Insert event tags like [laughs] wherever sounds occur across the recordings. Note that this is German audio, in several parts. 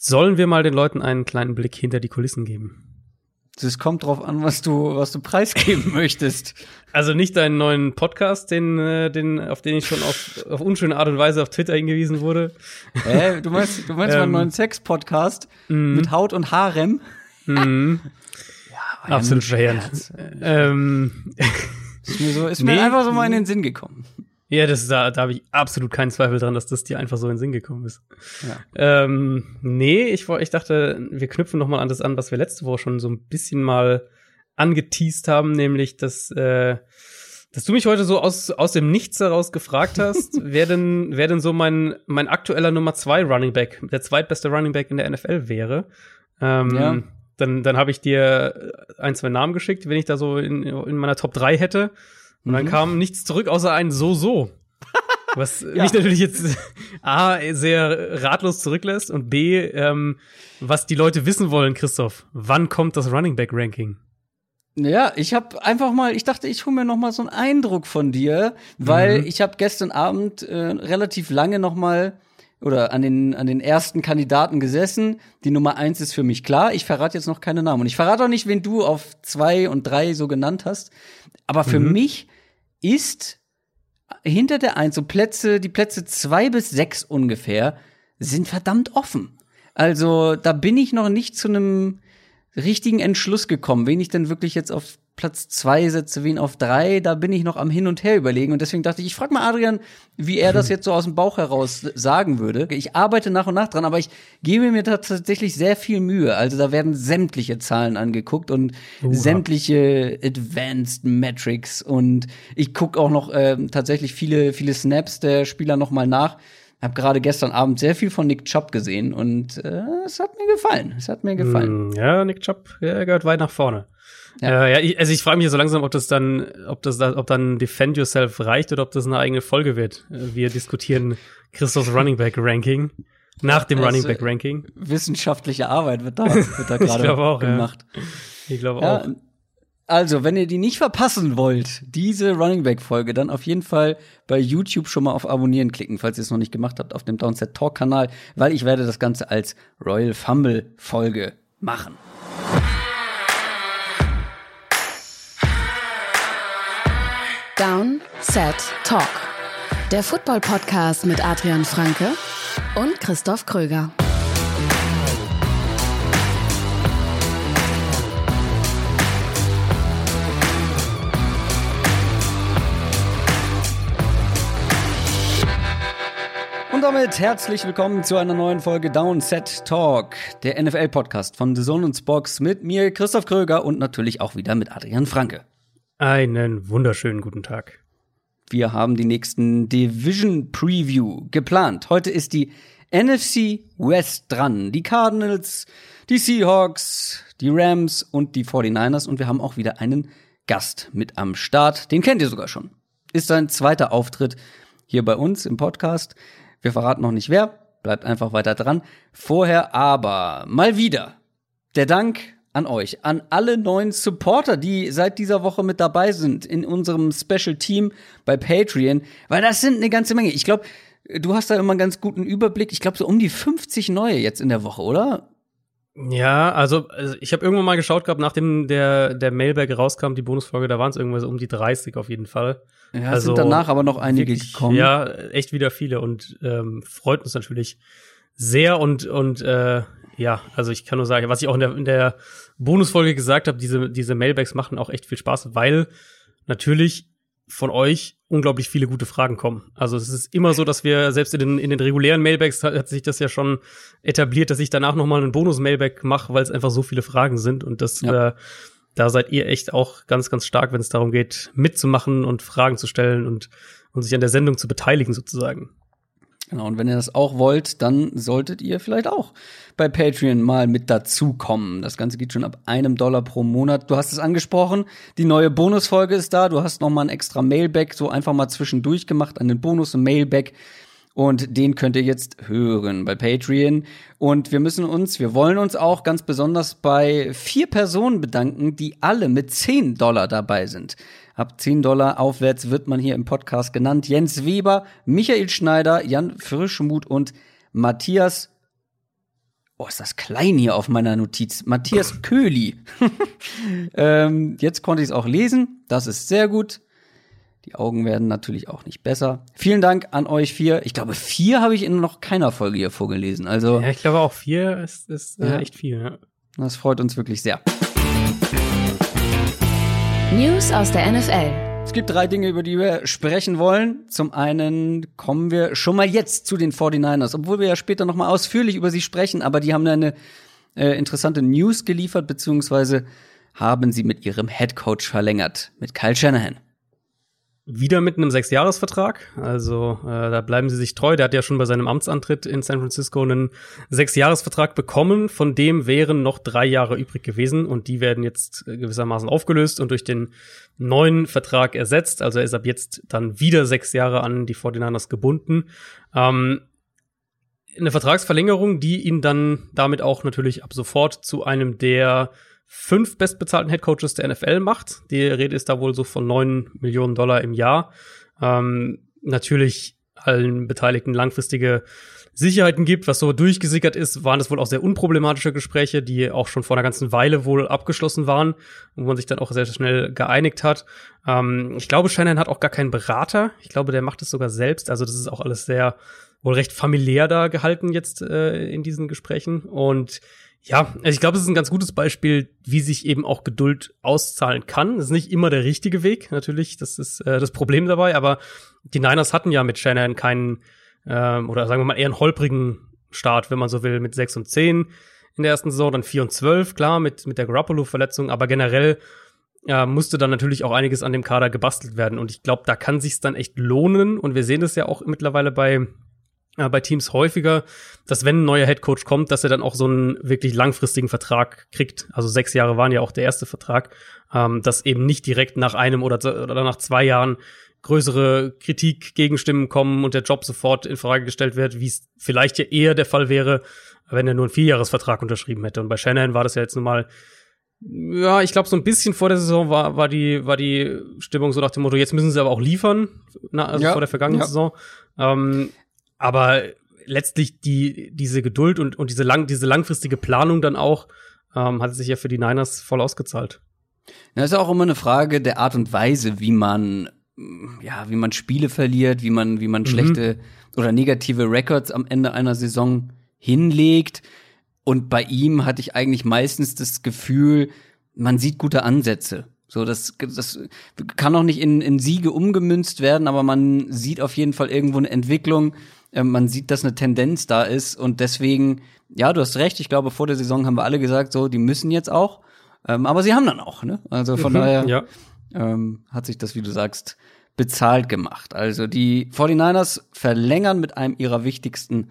sollen wir mal den Leuten einen kleinen Blick hinter die Kulissen geben? Es kommt drauf an, was du, was du preisgeben [laughs] möchtest. Also nicht deinen neuen Podcast, den, äh, den, auf den ich schon auf, auf unschöne Art und Weise auf Twitter hingewiesen wurde. Hä? Du meinst, du meinst ähm, meinen neuen Sex-Podcast mm. mit Haut und Harem? [laughs] Mm. ja, Absolut verheerend. Ähm. Ist mir, so, ist [laughs] nee. mir einfach so mal in den Sinn gekommen. Ja, das, da, da habe ich absolut keinen Zweifel dran, dass das dir einfach so in den Sinn gekommen ist. Ja. Ähm, nee, ich, ich dachte, wir knüpfen noch mal an das an, was wir letzte Woche schon so ein bisschen mal angeteased haben, nämlich, dass, äh, dass du mich heute so aus, aus dem Nichts heraus gefragt hast, [laughs] wer denn, wer denn so mein, mein aktueller Nummer zwei Running Back, der zweitbeste Running Back in der NFL wäre. Ähm, ja. Dann, dann habe ich dir ein, zwei Namen geschickt, wenn ich da so in, in meiner Top 3 hätte. Und dann mhm. kam nichts zurück, außer ein So-So. [laughs] Was ja. mich natürlich jetzt [laughs] A, sehr ratlos zurücklässt und B, ähm, was die Leute wissen wollen, Christoph. Wann kommt das Running Back Ranking? Ja, ich habe einfach mal, ich dachte, ich hole mir noch mal so einen Eindruck von dir, weil mhm. ich habe gestern Abend äh, relativ lange noch mal oder an den an den ersten Kandidaten gesessen. Die Nummer eins ist für mich klar. Ich verrate jetzt noch keine Namen und ich verrate auch nicht, wen du auf zwei und drei so genannt hast. Aber für mhm. mich ist hinter der Eins, so Plätze, die Plätze zwei bis sechs ungefähr, sind verdammt offen. Also da bin ich noch nicht zu einem richtigen Entschluss gekommen, wen ich denn wirklich jetzt auf Platz zwei setze, wen auf drei, da bin ich noch am Hin und Her überlegen. Und deswegen dachte ich, ich frage mal Adrian, wie er das [laughs] jetzt so aus dem Bauch heraus sagen würde. Ich arbeite nach und nach dran, aber ich gebe mir tatsächlich sehr viel Mühe. Also da werden sämtliche Zahlen angeguckt und Uha. sämtliche Advanced Metrics. Und ich gucke auch noch äh, tatsächlich viele, viele Snaps der Spieler noch mal nach. Hab gerade gestern Abend sehr viel von Nick Chubb gesehen und äh, es hat mir gefallen. Es hat mir gefallen. Mm, ja, Nick Chubb, ja, gehört weit nach vorne. Ja, äh, ja ich, also ich frage mich ja so langsam, ob das dann, ob das da, ob dann Defend Yourself reicht oder ob das eine eigene Folge wird. Wir diskutieren Christos Running Back Ranking nach dem Running Back Ranking. Wissenschaftliche Arbeit wird da, [laughs] wird da gerade auch, gemacht. Ja. Ich glaube ja, auch. Also, wenn ihr die nicht verpassen wollt, diese Running Back Folge, dann auf jeden Fall bei YouTube schon mal auf Abonnieren klicken, falls ihr es noch nicht gemacht habt, auf dem Downset Talk Kanal, weil ich werde das Ganze als Royal Fumble Folge machen. Down, Set, Talk. Der Football-Podcast mit Adrian Franke und Christoph Kröger. Und damit herzlich willkommen zu einer neuen Folge Down Set Talk, der NFL-Podcast von The Zone und Spox mit mir, Christoph Kröger und natürlich auch wieder mit Adrian Franke. Einen wunderschönen guten Tag. Wir haben die nächsten Division Preview geplant. Heute ist die NFC West dran. Die Cardinals, die Seahawks, die Rams und die 49ers. Und wir haben auch wieder einen Gast mit am Start. Den kennt ihr sogar schon. Ist sein zweiter Auftritt hier bei uns im Podcast. Wir verraten noch nicht wer. Bleibt einfach weiter dran. Vorher aber mal wieder der Dank an euch, an alle neuen Supporter, die seit dieser Woche mit dabei sind in unserem Special Team bei Patreon, weil das sind eine ganze Menge. Ich glaube, du hast da immer einen ganz guten Überblick. Ich glaube, so um die 50 neue jetzt in der Woche, oder? Ja, also, also ich habe irgendwann mal geschaut gehabt, nachdem der der Mailbag rauskam, die Bonusfolge, da waren es irgendwas um die 30 auf jeden Fall. Ja, also, sind danach aber noch einige wirklich, gekommen. Ja, echt wieder viele und ähm, freut uns natürlich sehr und und äh, ja, also ich kann nur sagen, was ich auch in der, in der Bonusfolge gesagt habe, diese, diese Mailbags machen auch echt viel Spaß, weil natürlich von euch unglaublich viele gute Fragen kommen. Also es ist immer so, dass wir selbst in den, in den regulären Mailbags hat, hat sich das ja schon etabliert, dass ich danach noch mal einen Bonus-Mailbag mache, weil es einfach so viele Fragen sind und das ja. äh, da seid ihr echt auch ganz, ganz stark, wenn es darum geht, mitzumachen und Fragen zu stellen und, und sich an der Sendung zu beteiligen sozusagen. Genau, und wenn ihr das auch wollt, dann solltet ihr vielleicht auch bei Patreon mal mit dazukommen. Das Ganze geht schon ab einem Dollar pro Monat. Du hast es angesprochen, die neue Bonusfolge ist da. Du hast noch mal ein extra Mailback so einfach mal zwischendurch gemacht, einen Bonus im Mailback. Und den könnt ihr jetzt hören bei Patreon. Und wir müssen uns, wir wollen uns auch ganz besonders bei vier Personen bedanken, die alle mit 10 Dollar dabei sind. Ab 10 Dollar aufwärts wird man hier im Podcast genannt. Jens Weber, Michael Schneider, Jan Frischmuth und Matthias Oh, ist das klein hier auf meiner Notiz. Matthias Köhli. [laughs] ähm, jetzt konnte ich es auch lesen. Das ist sehr gut. Die Augen werden natürlich auch nicht besser. Vielen Dank an euch vier. Ich glaube, vier habe ich in noch keiner Folge hier vorgelesen. Also ja, ich glaube auch vier ist, ist äh, echt viel. Ja. Das freut uns wirklich sehr. News aus der NFL. Es gibt drei Dinge, über die wir sprechen wollen. Zum einen kommen wir schon mal jetzt zu den 49ers, obwohl wir ja später noch mal ausführlich über sie sprechen, aber die haben eine äh, interessante News geliefert, beziehungsweise haben sie mit ihrem Head Coach verlängert, mit Kyle Shanahan wieder mit einem Sechsjahresvertrag. Also äh, da bleiben sie sich treu. Der hat ja schon bei seinem Amtsantritt in San Francisco einen Sechsjahresvertrag bekommen. Von dem wären noch drei Jahre übrig gewesen und die werden jetzt gewissermaßen aufgelöst und durch den neuen Vertrag ersetzt. Also er ist ab jetzt dann wieder sechs Jahre an die 49ers gebunden. Ähm, eine Vertragsverlängerung, die ihn dann damit auch natürlich ab sofort zu einem der fünf bestbezahlten Headcoaches der NFL macht. Die Rede ist da wohl so von neun Millionen Dollar im Jahr. Ähm, natürlich allen Beteiligten langfristige Sicherheiten gibt, was so durchgesickert ist, waren das wohl auch sehr unproblematische Gespräche, die auch schon vor einer ganzen Weile wohl abgeschlossen waren, wo man sich dann auch sehr schnell geeinigt hat. Ähm, ich glaube, Shannon hat auch gar keinen Berater. Ich glaube, der macht es sogar selbst. Also das ist auch alles sehr wohl recht familiär da gehalten jetzt äh, in diesen Gesprächen. Und ja, also ich glaube, es ist ein ganz gutes Beispiel, wie sich eben auch Geduld auszahlen kann. Das ist nicht immer der richtige Weg, natürlich, das ist äh, das Problem dabei, aber die Niners hatten ja mit Shannon keinen, ähm, oder sagen wir mal eher einen holprigen Start, wenn man so will, mit 6 und 10 in der ersten Saison, dann 4 und 12, klar, mit, mit der Garoppolo-Verletzung, aber generell äh, musste dann natürlich auch einiges an dem Kader gebastelt werden. Und ich glaube, da kann sich's dann echt lohnen. Und wir sehen das ja auch mittlerweile bei äh, bei Teams häufiger, dass wenn ein neuer Headcoach kommt, dass er dann auch so einen wirklich langfristigen Vertrag kriegt. Also sechs Jahre waren ja auch der erste Vertrag, ähm, dass eben nicht direkt nach einem oder, oder nach zwei Jahren größere Kritik, Gegenstimmen kommen und der Job sofort in Frage gestellt wird, wie es vielleicht ja eher der Fall wäre, wenn er nur einen Vierjahresvertrag unterschrieben hätte. Und bei Shannon war das ja jetzt nun mal ja, ich glaube, so ein bisschen vor der Saison war, war, die, war die Stimmung so nach dem Motto, jetzt müssen sie aber auch liefern, na, also ja, vor der vergangenen ja. Saison. Ähm, aber letztlich die, diese Geduld und, und diese, lang, diese langfristige Planung dann auch, ähm, hat sich ja für die Niners voll ausgezahlt. Das ist auch immer eine Frage der Art und Weise, wie man, ja, wie man Spiele verliert, wie man, wie man mhm. schlechte oder negative Records am Ende einer Saison hinlegt. Und bei ihm hatte ich eigentlich meistens das Gefühl, man sieht gute Ansätze. So, das, das kann auch nicht in, in Siege umgemünzt werden, aber man sieht auf jeden Fall irgendwo eine Entwicklung. Ähm, man sieht, dass eine Tendenz da ist und deswegen, ja, du hast recht. Ich glaube, vor der Saison haben wir alle gesagt, so, die müssen jetzt auch. Ähm, aber sie haben dann auch, ne? Also von mhm, daher ja. ähm, hat sich das, wie du sagst, bezahlt gemacht. Also die 49ers verlängern mit einem ihrer wichtigsten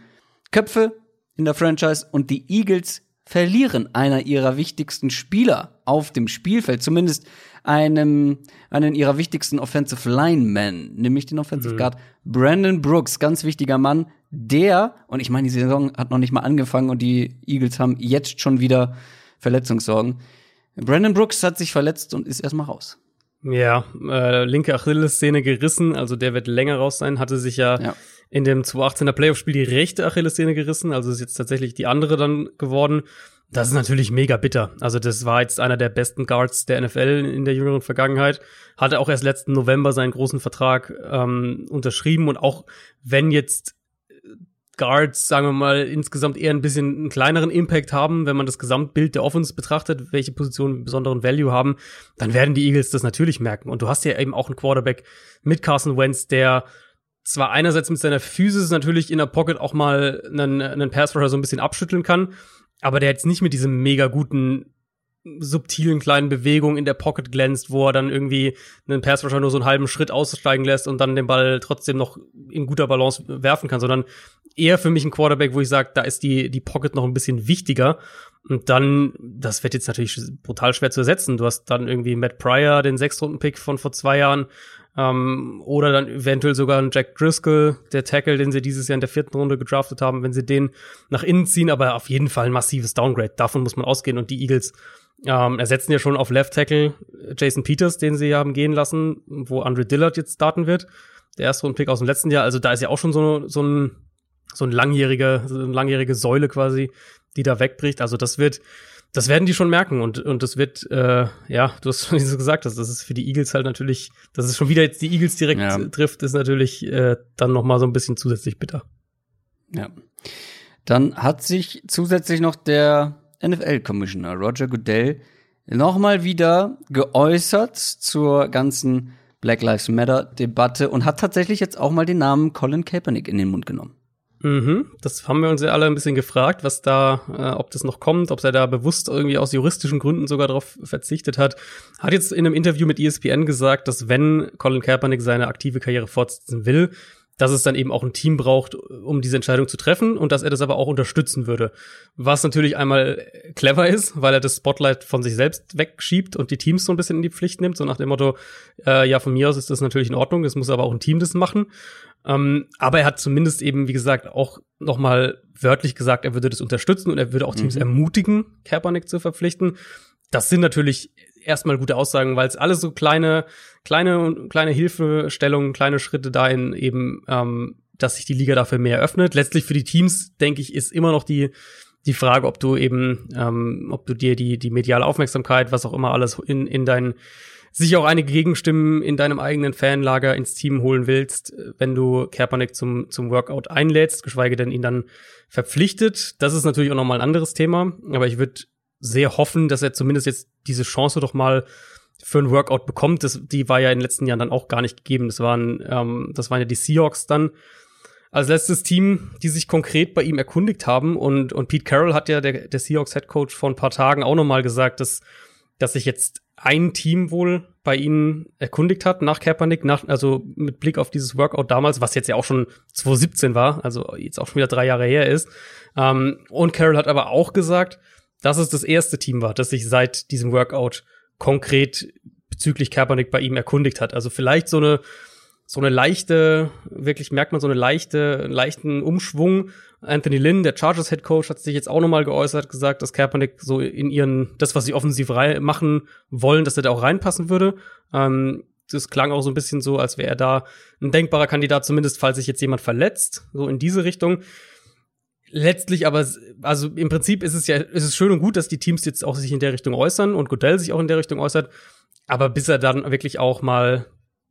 Köpfe in der Franchise und die Eagles verlieren einer ihrer wichtigsten Spieler auf dem Spielfeld, zumindest einem, einen ihrer wichtigsten Offensive Linemen, nämlich den Offensive mhm. Guard Brandon Brooks, ganz wichtiger Mann, der, und ich meine, die Saison hat noch nicht mal angefangen und die Eagles haben jetzt schon wieder Verletzungssorgen. Brandon Brooks hat sich verletzt und ist erstmal raus. Ja, äh, linke Achillessehne gerissen, also der wird länger raus sein, hatte sich ja, ja. In dem 2018er Playoff-Spiel die rechte Achillessehne gerissen, also ist jetzt tatsächlich die andere dann geworden. Das ist natürlich mega bitter. Also das war jetzt einer der besten Guards der NFL in der jüngeren Vergangenheit. Hatte auch erst letzten November seinen großen Vertrag ähm, unterschrieben und auch wenn jetzt Guards, sagen wir mal, insgesamt eher ein bisschen einen kleineren Impact haben, wenn man das Gesamtbild der Offense betrachtet, welche Positionen besonderen Value haben, dann werden die Eagles das natürlich merken. Und du hast ja eben auch einen Quarterback mit Carson Wentz, der zwar einerseits mit seiner Physis natürlich in der Pocket auch mal einen, einen Pass Rusher so ein bisschen abschütteln kann, aber der jetzt nicht mit diesem mega guten subtilen kleinen Bewegungen in der Pocket glänzt, wo er dann irgendwie einen Pass Rusher nur so einen halben Schritt aussteigen lässt und dann den Ball trotzdem noch in guter Balance werfen kann, sondern eher für mich ein Quarterback, wo ich sage, da ist die, die Pocket noch ein bisschen wichtiger. Und dann, das wird jetzt natürlich brutal schwer zu ersetzen. Du hast dann irgendwie Matt Pryor, den Sechstrunden-Pick von vor zwei Jahren, ähm, oder dann eventuell sogar ein Jack Driscoll, der Tackle, den sie dieses Jahr in der vierten Runde gedraftet haben, wenn sie den nach innen ziehen, aber auf jeden Fall ein massives Downgrade. Davon muss man ausgehen. Und die Eagles ähm, ersetzen ja schon auf Left Tackle Jason Peters, den sie haben gehen lassen, wo Andre Dillard jetzt starten wird. Der erste Rundpick aus dem letzten Jahr. Also da ist ja auch schon so, so ein so ein langjähriger, so eine langjährige Säule quasi die da wegbricht. Also das wird, das werden die schon merken und und das wird, äh, ja, [laughs] du hast schon gesagt, dass das ist für die Eagles halt natürlich, dass es schon wieder jetzt die Eagles direkt ja. trifft, ist natürlich äh, dann noch mal so ein bisschen zusätzlich bitter. Ja. Dann hat sich zusätzlich noch der NFL-Commissioner Roger Goodell nochmal wieder geäußert zur ganzen Black Lives Matter-Debatte und hat tatsächlich jetzt auch mal den Namen Colin Kaepernick in den Mund genommen. Mhm, das haben wir uns ja alle ein bisschen gefragt, was da, äh, ob das noch kommt, ob er da bewusst irgendwie aus juristischen Gründen sogar darauf verzichtet hat. Hat jetzt in einem Interview mit ESPN gesagt, dass wenn Colin Kaepernick seine aktive Karriere fortsetzen will, dass es dann eben auch ein Team braucht, um diese Entscheidung zu treffen und dass er das aber auch unterstützen würde. Was natürlich einmal clever ist, weil er das Spotlight von sich selbst wegschiebt und die Teams so ein bisschen in die Pflicht nimmt, so nach dem Motto, äh, ja, von mir aus ist das natürlich in Ordnung, es muss aber auch ein Team das machen. Ähm, aber er hat zumindest eben, wie gesagt, auch noch mal wörtlich gesagt, er würde das unterstützen und er würde auch Teams mhm. ermutigen, Kaepernick zu verpflichten. Das sind natürlich erstmal gute Aussagen, weil es alles so kleine, kleine, kleine Hilfestellungen, kleine Schritte dahin eben, ähm, dass sich die Liga dafür mehr öffnet. Letztlich für die Teams, denke ich, ist immer noch die, die Frage, ob du eben, ähm, ob du dir die, die mediale Aufmerksamkeit, was auch immer alles in, in deinen sich auch einige Gegenstimmen in deinem eigenen Fanlager ins Team holen willst, wenn du Kaepernick zum, zum Workout einlädst, geschweige denn ihn dann verpflichtet. Das ist natürlich auch nochmal ein anderes Thema, aber ich würde sehr hoffen, dass er zumindest jetzt diese Chance doch mal für ein Workout bekommt. Das, die war ja in den letzten Jahren dann auch gar nicht gegeben. Das waren, ähm, das waren ja die Seahawks dann als letztes Team, die sich konkret bei ihm erkundigt haben. Und, und Pete Carroll hat ja, der, der Seahawks Head Coach, vor ein paar Tagen auch noch mal gesagt, dass, dass sich jetzt ein Team wohl bei ihnen erkundigt hat nach Kaepernick, nach, also mit Blick auf dieses Workout damals, was jetzt ja auch schon 2017 war, also jetzt auch schon wieder drei Jahre her ist. Ähm, und Carroll hat aber auch gesagt, dass es das erste Team war, das sich seit diesem Workout konkret bezüglich Kaepernick bei ihm erkundigt hat. Also vielleicht so eine so eine leichte, wirklich merkt man so eine leichte, einen leichten Umschwung. Anthony Lynn, der Chargers Head Coach, hat sich jetzt auch nochmal geäußert, gesagt, dass Kaepernick so in ihren, das, was sie offensiv machen wollen, dass er da auch reinpassen würde. Ähm, das klang auch so ein bisschen so, als wäre er da ein denkbarer Kandidat, zumindest falls sich jetzt jemand verletzt, so in diese Richtung. Letztlich aber, also im Prinzip ist es ja, ist es schön und gut, dass die Teams jetzt auch sich in der Richtung äußern und Godell sich auch in der Richtung äußert. Aber bis er dann wirklich auch mal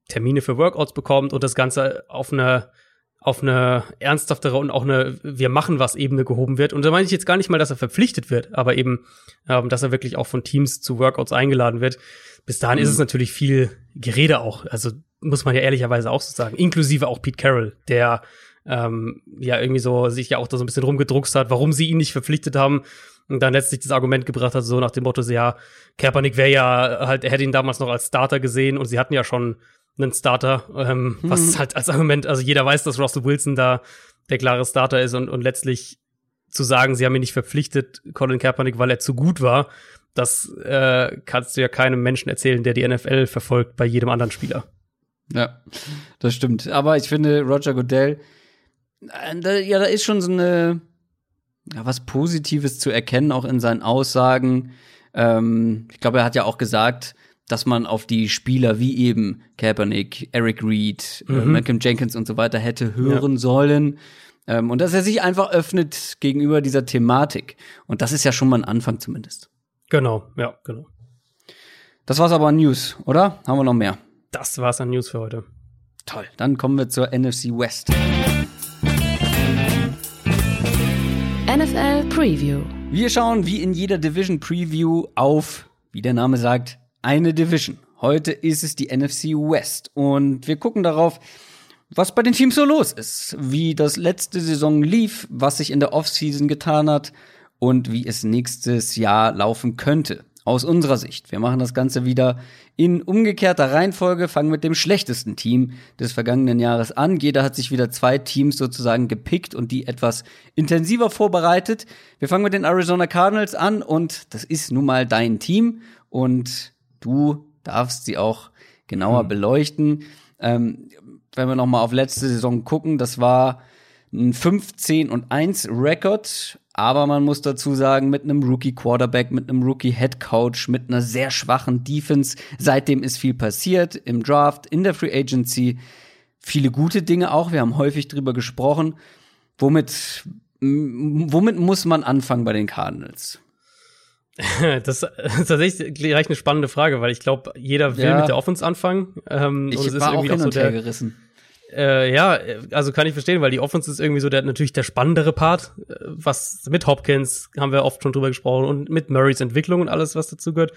Termine für Workouts bekommt und das Ganze auf eine auf eine ernsthaftere und auch eine wir machen was Ebene gehoben wird. Und da meine ich jetzt gar nicht mal, dass er verpflichtet wird, aber eben, ähm, dass er wirklich auch von Teams zu Workouts eingeladen wird. Bis dahin mhm. ist es natürlich viel Gerede auch. Also muss man ja ehrlicherweise auch so sagen. Inklusive auch Pete Carroll, der ähm, ja irgendwie so sich ja auch da so ein bisschen rumgedruckst hat, warum sie ihn nicht verpflichtet haben und dann letztlich das Argument gebracht hat, so nach dem Motto, so, ja, Kaepernick wäre ja halt, er hätte ihn damals noch als Starter gesehen und sie hatten ja schon einen Starter, ähm, mhm. was halt als Argument, also jeder weiß, dass Russell Wilson da der klare Starter ist und, und letztlich zu sagen, sie haben ihn nicht verpflichtet, Colin Kaepernick, weil er zu gut war, das äh, kannst du ja keinem Menschen erzählen, der die NFL verfolgt, bei jedem anderen Spieler. Ja, das stimmt. Aber ich finde, Roger Goodell, äh, da, ja, da ist schon so eine, ja, was Positives zu erkennen, auch in seinen Aussagen. Ähm, ich glaube, er hat ja auch gesagt, dass man auf die Spieler wie eben Kaepernick, Eric Reed, äh, mhm. äh, Malcolm Jenkins und so weiter hätte hören ja. sollen. Ähm, und dass er sich einfach öffnet gegenüber dieser Thematik. Und das ist ja schon mal ein Anfang zumindest. Genau, ja, genau. Das war's aber an News, oder? Haben wir noch mehr? Das war's an News für heute. Toll. Dann kommen wir zur NFC West. NFL Preview. Wir schauen wie in jeder Division Preview auf, wie der Name sagt, eine Division. Heute ist es die NFC West und wir gucken darauf, was bei den Teams so los ist, wie das letzte Saison lief, was sich in der Offseason getan hat und wie es nächstes Jahr laufen könnte. Aus unserer Sicht. Wir machen das Ganze wieder in umgekehrter Reihenfolge, fangen mit dem schlechtesten Team des vergangenen Jahres an. Jeder hat sich wieder zwei Teams sozusagen gepickt und die etwas intensiver vorbereitet. Wir fangen mit den Arizona Cardinals an und das ist nun mal dein Team und du darfst sie auch genauer mhm. beleuchten. Ähm, wenn wir noch mal auf letzte Saison gucken, das war ein 15 und 1 Rekord, aber man muss dazu sagen, mit einem Rookie Quarterback, mit einem Rookie Head Coach, mit einer sehr schwachen Defense. Seitdem ist viel passiert im Draft, in der Free Agency. Viele gute Dinge auch. Wir haben häufig drüber gesprochen. Womit womit muss man anfangen bei den Cardinals? [laughs] Das ist tatsächlich gleich eine spannende Frage, weil ich glaube, jeder will ja. mit der Offense anfangen. Ähm, ich und es war ist irgendwie auch hin und so her gerissen. Äh, ja, also kann ich verstehen, weil die Offense ist irgendwie so der natürlich der spannendere Part, äh, was mit Hopkins haben wir oft schon drüber gesprochen und mit Murrays Entwicklung und alles, was dazu gehört.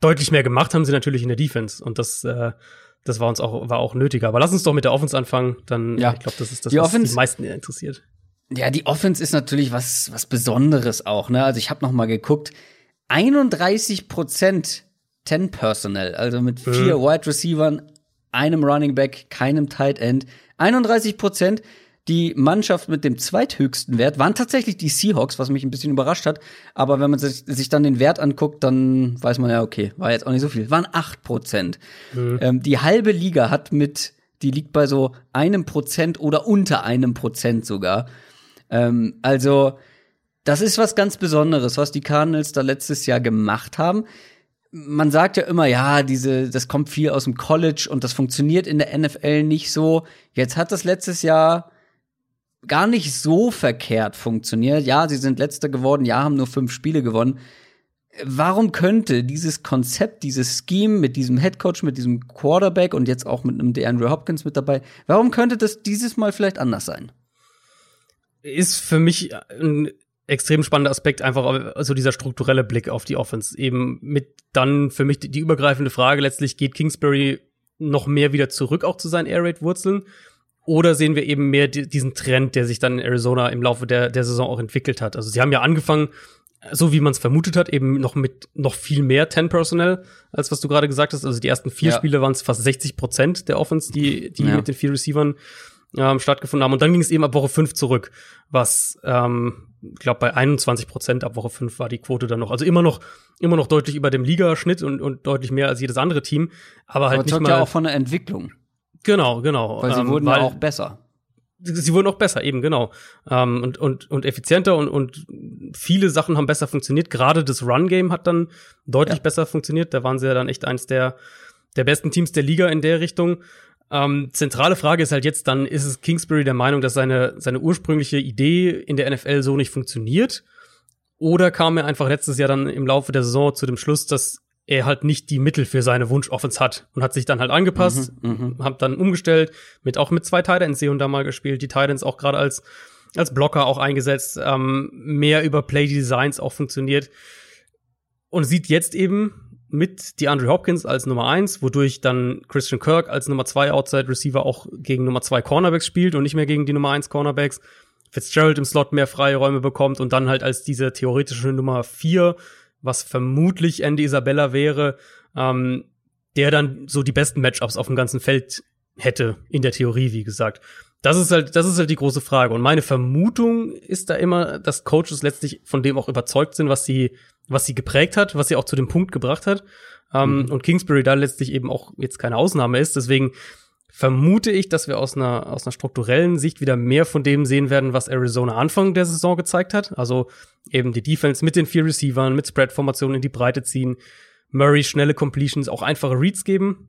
Deutlich mehr gemacht haben sie natürlich in der Defense und das äh, das war uns auch war auch nötiger. Aber lass uns doch mit der Offense anfangen, dann ja. ich glaube, das ist das, die was Offense, die meisten interessiert. Ja, die Offense ist natürlich was was Besonderes auch, ne? Also ich habe noch mal geguckt, 31 Prozent 10 Personnel, also mit vier mhm. Wide Receivern, einem Running Back, keinem Tight End. 31 Prozent. Die Mannschaft mit dem zweithöchsten Wert waren tatsächlich die Seahawks, was mich ein bisschen überrascht hat. Aber wenn man sich, sich dann den Wert anguckt, dann weiß man ja, okay, war jetzt auch nicht so viel. Waren acht Prozent. Mhm. Ähm, die halbe Liga hat mit, die liegt bei so einem Prozent oder unter einem Prozent sogar. Ähm, also, das ist was ganz Besonderes, was die Cardinals da letztes Jahr gemacht haben man sagt ja immer, ja, diese, das kommt viel aus dem College und das funktioniert in der NFL nicht so. Jetzt hat das letztes Jahr gar nicht so verkehrt funktioniert. Ja, sie sind letzter geworden, ja, haben nur fünf Spiele gewonnen. Warum könnte dieses Konzept, dieses Scheme mit diesem Headcoach, mit diesem Quarterback und jetzt auch mit einem DeAndre Hopkins mit dabei, warum könnte das dieses Mal vielleicht anders sein? Ist für mich ein extrem spannender Aspekt, einfach also dieser strukturelle Blick auf die Offense. Eben mit dann für mich die, die übergreifende Frage letztlich, geht Kingsbury noch mehr wieder zurück auch zu seinen Air Raid Wurzeln? Oder sehen wir eben mehr diesen Trend, der sich dann in Arizona im Laufe der, der Saison auch entwickelt hat? Also sie haben ja angefangen, so wie man es vermutet hat, eben noch mit noch viel mehr Ten Personnel, als was du gerade gesagt hast. Also die ersten vier ja. Spiele waren es fast 60 Prozent der Offense, die, die ja. mit den vier Receivern ähm, stattgefunden haben. Und dann ging es eben ab Woche fünf zurück, was ähm, ich glaube, bei 21 Prozent ab Woche 5 war die Quote dann noch. Also immer noch, immer noch deutlich über dem Ligaschnitt und, und deutlich mehr als jedes andere Team. Aber halt aber nicht mal. ja auch von der Entwicklung. Genau, genau. Weil sie ähm, wurden weil, ja auch besser. Sie wurden auch besser, eben, genau. Ähm, und, und, und effizienter und, und viele Sachen haben besser funktioniert. Gerade das Run-Game hat dann deutlich ja. besser funktioniert. Da waren sie ja dann echt eins der, der besten Teams der Liga in der Richtung. Ähm, zentrale Frage ist halt jetzt dann, ist es Kingsbury der Meinung, dass seine, seine ursprüngliche Idee in der NFL so nicht funktioniert? Oder kam er einfach letztes Jahr dann im Laufe der Saison zu dem Schluss, dass er halt nicht die Mittel für seine Wunsch-Offense hat und hat sich dann halt angepasst, mhm, mhm. hat dann umgestellt, mit auch mit zwei Titans hier und da mal gespielt, die Titans auch gerade als als Blocker auch eingesetzt, ähm, mehr über Play Designs auch funktioniert und sieht jetzt eben mit DeAndre Hopkins als Nummer eins, wodurch dann Christian Kirk als Nummer zwei Outside Receiver auch gegen Nummer zwei Cornerbacks spielt und nicht mehr gegen die Nummer eins Cornerbacks. Fitzgerald im Slot mehr freie Räume bekommt und dann halt als diese theoretische Nummer vier, was vermutlich Andy Isabella wäre, ähm, der dann so die besten Matchups auf dem ganzen Feld hätte, in der Theorie, wie gesagt. Das ist halt, das ist halt die große Frage. Und meine Vermutung ist da immer, dass Coaches letztlich von dem auch überzeugt sind, was sie was sie geprägt hat, was sie auch zu dem Punkt gebracht hat. Ähm, mhm. Und Kingsbury da letztlich eben auch jetzt keine Ausnahme ist. Deswegen vermute ich, dass wir aus einer, aus einer strukturellen Sicht wieder mehr von dem sehen werden, was Arizona Anfang der Saison gezeigt hat. Also eben die Defense mit den vier Receivern, mit Spread-Formationen in die Breite ziehen, Murray schnelle Completions, auch einfache Reads geben.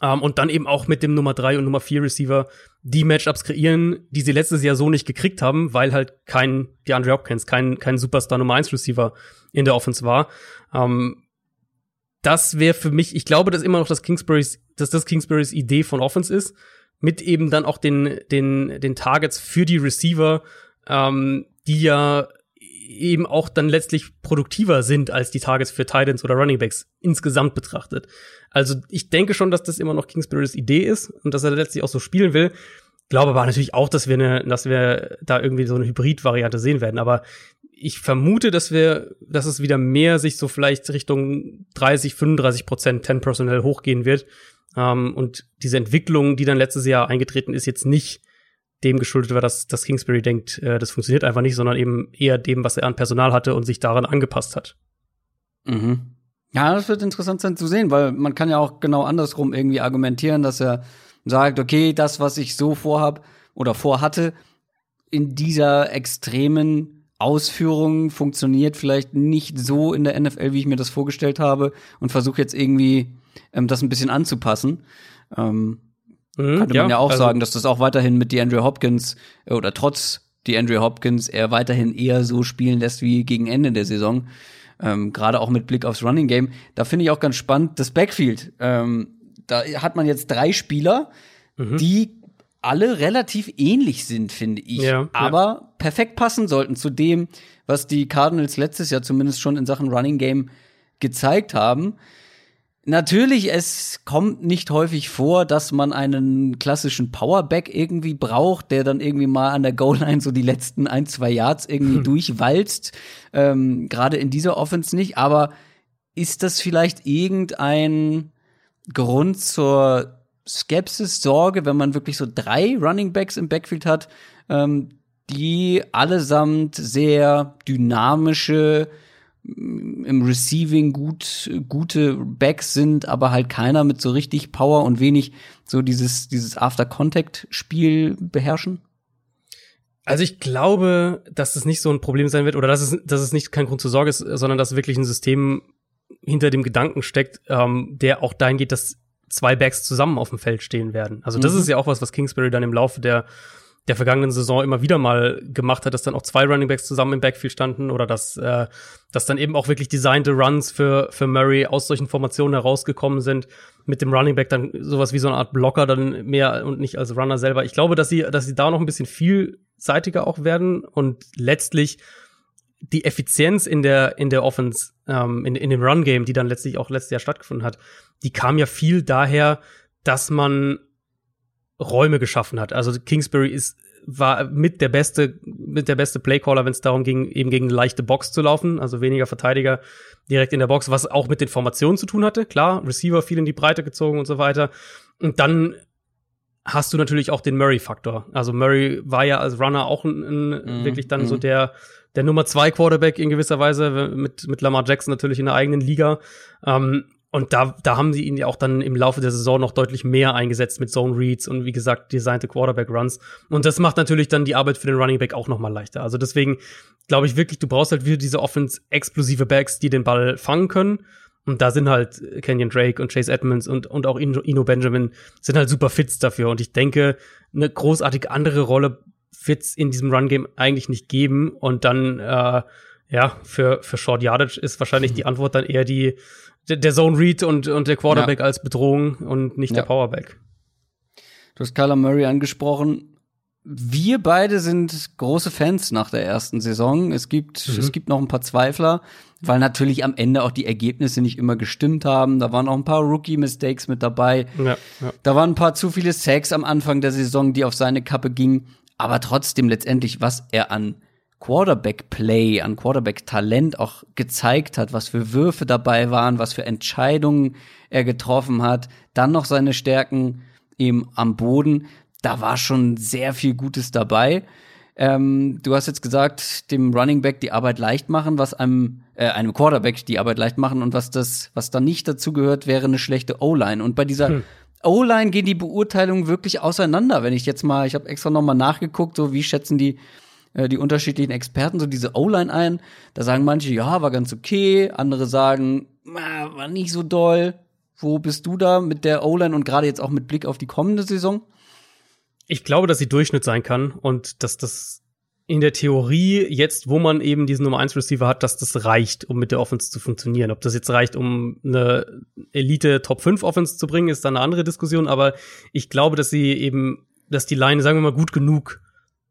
Um, ähm, und dann eben auch mit dem Nummer drei und Nummer vier Receiver die Matchups kreieren, die sie letztes Jahr so nicht gekriegt haben, weil halt kein DeAndre Hopkins, kein, kein Superstar Nummer eins Receiver in der Offense war. Ähm, das wäre für mich, ich glaube, dass immer noch das Kingsburys, dass das Kingsburys Idee von Offense ist, mit eben dann auch den, den, den Targets für die Receiver, ähm, die ja eben auch dann letztlich produktiver sind als die Targets für Titans oder Running Backs insgesamt betrachtet. Also ich denke schon, dass das immer noch Kingsburys Idee ist und dass er letztlich auch so spielen will. Glaube aber natürlich auch, dass wir, eine, dass wir da irgendwie so eine Hybrid-Variante sehen werden. Aber ich vermute, dass wir, dass es wieder mehr sich so vielleicht Richtung 30, 35 Prozent 10 Personal hochgehen wird. Ähm, und diese Entwicklung, die dann letztes Jahr eingetreten ist, jetzt nicht dem geschuldet war, dass, dass Kingsbury denkt, äh, das funktioniert einfach nicht, sondern eben eher dem, was er an Personal hatte und sich daran angepasst hat. Mhm. Ja, das wird interessant sein zu sehen, weil man kann ja auch genau andersrum irgendwie argumentieren, dass er sagt, okay, das, was ich so vorhab oder vorhatte, in dieser extremen Ausführung funktioniert vielleicht nicht so in der NFL, wie ich mir das vorgestellt habe und versuche jetzt irgendwie ähm, das ein bisschen anzupassen. Ähm, mhm, könnte man ja, ja auch also sagen, dass das auch weiterhin mit DeAndre Hopkins äh, oder trotz die Andrew Hopkins er weiterhin eher so spielen lässt wie gegen Ende der Saison. Ähm, Gerade auch mit Blick aufs Running Game. Da finde ich auch ganz spannend das Backfield. Ähm, da hat man jetzt drei Spieler, mhm. die alle relativ ähnlich sind, finde ich. Ja, aber ja. perfekt passen sollten zu dem, was die Cardinals letztes Jahr zumindest schon in Sachen Running Game gezeigt haben. Natürlich, es kommt nicht häufig vor, dass man einen klassischen Powerback irgendwie braucht, der dann irgendwie mal an der Goal-Line so die letzten ein, zwei Yards irgendwie hm. durchwalzt. Ähm, Gerade in dieser Offense nicht. Aber ist das vielleicht irgendein Grund zur Skepsis, Sorge, wenn man wirklich so drei Running Backs im Backfield hat, ähm, die allesamt sehr dynamische, im Receiving gut, gute Backs sind, aber halt keiner mit so richtig Power und wenig so dieses, dieses After-Contact-Spiel beherrschen? Also ich glaube, dass das nicht so ein Problem sein wird oder dass es, dass es nicht kein Grund zur Sorge ist, sondern dass wirklich ein System hinter dem Gedanken steckt, ähm, der auch dahin geht, dass zwei Backs zusammen auf dem Feld stehen werden. Also das mhm. ist ja auch was, was Kingsbury dann im Laufe der der vergangenen Saison immer wieder mal gemacht hat, dass dann auch zwei Running Backs zusammen im Backfield standen oder dass, äh, dass dann eben auch wirklich designte Runs für, für Murray aus solchen Formationen herausgekommen sind, mit dem Running Back dann sowas wie so eine Art Blocker dann mehr und nicht als Runner selber. Ich glaube, dass sie, dass sie da noch ein bisschen vielseitiger auch werden und letztlich die Effizienz in der, in der Offense, ähm, in, in dem Run-Game, die dann letztlich auch letztes Jahr stattgefunden hat, die kam ja viel daher, dass man Räume geschaffen hat. Also Kingsbury ist war mit der beste mit der beste Playcaller, wenn es darum ging, eben gegen eine leichte Box zu laufen, also weniger Verteidiger direkt in der Box, was auch mit den Formationen zu tun hatte. Klar, Receiver viel in die Breite gezogen und so weiter. Und dann hast du natürlich auch den Murray-Faktor. Also Murray war ja als Runner auch ein, ein, mm, wirklich dann mm. so mhm. der der Nummer zwei Quarterback in gewisser Weise mit mit Lamar Jackson natürlich in der eigenen Liga. Ähm, und da, da haben sie ihn ja auch dann im Laufe der Saison noch deutlich mehr eingesetzt mit Zone Reads und wie gesagt, designte Quarterback Runs. Und das macht natürlich dann die Arbeit für den Running Back auch noch mal leichter. Also deswegen glaube ich wirklich, du brauchst halt wieder diese Offense explosive Backs, die den Ball fangen können. Und da sind halt Kenyon Drake und Chase Edmonds und, und auch Ino Benjamin sind halt super Fits dafür. Und ich denke, eine großartig andere Rolle wird's in diesem Run-Game eigentlich nicht geben. Und dann, äh, ja, für, für Short Yardage ist wahrscheinlich die Antwort dann eher die, der, der Zone Read und, und der Quarterback ja. als Bedrohung und nicht ja. der Powerback. Du hast Kyler Murray angesprochen. Wir beide sind große Fans nach der ersten Saison. Es gibt, mhm. es gibt noch ein paar Zweifler, weil natürlich am Ende auch die Ergebnisse nicht immer gestimmt haben. Da waren auch ein paar Rookie-Mistakes mit dabei. Ja, ja. Da waren ein paar zu viele Sacks am Anfang der Saison, die auf seine Kappe gingen. Aber trotzdem letztendlich, was er an Quarterback-Play, an Quarterback-Talent auch gezeigt hat, was für Würfe dabei waren, was für Entscheidungen er getroffen hat, dann noch seine Stärken eben am Boden. Da war schon sehr viel Gutes dabei. Ähm, du hast jetzt gesagt, dem Running Back die Arbeit leicht machen, was einem, äh, einem Quarterback die Arbeit leicht machen und was das, was da nicht dazu gehört, wäre eine schlechte O-Line. Und bei dieser hm. O-Line gehen die Beurteilungen wirklich auseinander. Wenn ich jetzt mal, ich habe extra noch mal nachgeguckt, so wie schätzen die äh, die unterschiedlichen Experten so diese O-Line ein. Da sagen manche, ja, war ganz okay. Andere sagen, war nicht so doll. Wo bist du da mit der O-Line und gerade jetzt auch mit Blick auf die kommende Saison? Ich glaube, dass sie Durchschnitt sein kann und dass das in der Theorie jetzt, wo man eben diesen Nummer 1 Receiver hat, dass das reicht, um mit der Offense zu funktionieren. Ob das jetzt reicht, um eine Elite Top 5 Offense zu bringen, ist dann eine andere Diskussion, aber ich glaube, dass sie eben, dass die Line, sagen wir mal, gut genug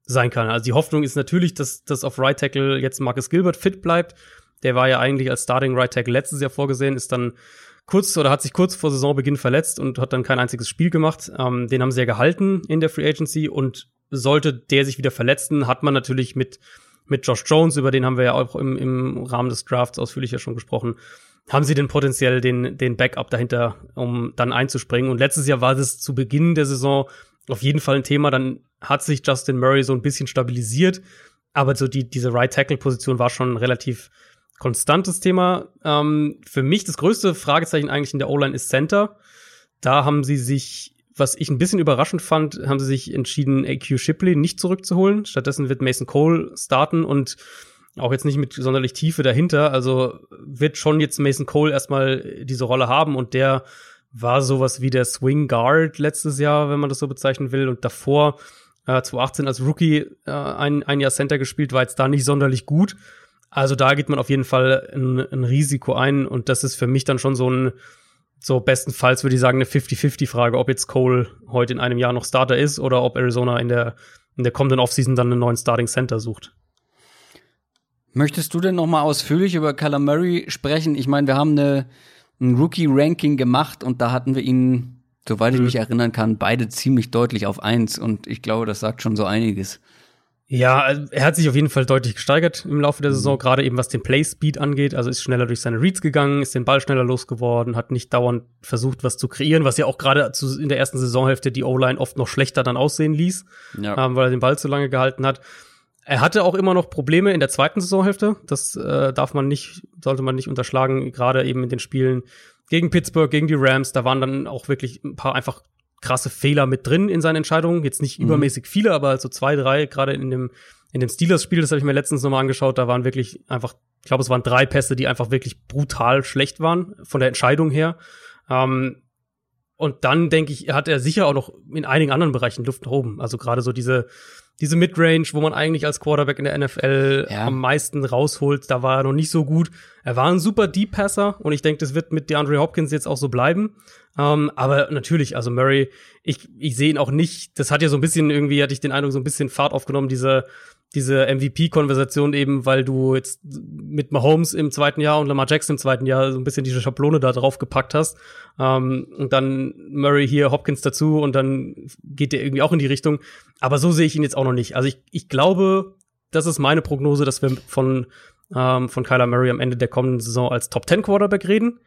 sein kann. Also die Hoffnung ist natürlich, dass, dass auf Right Tackle jetzt Marcus Gilbert fit bleibt. Der war ja eigentlich als Starting Right Tackle letztes Jahr vorgesehen, ist dann kurz oder hat sich kurz vor Saisonbeginn verletzt und hat dann kein einziges Spiel gemacht. Ähm, den haben sie ja gehalten in der Free Agency und sollte der sich wieder verletzen, hat man natürlich mit mit Josh Jones, über den haben wir ja auch im, im Rahmen des Drafts ausführlicher schon gesprochen, haben sie denn potenziell den, den Backup dahinter, um dann einzuspringen. Und letztes Jahr war das zu Beginn der Saison auf jeden Fall ein Thema. Dann hat sich Justin Murray so ein bisschen stabilisiert, aber so die, diese Right Tackle Position war schon ein relativ konstantes Thema. Ähm, für mich das größte Fragezeichen eigentlich in der O-Line ist Center. Da haben sie sich, was ich ein bisschen überraschend fand, haben sie sich entschieden, AQ Shipley nicht zurückzuholen. Stattdessen wird Mason Cole starten und auch jetzt nicht mit sonderlich Tiefe dahinter. Also wird schon jetzt Mason Cole erstmal diese Rolle haben und der war sowas wie der Swing Guard letztes Jahr, wenn man das so bezeichnen will. Und davor Äh, 2018 als Rookie äh, ein, ein Jahr Center gespielt, war jetzt da nicht sonderlich gut. Also da geht man auf jeden Fall ein, ein Risiko ein und das ist für mich dann schon so ein, so bestenfalls würde ich sagen, eine 50-50-Frage, ob jetzt Cole heute in einem Jahr noch Starter ist oder ob Arizona in der, in der kommenden Offseason dann einen neuen Starting Center sucht. Möchtest du denn noch mal ausführlich über Kyler Murray sprechen? Ich meine, wir haben eine, ein Rookie-Ranking gemacht und da hatten wir ihn, soweit ich mich erinnern kann, beide ziemlich deutlich auf eins und ich glaube, das sagt schon so einiges. Ja, also er hat sich auf jeden Fall deutlich gesteigert im Laufe der Saison, mhm. gerade eben was den Play-Speed angeht. Also ist schneller durch seine Reads gegangen, ist den Ball schneller losgeworden, hat nicht dauernd versucht, was zu kreieren, was ja auch gerade in der ersten Saisonhälfte die O-Line oft noch schlechter dann aussehen ließ, ja. ähm, weil er den Ball zu lange gehalten hat. Er hatte auch immer noch Probleme in der zweiten Saisonhälfte. Das äh, darf man nicht, sollte man nicht unterschlagen, gerade eben in den Spielen gegen Pittsburgh, gegen die Rams. Da waren dann auch wirklich ein paar einfach krasse Fehler mit drin in seinen Entscheidungen. Jetzt nicht mhm. übermäßig viele, aber so zwei, drei, gerade in dem, in dem Steelers-Spiel, das habe ich mir letztens nochmal angeschaut, da waren wirklich einfach, ich glaube, es waren drei Pässe, die einfach wirklich brutal schlecht waren, von der Entscheidung her. Ähm, und dann denke ich, hat er sicher auch noch in einigen anderen Bereichen Luft nach oben. Also gerade so diese, diese Midrange, wo man eigentlich als Quarterback in der NFL ja. am meisten rausholt, da war er noch nicht so gut. Er war ein super Deep Passer und ich denke, das wird mit DeAndre Hopkins jetzt auch so bleiben. Um, ähm, aber natürlich, also Murray, ich, ich sehe ihn auch nicht, das hat ja so ein bisschen irgendwie, hatte ich den Eindruck, so ein bisschen Fahrt aufgenommen, diese, diese MVP-Konversation eben, weil du jetzt mit Mahomes im zweiten Jahr und Lamar Jackson im zweiten Jahr so ein bisschen diese Schablone da drauf gepackt hast. Um, ähm, und dann Murray hier, Hopkins dazu und dann geht der irgendwie auch in die Richtung. Aber so sehe ich ihn jetzt auch noch nicht. Also ich, ich glaube, das ist meine Prognose, dass wir von, ähm, von Kyler Murray am Ende der kommenden Saison als Top 10 Quarterback reden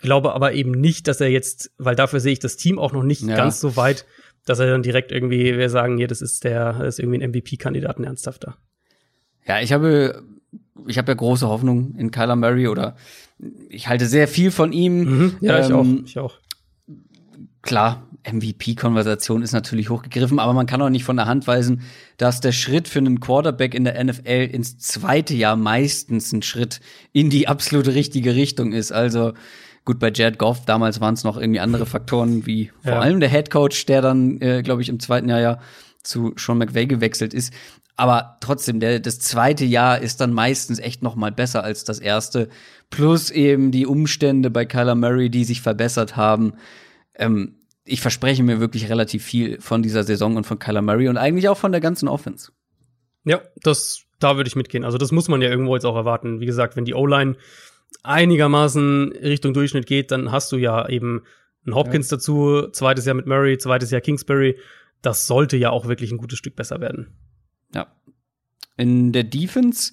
glaube aber eben nicht, dass er jetzt, weil dafür sehe ich das Team auch noch nicht ja. ganz so weit, dass er dann direkt irgendwie, wir sagen, hier, das ist der, das ist irgendwie ein MVP-Kandidat, ein ernsthafter. Ja, ich habe, ich habe ja große Hoffnung in Kyler Murray oder ich halte sehr viel von ihm. Mhm. Ja, ähm, ich auch, ich auch. Klar, MVP-Konversation ist natürlich hochgegriffen, aber man kann auch nicht von der Hand weisen, dass der Schritt für einen Quarterback in der NFL ins zweite Jahr meistens ein Schritt in die absolute richtige Richtung ist. Also Gut, bei Jared Goff damals waren es noch irgendwie andere Faktoren, wie [laughs] vor ja. allem der Head Coach, der dann, äh, glaube ich, im zweiten Jahr ja zu Sean McVay gewechselt ist. Aber trotzdem, der, das zweite Jahr ist dann meistens echt noch mal besser als das erste. Plus eben die Umstände bei Kyler Murray, die sich verbessert haben. Ähm, ich verspreche mir wirklich relativ viel von dieser Saison und von Kyler Murray und eigentlich auch von der ganzen Offense. Ja, das, da würde ich mitgehen. Also das muss man ja irgendwo jetzt auch erwarten. Wie gesagt, wenn die O-Line einigermaßen Richtung Durchschnitt geht, dann hast du ja eben einen Hopkins ja. dazu, zweites Jahr mit Murray, zweites Jahr Kingsbury. Das sollte ja auch wirklich ein gutes Stück besser werden. Ja. In der Defense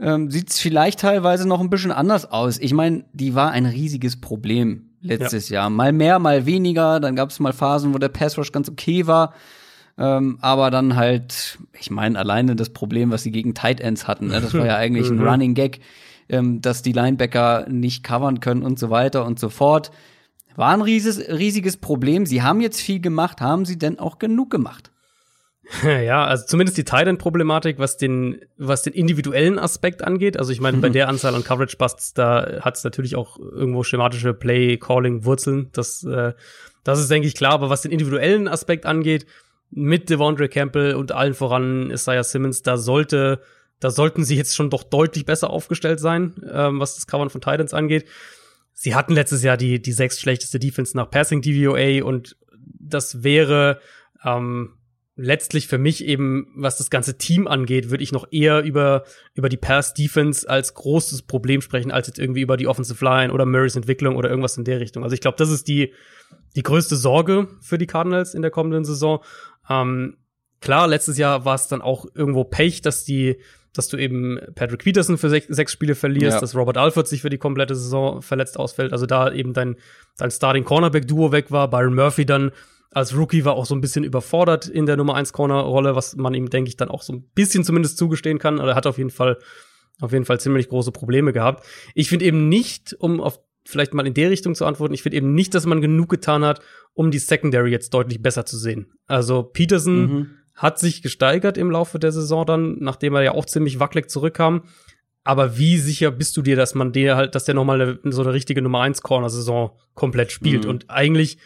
ähm, sieht es vielleicht teilweise noch ein bisschen anders aus. Ich meine, die war ein riesiges Problem letztes ja. Jahr. Mal mehr, mal weniger. Dann gab es mal Phasen, wo der Pass Rush ganz okay war. Ähm, aber dann halt, ich meine, alleine das Problem, was sie gegen Tight Ends hatten, ne? das war ja [laughs] eigentlich ein mhm. Running Gag ähm, dass die Linebacker nicht covern können und so weiter und so fort. War ein riesiges, riesiges Problem. Sie haben jetzt viel gemacht. Haben sie denn auch genug gemacht? [laughs] Ja, also zumindest die Titan-Problematik, was den, was den individuellen Aspekt angeht. Also ich meine, bei der Anzahl an Coverage-Busts, da hat es natürlich auch irgendwo schematische Play-Calling-Wurzeln. Das, äh, das ist, denke ich, klar. Aber was den individuellen Aspekt angeht, mit Devondre Campbell und allen voran Isaiah Simmons, da sollte da sollten sie jetzt schon doch deutlich besser aufgestellt sein, ähm, was das Covern von Titans angeht. Sie hatten letztes Jahr die, die sechs schlechteste Defense nach Passing DVOA und das wäre ähm, letztlich für mich eben, was das ganze Team angeht, würde ich noch eher über, über die Pass-Defense als großes Problem sprechen, als jetzt irgendwie über die Offensive Line oder Murrays Entwicklung oder irgendwas in der Richtung. Also ich glaube, das ist die, die größte Sorge für die Cardinals in der kommenden Saison. Ähm, klar, letztes Jahr war es dann auch irgendwo Pech, dass die, dass du eben Patrick Peterson für sech, sechs Spiele verlierst, ja. dass Robert Alford sich für die komplette Saison verletzt ausfällt. Also da eben dein, dein Starting Cornerback-Duo weg war. Byron Murphy dann als Rookie war auch so ein bisschen überfordert in der Nummer 1 Corner-Rolle, was man ihm, denke ich, dann auch so ein bisschen zumindest zugestehen kann. Er hat auf jeden Fall, auf jeden Fall ziemlich große Probleme gehabt. Ich finde eben nicht, um auf vielleicht mal in der Richtung zu antworten, ich finde eben nicht, dass man genug getan hat, um die Secondary jetzt deutlich besser zu sehen. Also Peterson mhm hat sich gesteigert im Laufe der Saison dann, nachdem er ja auch ziemlich wackelig zurückkam. Aber wie sicher bist du dir, dass man der halt, dass der nochmal eine, so eine richtige Nummer 1 Corner-Saison komplett spielt? Mhm. Und eigentlich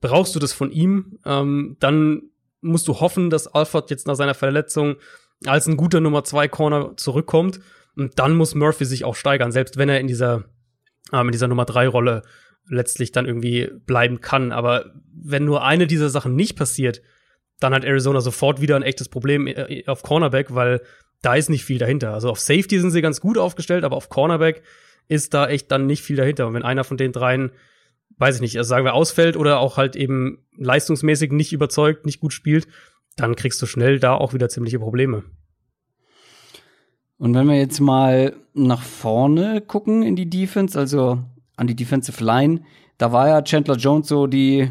brauchst du das von ihm. Ähm, dann musst du hoffen, dass Alford jetzt nach seiner Verletzung als ein guter Nummer zwei Corner zurückkommt. Und dann muss Murphy sich auch steigern, selbst wenn er in dieser, ähm, in dieser Nummer drei Rolle letztlich dann irgendwie bleiben kann. Aber wenn nur eine dieser Sachen nicht passiert, dann hat Arizona sofort wieder ein echtes Problem äh, auf Cornerback, weil da ist nicht viel dahinter. Also auf Safety sind sie ganz gut aufgestellt, aber auf Cornerback ist da echt dann nicht viel dahinter. Und wenn einer von den dreien, weiß ich nicht, also sagen wir ausfällt oder auch halt eben leistungsmäßig nicht überzeugt, nicht gut spielt, dann kriegst du schnell da auch wieder ziemliche Probleme. Und wenn wir jetzt mal nach vorne gucken in die Defense, also an die Defensive Line, da war ja Chandler Jones so die,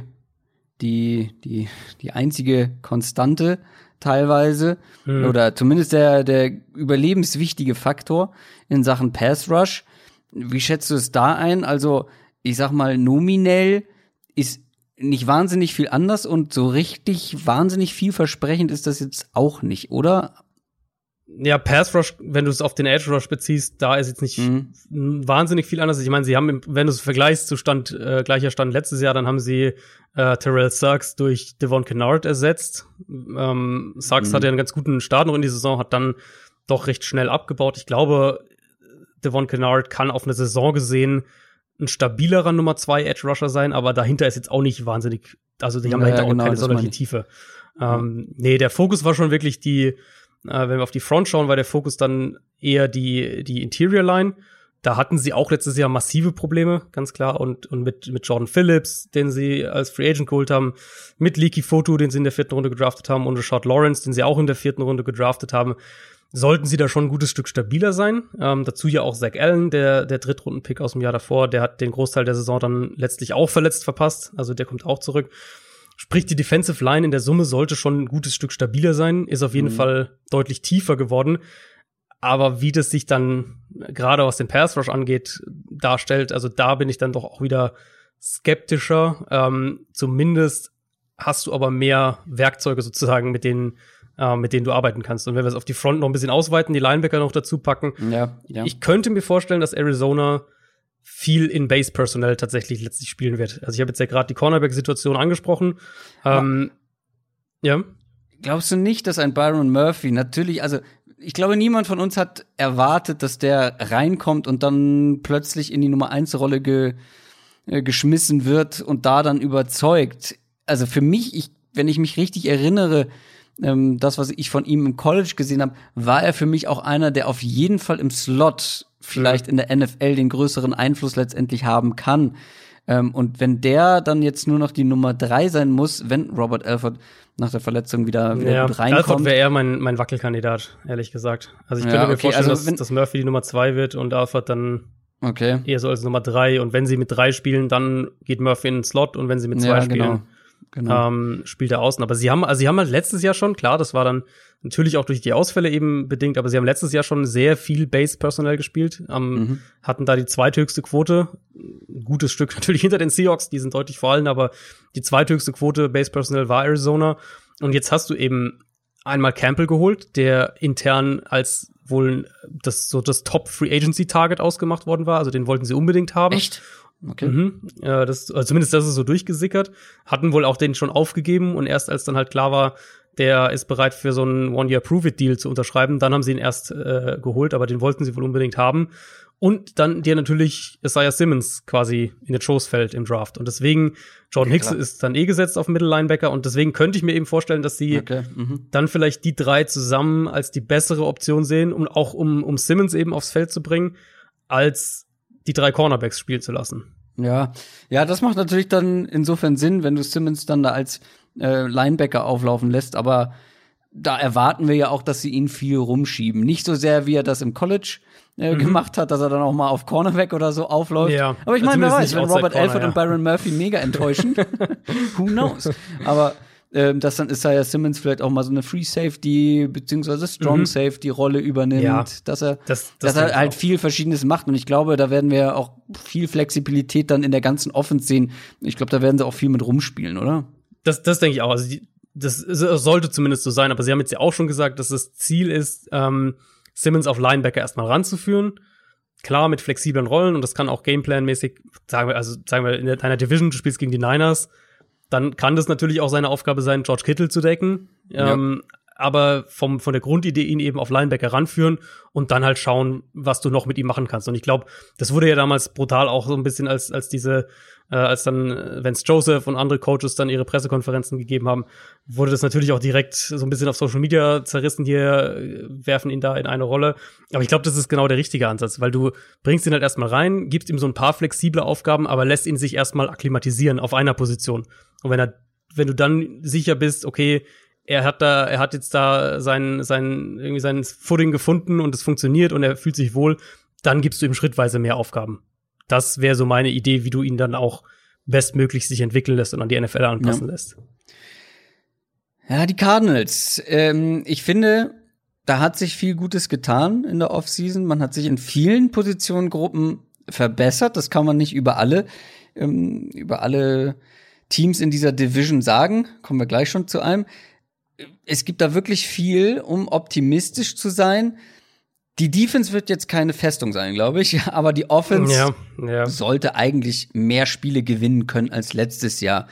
die, die, die einzige Konstante teilweise. Mhm. Oder zumindest der, der überlebenswichtige Faktor in Sachen Pass Rush. Wie schätzt du es da ein? Also, ich sag mal, nominell ist nicht wahnsinnig viel anders und so richtig wahnsinnig vielversprechend ist das jetzt auch nicht, oder? Ja, Pass Rush, wenn du es auf den Edge Rush beziehst, da ist jetzt nicht mhm. wahnsinnig viel anders. Ich meine, sie haben, wenn du es vergleichst zu Stand, äh, gleicher Stand letztes Jahr, dann haben sie äh, Terrell Suggs durch Devon Kennard ersetzt. Ähm, Suggs mhm. hatte einen ganz guten Start noch in die Saison, hat dann doch recht schnell abgebaut. Ich glaube, Devon Kennard kann auf eine Saison gesehen ein stabilerer Nummer zwei Edge Rusher sein, aber dahinter ist jetzt auch nicht wahnsinnig, also die haben ja, dahinter genau, auch keine sonderliche Tiefe. Ähm, nee, der Fokus war schon wirklich die, äh, wenn wir auf die Front schauen, war der Fokus dann eher die, die Interior Line. Da hatten sie auch letztes Jahr massive Probleme, ganz klar. Und, und mit, mit Jordan Phillips, den sie als Free Agent geholt haben, mit Leaky Photo, den sie in der vierten Runde gedraftet haben, und Rashad Lawrence, den sie auch in der vierten Runde gedraftet haben, sollten sie da schon ein gutes Stück stabiler sein. Ähm, dazu ja auch Zach Allen, der, der Drittrunden-Pick aus dem Jahr davor, der hat den Großteil der Saison dann letztlich auch verletzt verpasst. Also der kommt auch zurück. Sprich, die Defensive Line in der Summe sollte schon ein gutes Stück stabiler sein, ist auf jeden mhm. Fall deutlich tiefer geworden. Aber wie das sich dann gerade was den Pass Rush angeht, darstellt, also da bin ich dann doch auch wieder skeptischer. Ähm, zumindest hast du aber mehr Werkzeuge sozusagen, mit denen, äh, mit denen du arbeiten kannst. Und wenn wir es auf die Front noch ein bisschen ausweiten, die Linebacker noch dazu packen, ja, ja. ich könnte mir vorstellen, dass Arizona viel in Base Personnel tatsächlich letztlich spielen wird. Also ich habe jetzt ja gerade die Cornerback-Situation angesprochen. Ähm, ja. Glaubst du nicht, dass ein Byron Murphy natürlich, also ich glaube, niemand von uns hat erwartet, dass der reinkommt und dann plötzlich in die Nummer 1 Rolle ge, äh, geschmissen wird und da dann überzeugt. Also für mich, ich, wenn ich mich richtig erinnere, ähm, das, was ich von ihm im College gesehen habe, war er für mich auch einer, der auf jeden Fall im Slot vielleicht in der NFL den größeren Einfluss letztendlich haben kann. Ähm, und wenn der dann jetzt nur noch die Nummer drei sein muss, wenn Robert Alford nach der Verletzung wieder, wieder ja, gut reinkommt. Alford wäre eher mein, mein Wackelkandidat, ehrlich gesagt. Also ich könnte ja, okay, mir vorstellen, also dass, dass Murphy die Nummer zwei wird und Alford dann okay. eher so als Nummer drei. Und wenn sie mit drei spielen, dann geht Murphy in den Slot und wenn sie mit zwei ja, spielen, genau genau. ähm, spielt er außen. Aber sie haben, also sie haben halt letztes Jahr schon, klar, das war dann natürlich auch durch die Ausfälle eben bedingt, aber sie haben letztes Jahr schon sehr viel Base-Personal gespielt, ähm, mhm. hatten da die zweithöchste Quote, ein gutes Stück [laughs] natürlich hinter den Seahawks, die sind deutlich vor allem, aber die zweithöchste Quote Base-Personal war Arizona. Und jetzt hast du eben einmal Campbell geholt, der intern als wohl das so das Top Free Agency Target ausgemacht worden war, also den wollten sie unbedingt haben. Echt? Okay. Mhm. Ja, das, also zumindest das ist so durchgesickert. Hatten wohl auch den schon aufgegeben und erst als dann halt klar war, der ist bereit für so einen One-Year-Prove-It-Deal zu unterschreiben, dann haben sie ihn erst äh, geholt, aber den wollten sie wohl unbedingt haben. Und dann dir natürlich Isaiah Simmons quasi in den Schoß fällt im Draft. Und deswegen, Jordan Hicks ist dann eh gesetzt auf Middle Linebacker und deswegen könnte ich mir eben vorstellen, dass sie okay, mhm. dann vielleicht die drei zusammen als die bessere Option sehen, um auch um, um Simmons eben aufs Feld zu bringen, als die drei Cornerbacks spielen zu lassen. Ja, ja, das macht natürlich dann insofern Sinn, wenn du Simmons dann da als äh, Linebacker auflaufen lässt, aber da erwarten wir ja auch, dass sie ihn viel rumschieben. Nicht so sehr, wie er das im College äh, mhm. gemacht hat, dass er dann auch mal auf Cornerback oder so aufläuft. Ja, aber ich meine, wer weiß, wenn Robert Corner, Alford ja. und Byron Murphy mega [laughs] enttäuschen, [laughs] who knows? Aber ähm, dass dann Isaiah Simmons vielleicht auch mal so eine Free Safety beziehungsweise Strong mhm. Safety Rolle übernimmt, ja, dass er, das, das dass er halt auch. viel Verschiedenes macht. Und ich glaube, da werden wir auch viel Flexibilität dann in der ganzen Offense sehen. Ich glaube, da werden sie auch viel mit rumspielen, oder? Das, das denke ich auch. Also die, das sollte zumindest so sein. Aber sie haben jetzt ja auch schon gesagt, dass das Ziel ist, ähm, Simmons auf Linebacker erstmal ranzuführen. Klar, mit flexiblen Rollen und das kann auch Gameplan-mäßig, sagen wir, also sagen wir in deiner Division, du spielst gegen die Niners, dann kann das natürlich auch seine Aufgabe sein, George Kittle zu decken. Ja. Ähm, aber vom, von der Grundidee ihn eben auf Linebacker ranführen und dann halt schauen, was du noch mit ihm machen kannst. Und ich glaube, das wurde ja damals brutal auch so ein bisschen als, als diese, äh, als dann äh, Vance Joseph und andere Coaches dann ihre Pressekonferenzen gegeben haben, wurde das natürlich auch direkt so ein bisschen auf Social Media zerrissen, hier äh, werfen ihn da in eine Rolle. Aber ich glaube, das ist genau der richtige Ansatz, weil du bringst ihn halt erstmal rein, gibst ihm so ein paar flexible Aufgaben, aber lässt ihn sich erstmal akklimatisieren auf einer Position. Und wenn er wenn du dann sicher bist, okay, er hat da, er hat jetzt da sein, sein, irgendwie sein Footing gefunden und es funktioniert und er fühlt sich wohl, dann gibst du ihm schrittweise mehr Aufgaben. Das wäre so meine Idee, wie du ihn dann auch bestmöglich sich entwickeln lässt und an die NFL anpassen ja. lässt. Ja, die Cardinals. Ähm, ich finde, da hat sich viel Gutes getan in der Offseason. Man hat sich in vielen Positionengruppen verbessert. Das kann man nicht über alle, ähm, über alle Teams in dieser Division sagen. Kommen wir gleich schon zu einem es gibt da wirklich viel, um optimistisch zu sein. Die Defense wird jetzt keine Festung sein, glaube ich, [laughs] aber die Offense ja, ja. sollte eigentlich mehr Spiele gewinnen können als letztes Jahr.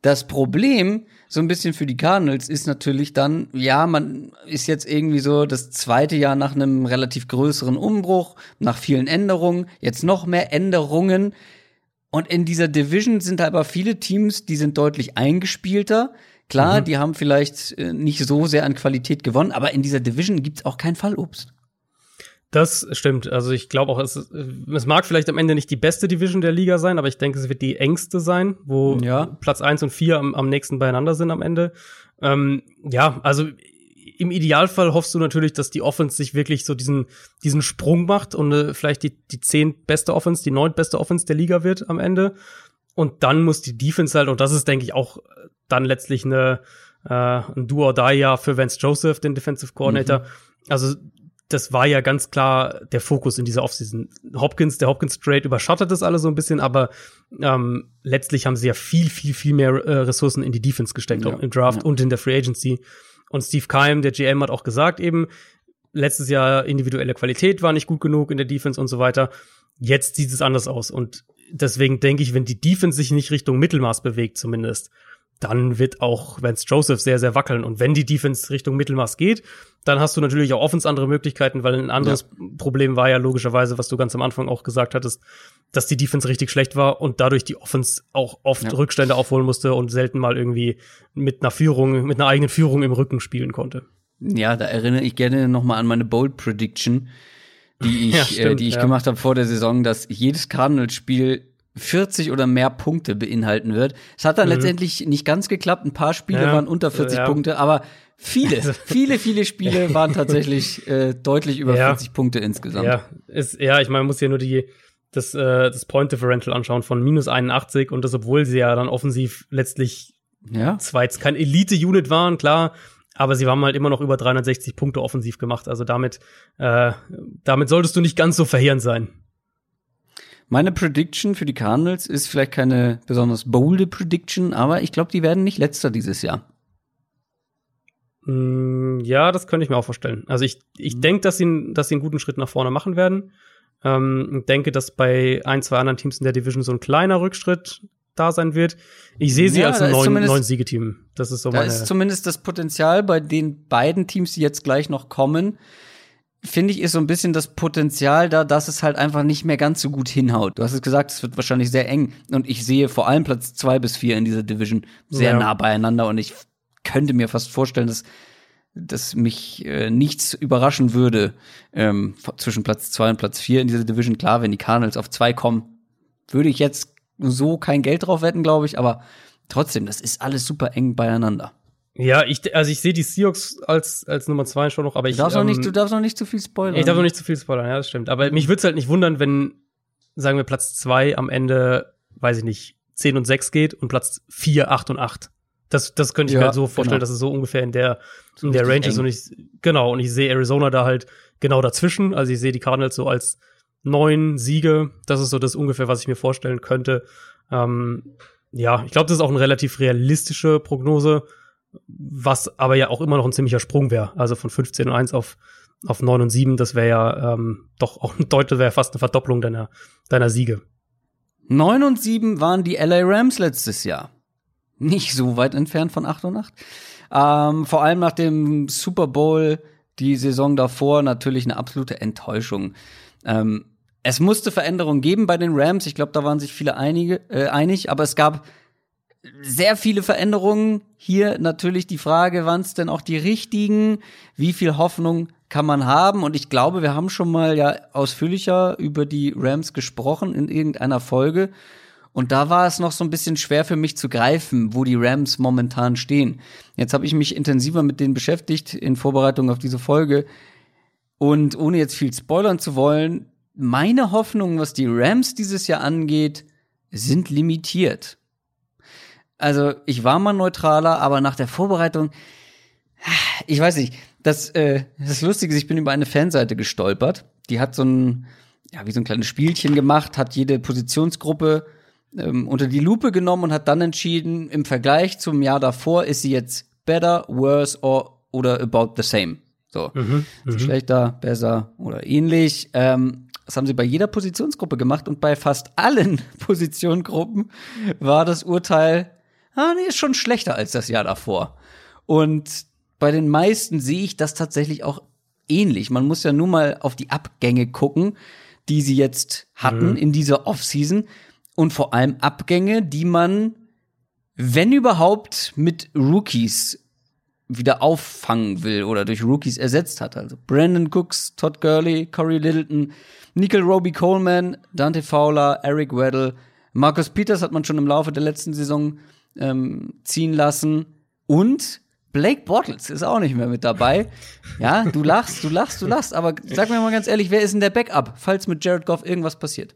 Das Problem, so ein bisschen für die Cardinals, ist natürlich dann, ja, man ist jetzt irgendwie so das zweite Jahr nach einem relativ größeren Umbruch, nach vielen Änderungen, jetzt noch mehr Änderungen. Und in dieser Division sind aber viele Teams, die sind deutlich eingespielter. Klar, mhm. die haben vielleicht äh, nicht so sehr an Qualität gewonnen, aber in dieser Division gibt's auch kein Fallobst. Das stimmt. Also ich glaube auch, es, es mag vielleicht am Ende nicht die beste Division der Liga sein, aber ich denke, es wird die engste sein, wo ja. Platz eins und vier am, am nächsten beieinander sind am Ende. Ähm, ja, also im Idealfall hoffst du natürlich, dass die Offense sich wirklich so diesen, diesen Sprung macht und äh, vielleicht die, die zehn beste Offense, die neun beste Offense der Liga wird am Ende. Und dann muss die Defense halt, und das ist, denke ich, auch dann letztlich eine, äh, ein Do or Die ja für Vance Joseph, den Defensive Coordinator. Mhm. Also das war ja ganz klar der Fokus in dieser Offseason. Hopkins, der Hopkins Trade überschattet das alles so ein bisschen, aber ähm, letztlich haben sie ja viel, viel, viel mehr äh, Ressourcen in die Defense gesteckt, ja. auch im Draft ja. und in der Free Agency. Und Steve Keim, der GM, hat auch gesagt eben, letztes Jahr individuelle Qualität war nicht gut genug in der Defense und so weiter. Jetzt sieht es anders aus. Und deswegen denke ich, wenn die Defense sich nicht Richtung Mittelmaß bewegt, zumindest, dann wird auch Vance Joseph sehr, sehr wackeln. Und wenn die Defense Richtung Mittelmaß geht, dann hast du natürlich auch offens andere Möglichkeiten, weil ein anderes ja. Problem war ja logischerweise, was du ganz am Anfang auch gesagt hattest, dass die Defense richtig schlecht war und dadurch die Offense auch oft ja. Rückstände aufholen musste und selten mal irgendwie mit einer Führung, mit einer eigenen Führung im Rücken spielen konnte. Ja, da erinnere ich gerne noch mal an meine Bold Prediction, die [laughs] ich, ja, stimmt, äh, die ich gemacht habe vor der Saison, dass jedes Cardinals-Spiel 40 oder mehr Punkte beinhalten wird. Es hat dann mhm. letztendlich nicht ganz geklappt. Ein paar Spiele ja, waren unter 40 ja. Punkte, aber viele, also viele, viele Spiele [laughs] waren tatsächlich äh, deutlich über ja. 40 Punkte insgesamt. Ja, ist, ja ich meine, man muss hier nur die, das, äh, das Point Differential anschauen von minus 81 und das, obwohl sie ja dann offensiv letztlich ja. zwar jetzt kein Elite-Unit waren, klar, aber sie haben halt immer noch über 360 Punkte offensiv gemacht. Also damit, äh, damit solltest du nicht ganz so verheerend sein. Meine Prediction für die Cardinals ist vielleicht keine besonders bolde Prediction, aber ich glaube, die werden nicht letzter dieses Jahr. Mm, ja, das könnte ich mir auch vorstellen. Also ich, ich mhm. denke, dass sie, dass sie einen guten Schritt nach vorne machen werden. Ähm, denke, dass bei ein, zwei anderen Teams in der Division so ein kleiner Rückschritt da sein wird. Ich sehe sie ja, als ein neuen Siegeteam. Das ist so da meine. Da ist zumindest das Potenzial bei den beiden Teams, die jetzt gleich noch kommen, finde ich, ist so ein bisschen das Potenzial da, dass es halt einfach nicht mehr ganz so gut hinhaut. Du hast es gesagt, es wird wahrscheinlich sehr eng. Und ich sehe vor allem Platz zwei bis vier in dieser Division sehr ja. nah beieinander. Und ich könnte mir fast vorstellen, dass, dass mich äh, nichts überraschen würde ähm, zwischen Platz zwei und Platz vier in dieser Division. Klar, wenn die Cardinals auf zwei kommen, würde ich jetzt so kein Geld drauf wetten, glaube ich. Aber trotzdem, das ist alles super eng beieinander. Ja, ich, also ich sehe die Seahawks als, als Nummer zwei schon noch, aber ich. Du darfst, ähm, noch nicht, du darfst noch nicht zu viel spoilern. Ich darf noch nicht zu viel spoilern, ja, das stimmt. Aber mich würde es halt nicht wundern, wenn, sagen wir, Platz zwei am Ende, weiß ich nicht, zehn und sechs geht und Platz vier acht und acht Das, das könnte ich ja, mir halt so vorstellen, genau. dass es so ungefähr in der, in der Range ist. Und ich, genau, und ich sehe Arizona da halt genau dazwischen. Also ich sehe die Cardinals so als neun Siege. Das ist so das ungefähr, was ich mir vorstellen könnte. Ähm, ja, ich glaube, das ist auch eine relativ realistische Prognose was aber ja auch immer noch ein ziemlicher Sprung wäre. Also von 15 und 1 auf, auf 9 und 7, das wäre ja ähm, doch auch ein deutlich, wäre fast eine Verdopplung deiner, deiner Siege. 9 und 7 waren die LA Rams letztes Jahr. nicht so weit entfernt von 8 und 8. Ähm, vor allem nach dem Super Bowl die Saison davor natürlich eine absolute Enttäuschung. Ähm, es musste Veränderungen geben bei den Rams. Ich glaube, da waren sich viele einige, äh, einig, aber es gab sehr viele Veränderungen. Hier natürlich die Frage, waren es denn auch die richtigen? Wie viel Hoffnung kann man haben? Und ich glaube, wir haben schon mal ja ausführlicher über die Rams gesprochen in irgendeiner Folge. Und da war es noch so ein bisschen schwer für mich zu greifen, wo die Rams momentan stehen. Jetzt habe ich mich intensiver mit denen beschäftigt in Vorbereitung auf diese Folge. Und ohne jetzt viel spoilern zu wollen, meine Hoffnungen, was die Rams dieses Jahr angeht, sind limitiert. Also ich war mal neutraler, aber nach der Vorbereitung, ich weiß nicht, das, äh, das Lustige ist, ich bin über eine Fanseite gestolpert. Die hat so ein, ja, wie so ein kleines Spielchen gemacht, hat jede Positionsgruppe ähm, unter die Lupe genommen und hat dann entschieden, im Vergleich zum Jahr davor ist sie jetzt better, worse or, oder about the same. So, mhm, mhm. schlechter, besser oder ähnlich. Ähm, das haben sie bei jeder Positionsgruppe gemacht und bei fast allen [laughs] Positionsgruppen war das Urteil ah, nee, ist schon schlechter als das Jahr davor. Und bei den meisten sehe ich das tatsächlich auch ähnlich. Man muss ja nur mal auf die Abgänge gucken, die sie jetzt hatten mhm. in dieser Offseason und vor allem Abgänge, die man, wenn überhaupt, mit Rookies wieder auffangen will oder durch Rookies ersetzt hat. Also Brandon Cooks, Todd Gurley, Corey Littleton, Nickel Roby Coleman, Dante Fowler, Eric Weddle, Marcus Peters hat man schon im Laufe der letzten Saison ähm, ziehen lassen. Und Blake Bortles ist auch nicht mehr mit dabei. Ja, du lachst, du lachst, du lachst. Aber sag mir mal ganz ehrlich, wer ist denn der Backup, falls mit Jared Goff irgendwas passiert?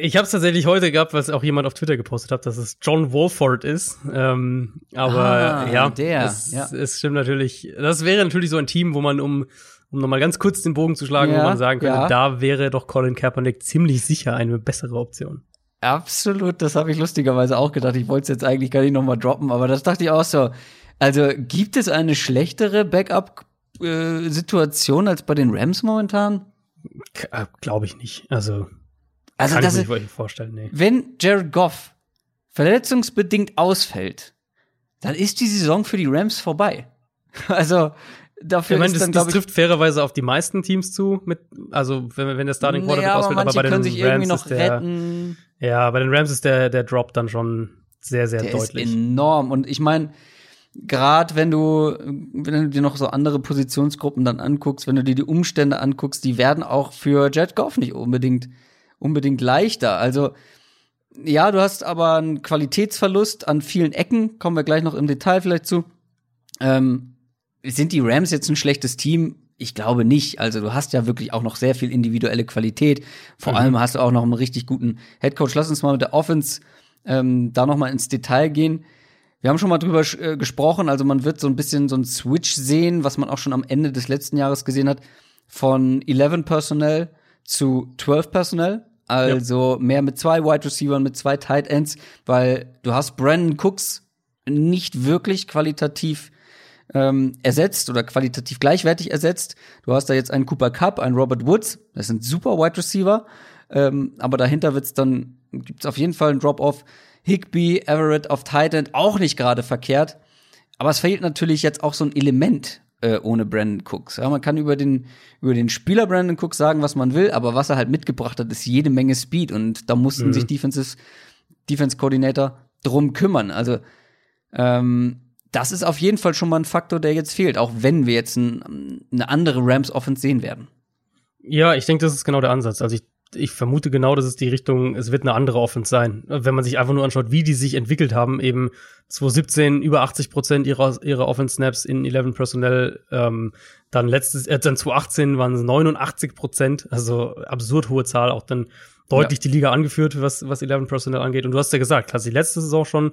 Ich habe es tatsächlich heute gehabt, was auch jemand auf Twitter gepostet hat, dass es John Wolford ist. Ähm, aber ah, ja, der, es, ja, es stimmt natürlich. Das wäre natürlich so ein Team, wo man um um nochmal ganz kurz den Bogen zu schlagen, ja, wo man sagen könnte, ja. da wäre doch Colin Kaepernick ziemlich sicher eine bessere Option. Absolut, das habe ich lustigerweise auch gedacht. Ich wollte es jetzt eigentlich gar nicht nochmal droppen, aber das dachte ich auch so. Also gibt es eine schlechtere Backup-Situation als bei den Rams momentan? Äh, Glaube ich nicht. Also, also kann das ich mir nicht vorstellen. Nee. Wenn Jared Goff verletzungsbedingt ausfällt, dann ist die Saison für die Rams vorbei. [laughs] Also Dafür ich meine, das, dann, das trifft fairerweise auf die meisten Teams zu, mit, also wenn, wenn der Starting Quarterback naja, ausfällt, aber, aber bei den sich Rams noch ist der, retten. Ja, bei den Rams ist der, der Drop dann schon sehr, sehr der deutlich. Ist enorm. Und ich meine, gerade wenn du, wenn du dir noch so andere Positionsgruppen dann anguckst, wenn du dir die Umstände anguckst, die werden auch für Jet Goff nicht unbedingt, unbedingt leichter. Also, ja, du hast aber einen Qualitätsverlust an vielen Ecken, kommen wir gleich noch im Detail vielleicht zu. Ähm, sind die Rams jetzt ein schlechtes Team? Ich glaube nicht. Also du hast ja wirklich auch noch sehr viel individuelle Qualität. Vor mhm. allem hast du auch noch einen richtig guten Headcoach. Lass uns mal mit der Offense ähm, da noch mal ins Detail gehen. Wir haben schon mal drüber äh, gesprochen. Also man wird so ein bisschen so ein Switch sehen, was man auch schon am Ende des letzten Jahres gesehen hat, von 11 Personnel zu 12 Personnel. Also ja. mehr mit zwei Wide Receivers, mit zwei Tight Ends, weil du hast Brandon Cooks nicht wirklich qualitativ ähm, ersetzt oder qualitativ gleichwertig ersetzt. Du hast da jetzt einen Cooper Cup, einen Robert Woods, das sind super Wide Receiver, ähm, aber dahinter wird's dann, gibt's auf jeden Fall einen Drop-Off. Higby, Everett auf Titan, auch nicht gerade verkehrt. Aber es fehlt natürlich jetzt auch so ein Element äh, ohne Brandon Cooks. Ja, man kann über den, über den Spieler Brandon Cooks sagen, was man will, aber was er halt mitgebracht hat, ist jede Menge Speed und da mussten mhm. sich Defenses, Defense Coordinator drum kümmern. Also ähm, das ist auf jeden Fall schon mal ein Faktor, der jetzt fehlt, auch wenn wir jetzt ein, eine andere Rams Offense sehen werden. Ja, ich denke, das ist genau der Ansatz. Also ich, ich vermute genau, dass es die Richtung, es wird eine andere Offense sein. Wenn man sich einfach nur anschaut, wie die sich entwickelt haben, eben 2017 über 80 Prozent ihrer, ihrer Offense Snaps in 11 Personnel, ähm, dann letztes, äh, dann 2018 waren es 89 Prozent, also absurd hohe Zahl, auch dann deutlich ja. die Liga angeführt, was, was 11 Personnel angeht. Und du hast ja gesagt, hast die letzte Saison schon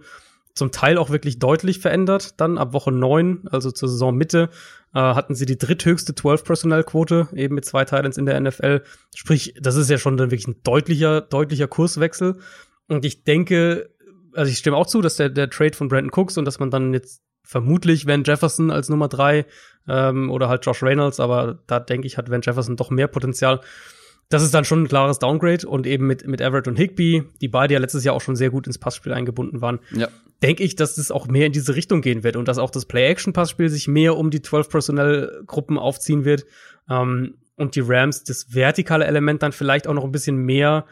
zum Teil auch wirklich deutlich verändert. Dann ab Woche neun, also zur Saisonmitte, äh, hatten sie die dritthöchste 12-Personal-Quote, eben mit zwei Titans in der NFL. Sprich, das ist ja schon dann wirklich ein deutlicher, deutlicher Kurswechsel. Und ich denke, also ich stimme auch zu, dass der, der Trade von Brandon Cooks und dass man dann jetzt vermutlich Van Jefferson als Nummer drei ähm, oder halt Josh Reynolds, aber da denke ich, hat Van Jefferson doch mehr Potenzial. Das ist dann schon ein klares Downgrade und eben mit, mit Everett und Higby, die beide ja letztes Jahr auch schon sehr gut ins Passspiel eingebunden waren, ja. denke ich, dass es auch mehr in diese Richtung gehen wird und dass auch das Play-Action-Passspiel sich mehr um die 12-Personnel-Gruppen aufziehen wird ähm, und die Rams das vertikale Element dann vielleicht auch noch ein bisschen mehr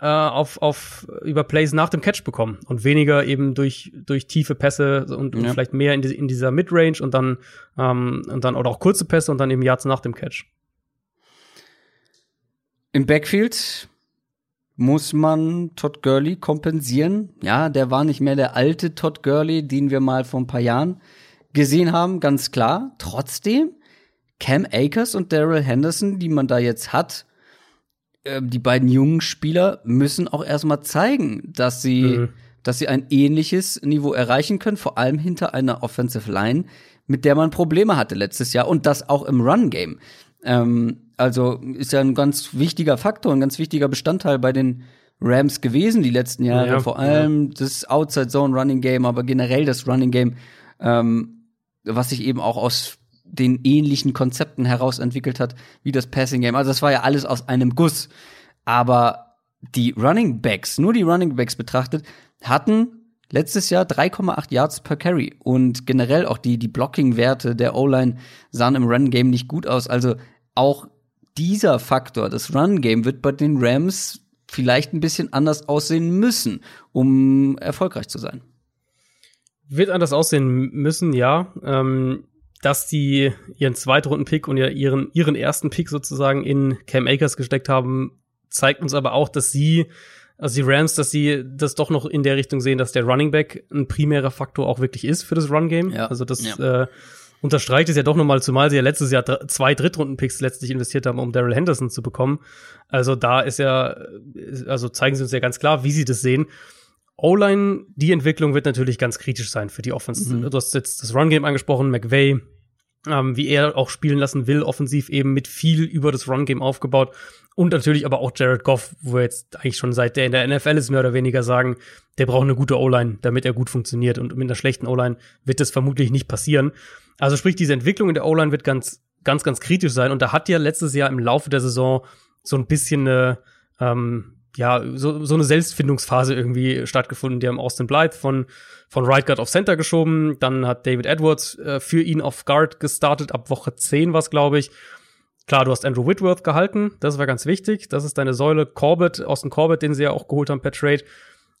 äh, auf, auf über Plays nach dem Catch bekommen und weniger eben durch durch tiefe Pässe und, ja. und vielleicht mehr in, die, in dieser Midrange und dann ähm, und dann oder auch kurze Pässe und dann eben Yards nach dem Catch. Im Backfield muss man Todd Gurley kompensieren. Ja, der war nicht mehr der alte Todd Gurley, den wir mal vor ein paar Jahren gesehen haben, ganz klar. Trotzdem, Cam Akers und Daryl Henderson, die man da jetzt hat, äh, die beiden jungen Spieler müssen auch erstmal zeigen, dass sie, mhm. dass sie ein ähnliches Niveau erreichen können, vor allem hinter einer Offensive Line, mit der man Probleme hatte letztes Jahr und das auch im Run-Game. Ähm, also ist ja ein ganz wichtiger Faktor, ein ganz wichtiger Bestandteil bei den Rams gewesen die letzten Jahre. Ja, vor allem ja. das Outside Zone Running Game, aber generell das Running Game, ähm, was sich eben auch aus den ähnlichen Konzepten heraus entwickelt hat, wie das Passing Game. Also das war ja alles aus einem Guss. Aber die Running Backs, nur die Running Backs betrachtet, hatten letztes Jahr 3,8 Yards per Carry und generell auch die, die Blocking-Werte der O-Line sahen im Run-Game nicht gut aus. Also auch dieser Faktor, das Run-Game, wird bei den Rams vielleicht ein bisschen anders aussehen müssen, um erfolgreich zu sein. Wird anders aussehen müssen, ja. Ähm, dass die ihren Zweitrunden-Pick und ihren, ihren ersten Pick sozusagen in Cam Akers gesteckt haben, zeigt uns aber auch, dass sie, also die Rams, dass sie das doch noch in der Richtung sehen, dass der Running Back ein primärer Faktor auch wirklich ist für das Run-Game. Ja. Also das ja. äh, unterstreicht es ja doch nochmal, zumal sie ja letztes Jahr zwei Drittrunden-Picks letztlich investiert haben, um Daryl Henderson zu bekommen. Also da ist ja, also zeigen sie uns ja ganz klar, wie sie das sehen. O-Line, die Entwicklung wird natürlich ganz kritisch sein für die Offense. Mhm. Du hast jetzt das Run-Game angesprochen, McVay, ähm, wie er auch spielen lassen will, offensiv eben mit viel über das Run-Game aufgebaut. Und natürlich aber auch Jared Goff, wo wir jetzt eigentlich schon seit der in der NFL ist, mehr oder weniger sagen, der braucht eine gute O-Line, damit er gut funktioniert. Und mit einer schlechten O-Line wird das vermutlich nicht passieren. Also sprich, diese Entwicklung in der O-Line wird ganz, ganz, ganz kritisch sein. Und da hat ja letztes Jahr im Laufe der Saison so ein bisschen eine, ähm, ja, so, so eine Selbstfindungsphase irgendwie stattgefunden. Die haben Austin Blythe von, von Right Guard auf Center geschoben. Dann hat David Edwards äh, für ihn auf Guard gestartet. Ab Woche 10 was glaube ich. Klar, du hast Andrew Whitworth gehalten. Das war ganz wichtig. Das ist deine Säule. Corbett, Austin Corbett, den sie ja auch geholt haben per Trade,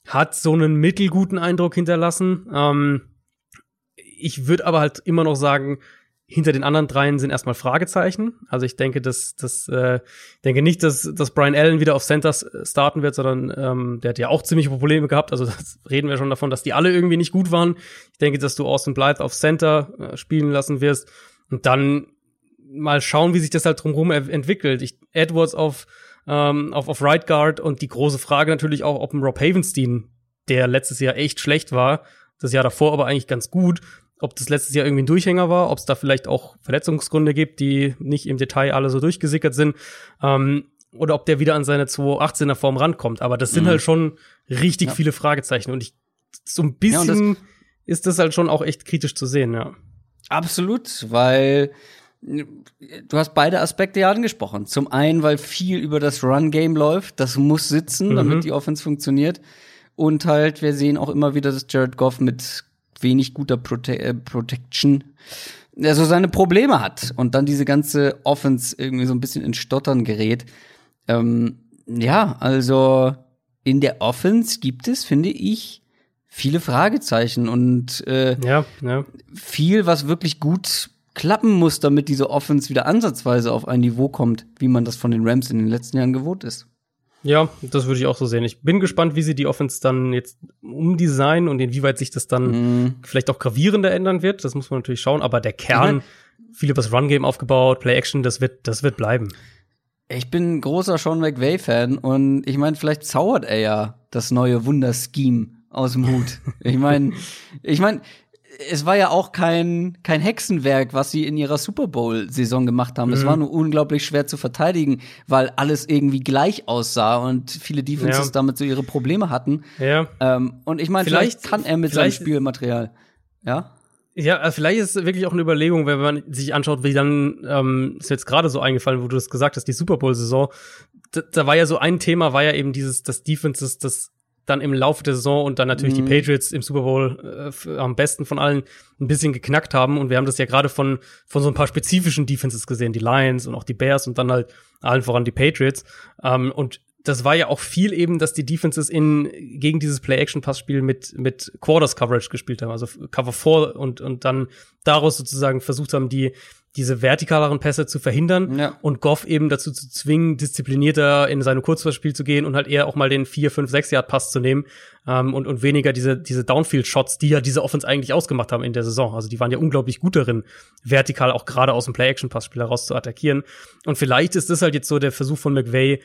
hat so einen mittelguten Eindruck hinterlassen. Ähm, ich würde aber halt immer noch sagen, hinter den anderen dreien sind erstmal Fragezeichen. Also ich denke, dass dass äh, denke nicht, dass, dass Brian Allen wieder auf Centers starten wird, sondern ähm, der hat ja auch ziemlich Probleme gehabt. Also [laughs] das reden wir schon davon, dass die alle irgendwie nicht gut waren. Ich denke, dass du Austin Blythe auf Center äh, spielen lassen wirst und dann mal schauen, wie sich das halt drumherum entwickelt. Ich, Edwards auf, ähm, auf, auf Right Guard und die große Frage natürlich auch, ob ein Rob Havenstein, der letztes Jahr echt schlecht war, das Jahr davor aber eigentlich ganz gut, ob das letztes Jahr irgendwie ein Durchhänger war, ob es da vielleicht auch Verletzungsgründe gibt, die nicht im Detail alle so durchgesickert sind, ähm, oder ob der wieder an seine 218er Form rankommt. Aber das sind mhm. halt schon richtig ja. viele Fragezeichen und ich so ein bisschen ja, das ist das halt schon auch echt kritisch zu sehen, ja. Absolut, weil du hast beide Aspekte ja angesprochen. Zum einen, weil viel über das Run-Game läuft, das muss sitzen, mhm. damit die Offense funktioniert. Und halt, wir sehen auch immer wieder, dass Jared Goff mit wenig guter Prote äh, Protection also seine Probleme hat und dann diese ganze Offense irgendwie so ein bisschen in Stottern gerät. Ähm, ja, also in der Offense gibt es, finde ich, viele Fragezeichen und äh, ja, ja. viel, was wirklich gut klappen muss, damit diese Offense wieder ansatzweise auf ein Niveau kommt, wie man das von den Rams in den letzten Jahren gewohnt ist. Ja, das würde ich auch so sehen. Ich bin gespannt, wie sie die Offense dann jetzt umdesignen und inwieweit sich das dann mm. vielleicht auch gravierender ändern wird. Das muss man natürlich schauen. Aber der Kern, viel über das Run-Game aufgebaut, Play-Action, das wird, das wird bleiben. Ich bin großer Sean McVay-Fan und ich meine, vielleicht zaubert er ja das neue Wunderscheme aus dem Hut. [laughs] ich meine, ich meine, es war ja auch kein, kein Hexenwerk, was sie in ihrer Super Bowl-Saison gemacht haben. Mhm. Es war nur unglaublich schwer zu verteidigen, weil alles irgendwie gleich aussah und viele Defenses ja. damit so ihre Probleme hatten. Ja. Ähm, und ich meine, vielleicht, vielleicht, kann er mit seinem Spielmaterial. Ja? Ja, also vielleicht ist es wirklich auch eine Überlegung, wenn man sich anschaut, wie dann ähm, ist jetzt gerade so eingefallen, wo du das gesagt hast, die Super Bowl-Saison. Da, da, war ja so ein Thema, war ja eben dieses, das Defenses, das dann im Laufe der Saison und dann natürlich mhm. die Patriots im Super Bowl äh, am besten von allen ein bisschen geknackt haben. Und wir haben das ja gerade von, von so ein paar spezifischen Defenses gesehen, die Lions und auch die Bears und dann halt allen voran die Patriots. Ähm, und das war ja auch viel eben, dass die Defenses in gegen dieses Play-Action-Pass-Spiel mit mit Quarters-Coverage gespielt haben, also Cover 4 und und dann daraus sozusagen versucht haben, die diese vertikaleren Pässe zu verhindern ja. und Goff eben dazu zu zwingen, disziplinierter in seinem Kurzpassspiel zu gehen und halt eher auch mal den 4, 5, 6 Yard Pass zu nehmen ähm, und, und weniger diese, diese Downfield Shots, die ja diese Offense eigentlich ausgemacht haben in der Saison. Also die waren ja unglaublich gut darin, vertikal auch gerade aus dem Play-Action-Passspiel heraus zu attackieren. Und vielleicht ist das halt jetzt so der Versuch von McVay,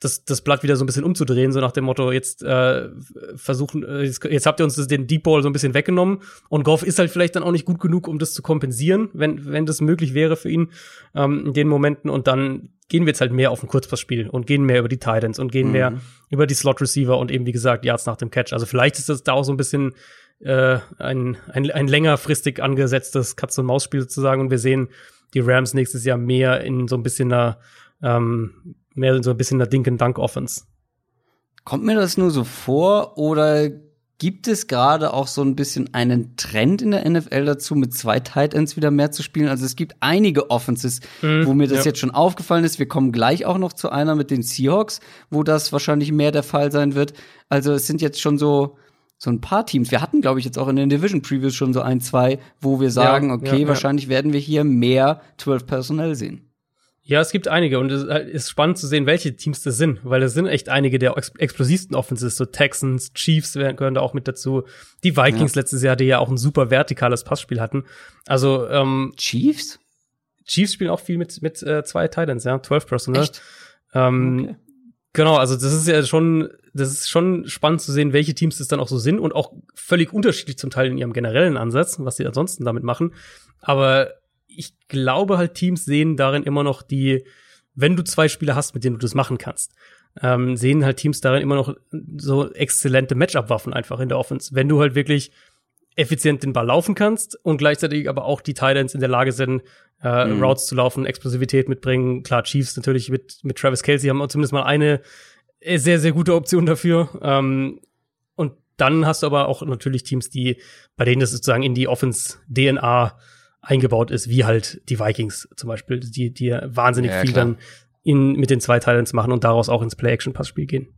das, das Blatt wieder so ein bisschen umzudrehen, so nach dem Motto, jetzt äh, versuchen, äh, jetzt, jetzt habt ihr uns das, den Deep Ball so ein bisschen weggenommen und Goff ist halt vielleicht dann auch nicht gut genug, um das zu kompensieren, wenn, wenn das möglich wäre für ihn ähm, in den Momenten und dann gehen wir jetzt halt mehr auf ein Kurzpassspiel und gehen mehr über die Titans und gehen mhm. mehr über die Slot Receiver und eben wie gesagt Yards nach dem Catch. Also vielleicht ist das da auch so ein bisschen äh, ein, ein, ein längerfristig angesetztes Katz-und-Maus-Spiel sozusagen und wir sehen die Rams nächstes Jahr mehr in so ein bisschen einer ähm, mehr so ein bisschen der Dink and Dunk Offense. Kommt mir das nur so vor oder gibt es gerade auch so ein bisschen einen Trend in der NFL dazu, mit zwei Tight Ends wieder mehr zu spielen? Also es gibt einige Offenses, mhm, wo mir das ja. jetzt schon aufgefallen ist. Wir kommen gleich auch noch zu einer mit den Seahawks, wo das wahrscheinlich mehr der Fall sein wird. Also es sind jetzt schon so so ein paar Teams. Wir hatten, glaube ich, jetzt auch in den Division Previews schon so ein, zwei, wo wir sagen, ja, okay, ja, wahrscheinlich werden wir hier mehr 12 Personell sehen. Ja, es gibt einige und es ist spannend zu sehen, welche Teams das sind, weil es sind echt einige der ex explosivsten Offenses, so Texans, Chiefs gehören da auch mit dazu. Die Vikings ja. letztes Jahr, die ja auch ein super vertikales Passspiel hatten. Also ähm, Chiefs? Chiefs spielen auch viel mit mit äh, zwei Titans, ja, 12 Personal. Echt? Ähm, okay. Genau, also das ist ja schon, das ist schon spannend zu sehen, welche Teams das dann auch so sind und auch völlig unterschiedlich zum Teil in ihrem generellen Ansatz, was sie ansonsten damit machen. Aber ich glaube halt, Teams sehen darin immer noch die, wenn du zwei Spieler hast, mit denen du das machen kannst, ähm, sehen halt Teams darin immer noch so exzellente Matchup-Waffen einfach in der Offense. Wenn du halt wirklich effizient den Ball laufen kannst und gleichzeitig aber auch die Titans in der Lage sind, äh, mhm. Routes zu laufen, Explosivität mitbringen. Klar, Chiefs natürlich mit, mit Travis Kelsey haben zumindest mal eine sehr, sehr gute Option dafür. Ähm, und dann hast du aber auch natürlich Teams, die, bei denen das sozusagen in die Offense-DNA eingebaut ist, wie halt die Vikings zum Beispiel, die, die wahnsinnig ja, viel klar. dann in, mit den zwei Teilen machen und daraus auch ins Play-Action-Passspiel gehen.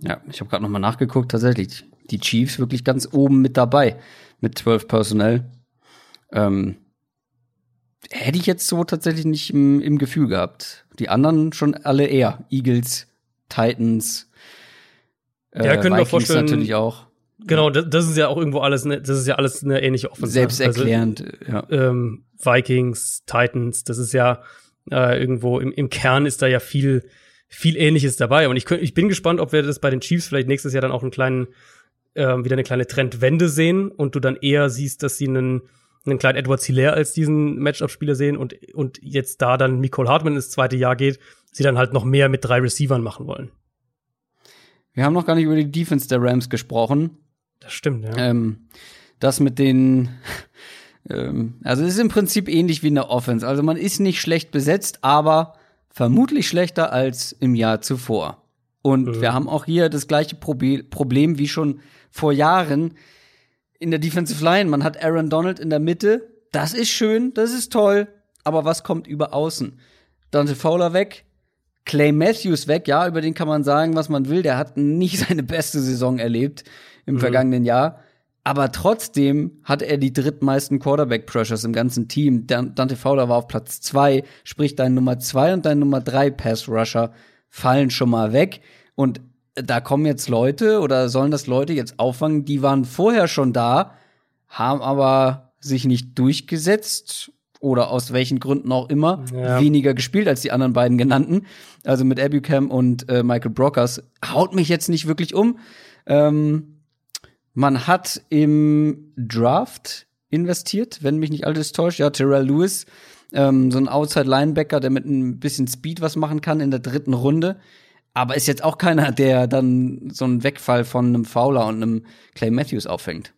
Ja, ich habe gerade noch mal nachgeguckt, tatsächlich. Die Chiefs wirklich ganz oben mit dabei, mit 12 Personell. Ähm, hätte ich jetzt so tatsächlich nicht im, im Gefühl gehabt. Die anderen schon alle eher. Eagles, Titans, äh, ja, können Vikings wir vorstellen, natürlich auch. Genau, das, das ist ja auch irgendwo alles, ne, das ist ja alles eine ähnliche Offensive. Selbsterklärend, also, ja. Ähm, Vikings, Titans, das ist ja äh, irgendwo im, im Kern ist da ja viel, viel Ähnliches dabei. Und ich, ich bin gespannt, ob wir das bei den Chiefs vielleicht nächstes Jahr dann auch einen kleinen, äh, wieder eine kleine Trendwende sehen und du dann eher siehst, dass sie einen, einen kleinen Edward Hilaire als diesen Matchup-Spieler sehen und, und jetzt da dann Nicole Hartman ins zweite Jahr geht, sie dann halt noch mehr mit drei Receivern machen wollen. Wir haben noch gar nicht über die Defense der Rams gesprochen. Das stimmt, ja. Ähm, das mit den, [laughs] ähm, also es ist im Prinzip ähnlich wie in der Offense. Also man ist nicht schlecht besetzt, aber vermutlich schlechter als im Jahr zuvor. Und mhm. wir haben auch hier das gleiche Probe Problem wie schon vor Jahren in der Defensive Line. Man hat Aaron Donald in der Mitte. Das ist schön, das ist toll. Aber was kommt über außen? Dante Fowler weg, Clay Matthews weg. Ja, über den kann man sagen, was man will. Der hat nicht [laughs] seine beste Saison erlebt im mhm. vergangenen Jahr. Aber trotzdem hat er die drittmeisten Quarterback-Pressures im ganzen Team. Dante Fowler war auf Platz zwei, sprich dein Nummer zwei und dein Nummer drei Pass-Rusher fallen schon mal weg. Und da kommen jetzt Leute oder sollen das Leute jetzt auffangen, die waren vorher schon da, haben aber sich nicht durchgesetzt oder aus welchen Gründen auch immer ja. weniger gespielt als die anderen beiden genannten. Also mit Abucam und äh, Michael Brockers haut mich jetzt nicht wirklich um. Ähm, man hat im Draft investiert, wenn mich nicht alles täuscht. Ja, Terrell Lewis, ähm, so ein Outside-Linebacker, der mit ein bisschen Speed was machen kann in der dritten Runde. Aber ist jetzt auch keiner, der dann so einen Wegfall von einem Fowler und einem Clay Matthews auffängt.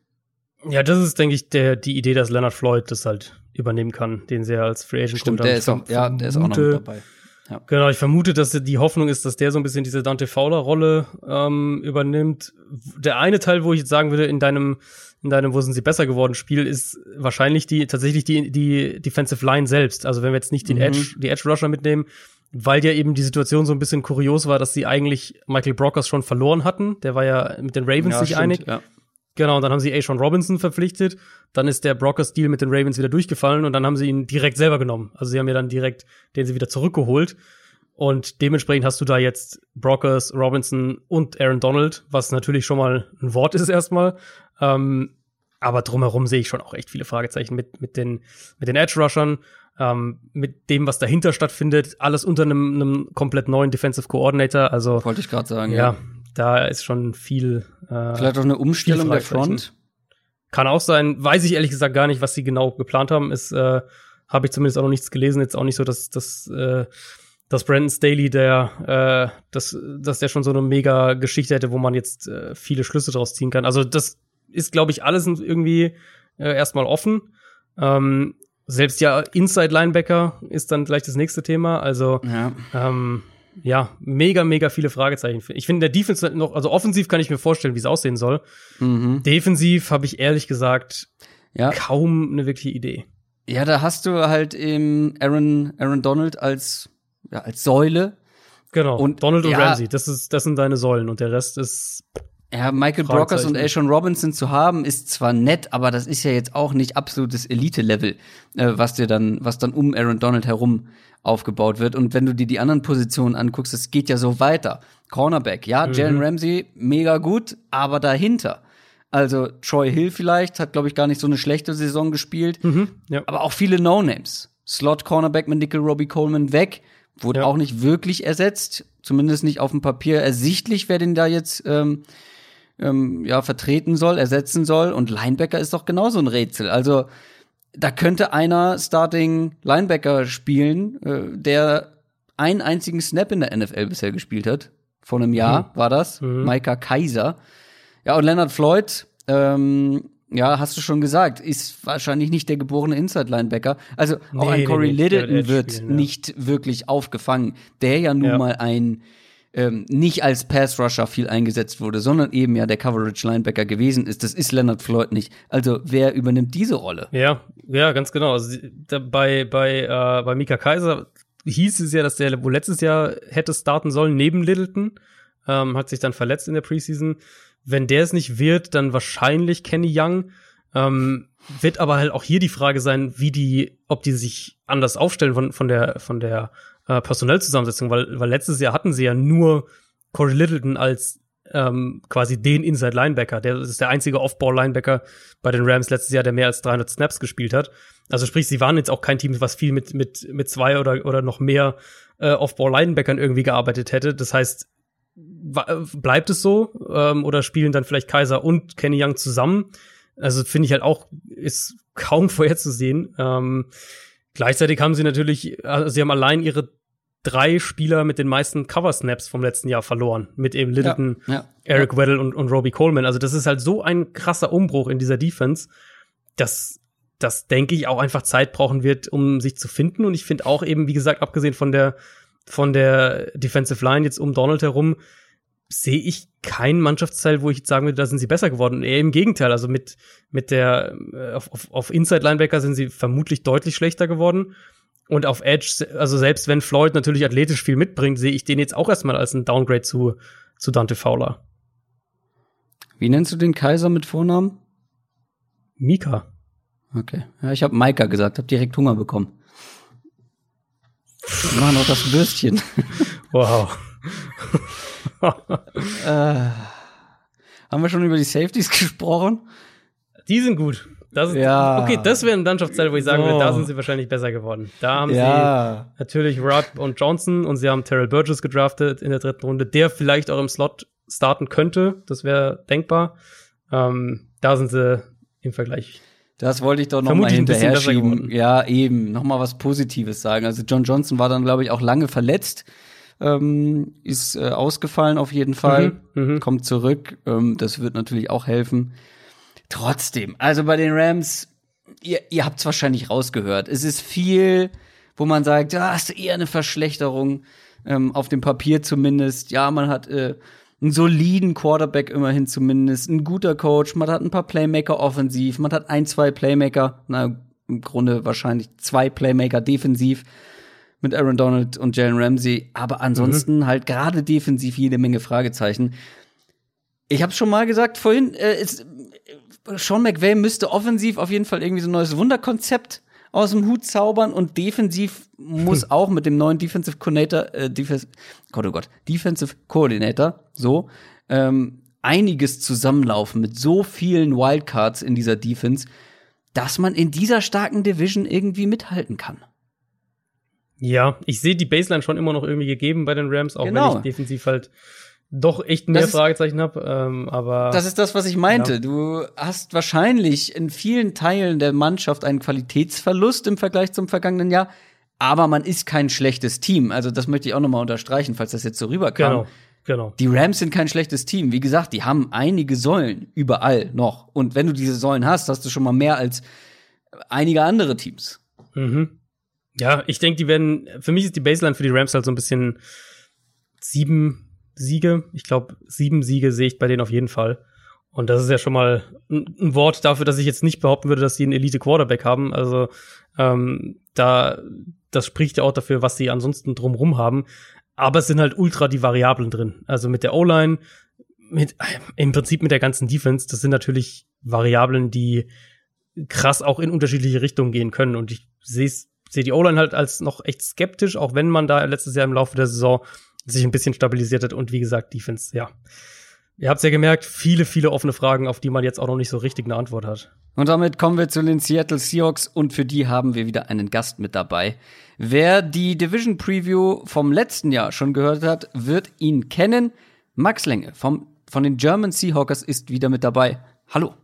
Ja, das ist, denke ich, der, die Idee, dass Leonard Floyd das halt übernehmen kann, den sie ja als Free Agent Stimmt, der ist auch, ja, der ist auch noch mit dabei. Ja. Genau, ich vermute, dass die Hoffnung ist, dass der so ein bisschen diese Dante Fowler-Rolle ähm, übernimmt. Der eine Teil, wo ich jetzt sagen würde, in deinem, in deinem, wo sind sie besser geworden, Spiel, ist wahrscheinlich die tatsächlich die, die Defensive Line selbst. Also wenn wir jetzt nicht den mhm. Edge, die Edge Rusher mitnehmen, weil ja eben die Situation so ein bisschen kurios war, dass sie eigentlich Michael Brockers schon verloren hatten. Der war ja mit den Ravens ja, sich stimmt, einig. Ja. Genau, und dann haben sie Ashawn Robinson verpflichtet. Dann ist der Brockers-Deal mit den Ravens wieder durchgefallen und dann haben sie ihn direkt selber genommen. Also sie haben ja dann direkt den sie wieder zurückgeholt. Und dementsprechend hast du da jetzt Brockers, Robinson und Aaron Donald, was natürlich schon mal ein Wort ist erstmal. Ähm, aber drumherum sehe ich schon auch echt viele Fragezeichen mit, mit den, mit den Edge-Rushern, ähm, mit dem, was dahinter stattfindet. Alles unter einem, einem komplett neuen Defensive Coordinator. Also. Wollte ich gerade sagen, ja. ja da ist schon viel. Äh, Vielleicht auch eine Umstellung der Front. Kann auch sein. Weiß ich ehrlich gesagt gar nicht, was sie genau geplant haben. Ist äh, habe ich zumindest auch noch nichts gelesen. Jetzt auch nicht so, dass dass äh, dass Brandon Staley, der äh, dass dass der schon so eine mega Geschichte hätte, wo man jetzt äh, viele Schlüsse draus ziehen kann. Also das ist, glaube ich, alles irgendwie äh, erstmal offen. Ähm, selbst ja Inside Linebacker ist dann gleich das nächste Thema. Also ja. ähm, ja, mega, mega viele Fragezeichen. Ich finde, der Defense noch, also offensiv kann ich mir vorstellen, wie es aussehen soll. Mhm. Defensiv habe ich ehrlich gesagt ja. kaum eine wirkliche Idee. Ja, da hast du halt eben Aaron, Aaron Donald als, ja, als Säule. Genau. Und Donald und ja, Ramsey, das ist, das sind deine Säulen und der Rest ist. Ja, Michael Brockers und Ashon Robinson zu haben, ist zwar nett, aber das ist ja jetzt auch nicht absolutes Elite-Level, äh, was dir dann, was dann um Aaron Donald herum aufgebaut wird. Und wenn du dir die anderen Positionen anguckst, es geht ja so weiter. Cornerback, ja, mhm. Jalen Ramsey, mega gut, aber dahinter. Also Troy Hill vielleicht, hat, glaube ich, gar nicht so eine schlechte Saison gespielt. Mhm, ja. Aber auch viele No-Names. Slot-Cornerback mit Nickel Robbie Coleman weg, wurde ja. auch nicht wirklich ersetzt. Zumindest nicht auf dem Papier ersichtlich, wer den da jetzt ähm, ähm, ja, vertreten soll, ersetzen soll. Und Linebacker ist doch genauso ein Rätsel. Also da könnte einer Starting Linebacker spielen, äh, der einen einzigen Snap in der NFL bisher gespielt hat. Vor einem Jahr mhm. war das. Mhm. Micah Kaiser. Ja, und Leonard Floyd, ähm, ja, hast du schon gesagt, ist wahrscheinlich nicht der geborene Inside-Linebacker. Also auch nee, ein Corey Littleton wird spielen, ja. nicht wirklich aufgefangen, der ja nun ja. mal ein ähm, nicht als Pass-Rusher viel eingesetzt wurde, sondern eben ja der Coverage-Linebacker gewesen ist. Das ist Leonard Floyd nicht. Also wer übernimmt diese Rolle? Ja, ja, ganz genau. Also, bei, bei, äh, bei Mika Kaiser hieß es ja, dass der wohl letztes Jahr hätte starten sollen, neben Littleton. Ähm, hat sich dann verletzt in der Preseason. Wenn der es nicht wird, dann wahrscheinlich Kenny Young. Ähm, wird aber halt auch hier die Frage sein, wie die, ob die sich anders aufstellen von, von der, von der äh, Personellzusammensetzung, weil, weil letztes Jahr hatten sie ja nur Corey Littleton als ähm, quasi den Inside Linebacker. Der ist der einzige Off-Ball Linebacker bei den Rams letztes Jahr, der mehr als 300 Snaps gespielt hat. Also sprich, sie waren jetzt auch kein Team, was viel mit mit mit zwei oder oder noch mehr äh, Off-Ball Linebackern irgendwie gearbeitet hätte. Das heißt, bleibt es so ähm, oder spielen dann vielleicht Kaiser und Kenny Young zusammen? Also finde ich halt auch ist kaum [laughs] vorherzusehen. Ähm, Gleichzeitig haben sie natürlich, also sie haben allein ihre drei Spieler mit den meisten Cover-Snaps vom letzten Jahr verloren. Mit eben Littleton, ja, ja, Eric ja. Weddle und, und Robbie Coleman. Also das ist halt so ein krasser Umbruch in dieser Defense, dass das, denke ich, auch einfach Zeit brauchen wird, um sich zu finden. Und ich finde auch eben, wie gesagt, abgesehen von der, von der Defensive Line jetzt um Donald herum, sehe ich keinen Mannschaftsteil, wo ich jetzt sagen würde, da sind sie besser geworden. Eher im Gegenteil. Also mit, mit der, äh, auf, auf, auf Inside Linebacker sind sie vermutlich deutlich schlechter geworden. Und auf Edge, also selbst wenn Floyd natürlich athletisch viel mitbringt, sehe ich den jetzt auch erstmal als ein Downgrade zu, zu Dante Fowler. Wie nennst du den Kaiser mit Vornamen? Mika. Okay. Ja, ich habe Maika gesagt, habe direkt Hunger bekommen. Wir machen noch das Würstchen. Wow. [laughs] äh, haben wir schon über die Safeties [laughs] gesprochen? Die sind gut. Das ja. Okay, das wäre ein Mannschaftsteil, wo ich sagen so. würde, da sind sie wahrscheinlich besser geworden. Da haben ja. sie natürlich Rod und Johnson und sie haben Terrell Burgess gedraftet in der dritten Runde, der vielleicht auch im Slot starten könnte. Das wäre denkbar. Ähm, da sind sie im Vergleich. Das wollte ich doch noch mal hinterher schieben. Ja, eben. Noch mal was Positives sagen. Also John Johnson war dann, glaube ich, auch lange verletzt ähm, ist äh, ausgefallen auf jeden Fall, mhm, mhm, kommt zurück. Ähm, das wird natürlich auch helfen. Trotzdem, also bei den Rams, ihr, ihr habt es wahrscheinlich rausgehört. Es ist viel, wo man sagt, ja, ist eher eine Verschlechterung, ähm, auf dem Papier zumindest. Ja, man hat äh, einen soliden Quarterback immerhin zumindest, ein guter Coach, man hat ein paar Playmaker offensiv, man hat ein, zwei Playmaker, na, im Grunde wahrscheinlich zwei Playmaker defensiv mit Aaron Donald und Jalen Ramsey, aber ansonsten mhm. halt gerade defensiv jede Menge Fragezeichen. Ich habe schon mal gesagt vorhin, äh, es, Sean McVay müsste offensiv auf jeden Fall irgendwie so ein neues Wunderkonzept aus dem Hut zaubern und defensiv muss hm. auch mit dem neuen Defensive Coordinator, äh, Defensive, Gott, oh Gott, Defensive Coordinator, so, ähm, einiges zusammenlaufen mit so vielen Wildcards in dieser Defense, dass man in dieser starken Division irgendwie mithalten kann. Ja, ich sehe die Baseline schon immer noch irgendwie gegeben bei den Rams, auch genau. wenn ich defensiv halt doch echt mehr ist, Fragezeichen habe. Ähm, aber das ist das, was ich meinte. Ja. Du hast wahrscheinlich in vielen Teilen der Mannschaft einen Qualitätsverlust im Vergleich zum vergangenen Jahr, aber man ist kein schlechtes Team. Also das möchte ich auch noch mal unterstreichen, falls das jetzt so rüberkam. Genau. Genau. Die Rams sind kein schlechtes Team. Wie gesagt, die haben einige Säulen überall noch. Und wenn du diese Säulen hast, hast du schon mal mehr als einige andere Teams. Mhm. Ja, ich denke, die werden, für mich ist die Baseline für die Rams halt so ein bisschen sieben Siege. Ich glaube, sieben Siege sehe ich bei denen auf jeden Fall. Und das ist ja schon mal ein, Wort dafür, dass ich jetzt nicht behaupten würde, dass sie einen Elite-Quarterback haben. Also ähm, da, das spricht ja auch dafür, was sie ansonsten drumrum haben. Aber es sind halt ultra die Variablen drin. Also mit der O-Line, mit, im Prinzip mit der ganzen Defense, das sind natürlich Variablen, die krass auch in unterschiedliche Richtungen gehen können. Und ich sehe seh die O-Line halt als noch echt skeptisch, auch wenn man da letztes Jahr im Laufe der Saison sich ein bisschen stabilisiert hat und wie gesagt, Defense, ja. Ihr habt ja gemerkt, viele, viele offene Fragen, auf die man jetzt auch noch nicht so richtig eine Antwort hat. Und damit kommen wir zu den Seattle Seahawks und für die haben wir wieder einen Gast mit dabei. Wer die Division Preview vom letzten Jahr schon gehört hat, wird ihn kennen. Max Lenge vom, von den German Seahawkers ist wieder mit dabei. Hallo.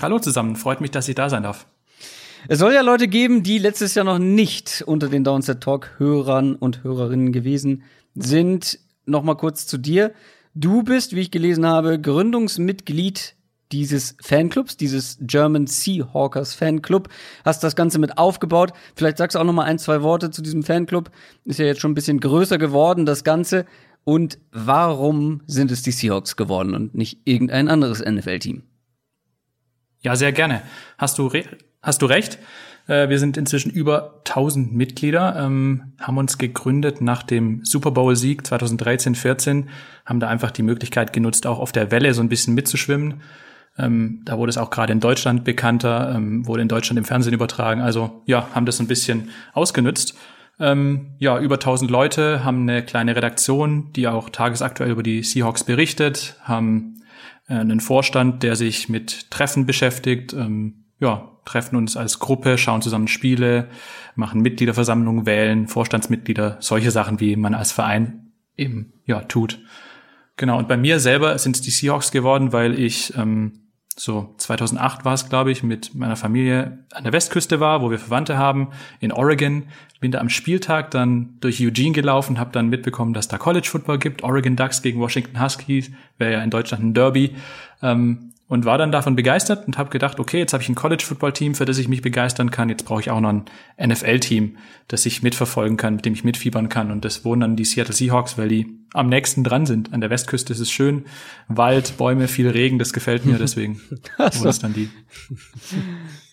Hallo zusammen, freut mich, dass ich da sein darf. Es soll ja Leute geben, die letztes Jahr noch nicht unter den Downset Talk Hörern und Hörerinnen gewesen sind. Noch mal kurz zu dir. Du bist, wie ich gelesen habe, Gründungsmitglied dieses Fanclubs, dieses German Seahawkers Fanclub, hast das Ganze mit aufgebaut. Vielleicht sagst du auch noch mal ein, zwei Worte zu diesem Fanclub. Ist ja jetzt schon ein bisschen größer geworden, das Ganze. Und warum sind es die Seahawks geworden und nicht irgendein anderes NFL-Team? Ja, sehr gerne. Hast du, hast du recht. Äh, wir sind inzwischen über 1000 Mitglieder, ähm, haben uns gegründet nach dem Super Bowl-Sieg 2013-14, haben da einfach die Möglichkeit genutzt, auch auf der Welle so ein bisschen mitzuschwimmen. Ähm, da wurde es auch gerade in Deutschland bekannter, ähm, wurde in Deutschland im Fernsehen übertragen. Also ja, haben das ein bisschen ausgenutzt. Ähm, ja, über 1000 Leute haben eine kleine Redaktion, die auch tagesaktuell über die Seahawks berichtet, haben einen Vorstand, der sich mit Treffen beschäftigt, ähm, ja, treffen uns als Gruppe, schauen zusammen Spiele, machen Mitgliederversammlungen, wählen Vorstandsmitglieder, solche Sachen, wie man als Verein eben ja tut. Genau, und bei mir selber sind es die Seahawks geworden, weil ich ähm, so 2008 war es, glaube ich, mit meiner Familie an der Westküste war, wo wir Verwandte haben, in Oregon. Bin da am Spieltag dann durch Eugene gelaufen, habe dann mitbekommen, dass da College Football gibt, Oregon Ducks gegen Washington Huskies, wäre ja in Deutschland ein Derby. Ähm, und war dann davon begeistert und habe gedacht, okay, jetzt habe ich ein College-Football-Team, für das ich mich begeistern kann. Jetzt brauche ich auch noch ein NFL-Team, das ich mitverfolgen kann, mit dem ich mitfiebern kann. Und das wohnen dann die Seattle Seahawks, weil die am nächsten dran sind. An der Westküste ist es schön, Wald, Bäume, viel Regen, das gefällt mir. Deswegen [laughs] so. es dann die.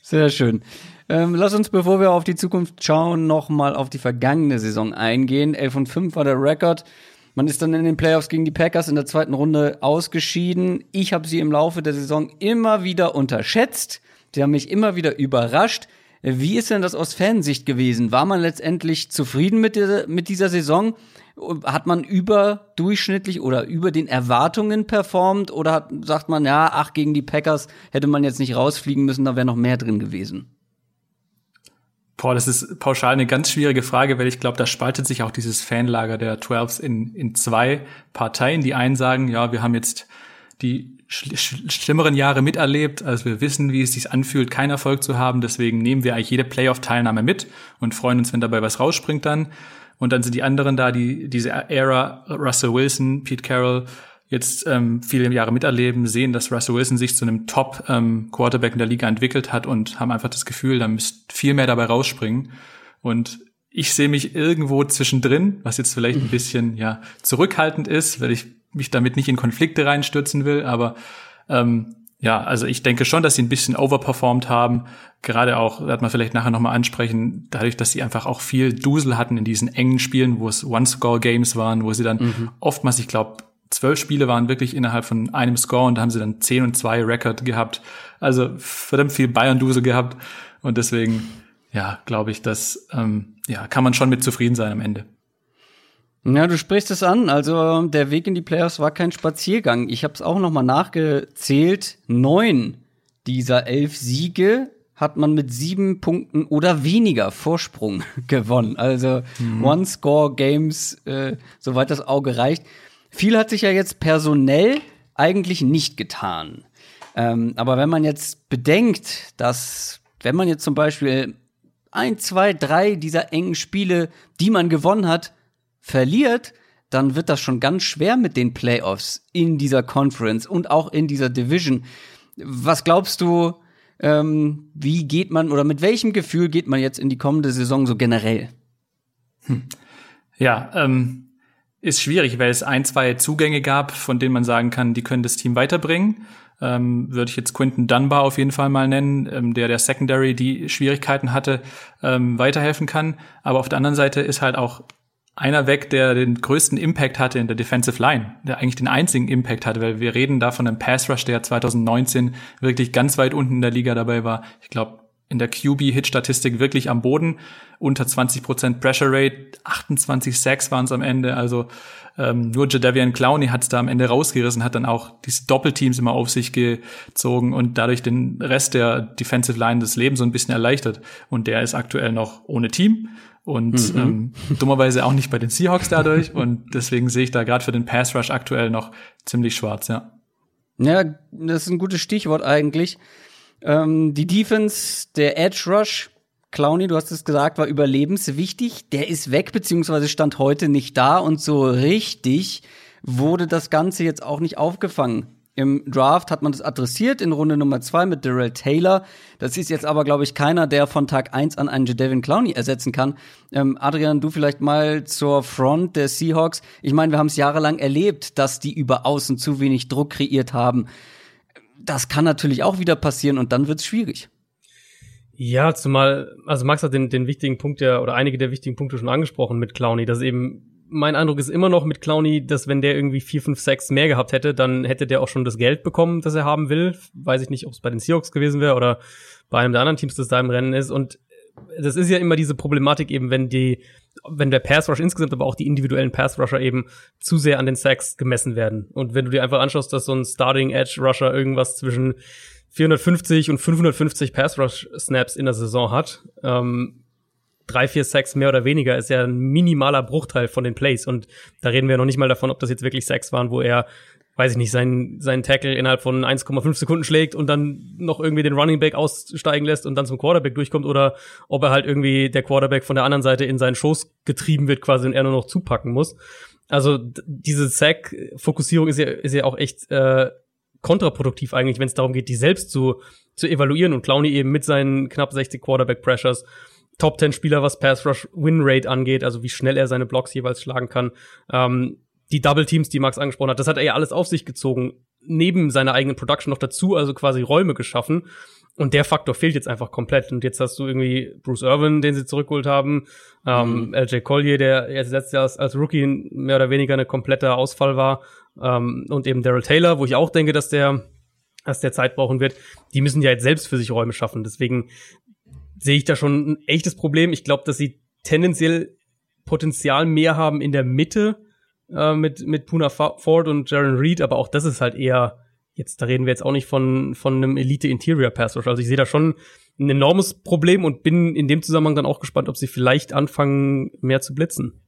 Sehr schön. Ähm, lass uns, bevor wir auf die Zukunft schauen, noch mal auf die vergangene Saison eingehen. 11 und 5 war der Rekord. Man ist dann in den Playoffs gegen die Packers in der zweiten Runde ausgeschieden. Ich habe sie im Laufe der Saison immer wieder unterschätzt. Die haben mich immer wieder überrascht. Wie ist denn das aus Fansicht gewesen? War man letztendlich zufrieden mit dieser, mit dieser Saison? Hat man überdurchschnittlich oder über den Erwartungen performt? Oder hat, sagt man, ja, ach, gegen die Packers hätte man jetzt nicht rausfliegen müssen, da wäre noch mehr drin gewesen? Boah, das ist pauschal eine ganz schwierige Frage, weil ich glaube, da spaltet sich auch dieses Fanlager der Twelves in, in zwei Parteien. Die einen sagen, ja, wir haben jetzt die sch schlimmeren Jahre miterlebt, also wir wissen, wie es sich anfühlt, keinen Erfolg zu haben. Deswegen nehmen wir eigentlich jede Playoff-Teilnahme mit und freuen uns, wenn dabei was rausspringt dann. Und dann sind die anderen da, die diese Ära Russell Wilson, Pete Carroll, jetzt ähm, viele Jahre miterleben, sehen, dass Russell Wilson sich zu einem Top-Quarterback ähm, in der Liga entwickelt hat und haben einfach das Gefühl, da müsst viel mehr dabei rausspringen. Und ich sehe mich irgendwo zwischendrin, was jetzt vielleicht ein bisschen ja zurückhaltend ist, weil ich mich damit nicht in Konflikte reinstürzen will, aber ähm, ja, also ich denke schon, dass sie ein bisschen overperformed haben. Gerade auch, wird man vielleicht nachher nochmal ansprechen, dadurch, dass sie einfach auch viel Dusel hatten in diesen engen Spielen, wo es One-Score-Games waren, wo sie dann mhm. oftmals, ich glaube, zwölf Spiele waren wirklich innerhalb von einem Score und da haben sie dann zehn und zwei Record gehabt. Also verdammt viel Bayern-Dusel gehabt. Und deswegen, ja, glaube ich, dass ähm, ja, kann man schon mit zufrieden sein am Ende. Ja, du sprichst es an. Also der Weg in die Playoffs war kein Spaziergang. Ich habe es auch noch mal nachgezählt. Neun dieser elf Siege hat man mit sieben Punkten oder weniger Vorsprung [laughs] gewonnen. Also mhm. One-Score-Games, äh, soweit das Auge reicht. Viel hat sich ja jetzt personell eigentlich nicht getan. Ähm, aber wenn man jetzt bedenkt, dass, wenn man jetzt zum Beispiel ein, zwei, drei dieser engen Spiele, die man gewonnen hat, verliert, dann wird das schon ganz schwer mit den Playoffs in dieser Conference und auch in dieser Division. Was glaubst du, ähm, wie geht man oder mit welchem Gefühl geht man jetzt in die kommende Saison so generell? Hm. Ja, ähm, ist schwierig, weil es ein, zwei Zugänge gab, von denen man sagen kann, die können das Team weiterbringen. Ähm, würde ich jetzt Quinton Dunbar auf jeden Fall mal nennen, ähm, der der Secondary die Schwierigkeiten hatte, ähm, weiterhelfen kann. Aber auf der anderen Seite ist halt auch einer weg, der den größten Impact hatte in der Defensive Line, der eigentlich den einzigen Impact hatte, weil wir reden da von einem Pass Rush, der 2019 wirklich ganz weit unten in der Liga dabei war. Ich glaube, in der QB-Hit-Statistik wirklich am Boden, unter 20% Pressure Rate, 28 Sacks waren es am Ende, also ähm, nur Jadavian Clowney hat es da am Ende rausgerissen, hat dann auch diese Doppelteams immer auf sich gezogen und dadurch den Rest der Defensive Line des Lebens so ein bisschen erleichtert. Und der ist aktuell noch ohne Team und mhm. ähm, dummerweise auch nicht bei den Seahawks dadurch. und deswegen sehe ich da gerade für den Pass Rush aktuell noch ziemlich schwarz, ja. Ja, das ist ein gutes Stichwort eigentlich. Ähm, die Defense, der Edge Rush, Clowny, du hast es gesagt, war überlebenswichtig. Der ist weg, beziehungsweise stand heute nicht da und so richtig wurde das Ganze jetzt auch nicht aufgefangen. Im Draft hat man das adressiert in Runde Nummer zwei mit Darrell Taylor. Das ist jetzt aber, glaube ich, keiner, der von Tag eins an einen Jadavion Clowney ersetzen kann. Ähm, Adrian, du vielleicht mal zur Front der Seahawks. Ich meine, wir haben es jahrelang erlebt, dass die über außen zu wenig Druck kreiert haben. Das kann natürlich auch wieder passieren und dann wird es schwierig. Ja, zumal, also Max hat den, den wichtigen Punkt ja, oder einige der wichtigen Punkte schon angesprochen mit Clowney, dass eben mein Eindruck ist immer noch mit Clowny, dass wenn der irgendwie vier, fünf, sechs mehr gehabt hätte, dann hätte der auch schon das Geld bekommen, das er haben will. Weiß ich nicht, ob es bei den Seahawks gewesen wäre oder bei einem der anderen Teams, das da im Rennen ist. Und das ist ja immer diese Problematik eben, wenn die, wenn der Pass Rush insgesamt, aber auch die individuellen Pass Rusher eben zu sehr an den Sacks gemessen werden. Und wenn du dir einfach anschaust, dass so ein Starting Edge Rusher irgendwas zwischen 450 und 550 Pass Rush Snaps in der Saison hat, ähm, drei, vier Sacks mehr oder weniger ist ja ein minimaler Bruchteil von den Plays. Und da reden wir noch nicht mal davon, ob das jetzt wirklich Sacks waren, wo er, weiß ich nicht, seinen, seinen Tackle innerhalb von 1,5 Sekunden schlägt und dann noch irgendwie den Running Back aussteigen lässt und dann zum Quarterback durchkommt oder ob er halt irgendwie der Quarterback von der anderen Seite in seinen Schoß getrieben wird quasi und er nur noch zupacken muss. Also diese Sack-Fokussierung ist ja, ist ja auch echt äh, kontraproduktiv eigentlich, wenn es darum geht, die selbst zu, zu evaluieren und Clowney eben mit seinen knapp 60 Quarterback-Pressures Top 10 Spieler, was Pass Rush Win Rate angeht, also wie schnell er seine Blocks jeweils schlagen kann. Ähm, die Double Teams, die Max angesprochen hat, das hat er ja alles auf sich gezogen, neben seiner eigenen Production noch dazu, also quasi Räume geschaffen. Und der Faktor fehlt jetzt einfach komplett. Und jetzt hast du irgendwie Bruce Irvin, den sie zurückgeholt haben, ähm, mhm. LJ Collier, der jetzt letztes Jahr als, als, Rookie mehr oder weniger eine komplette Ausfall war, ähm, und eben Daryl Taylor, wo ich auch denke, dass der dass der Zeit brauchen wird, die müssen ja jetzt selbst für sich Räume schaffen. Deswegen sehe ich da schon ein echtes Problem. Ich glaube, dass sie tendenziell Potenzial mehr haben in der Mitte äh, mit, mit Puna Ford und Jaron Reed, aber auch das ist halt eher, jetzt, da reden wir jetzt auch nicht von, von einem Elite Interior Pass Rush. Also ich sehe da schon ein enormes Problem und bin in dem Zusammenhang dann auch gespannt, ob sie vielleicht anfangen, mehr zu blitzen.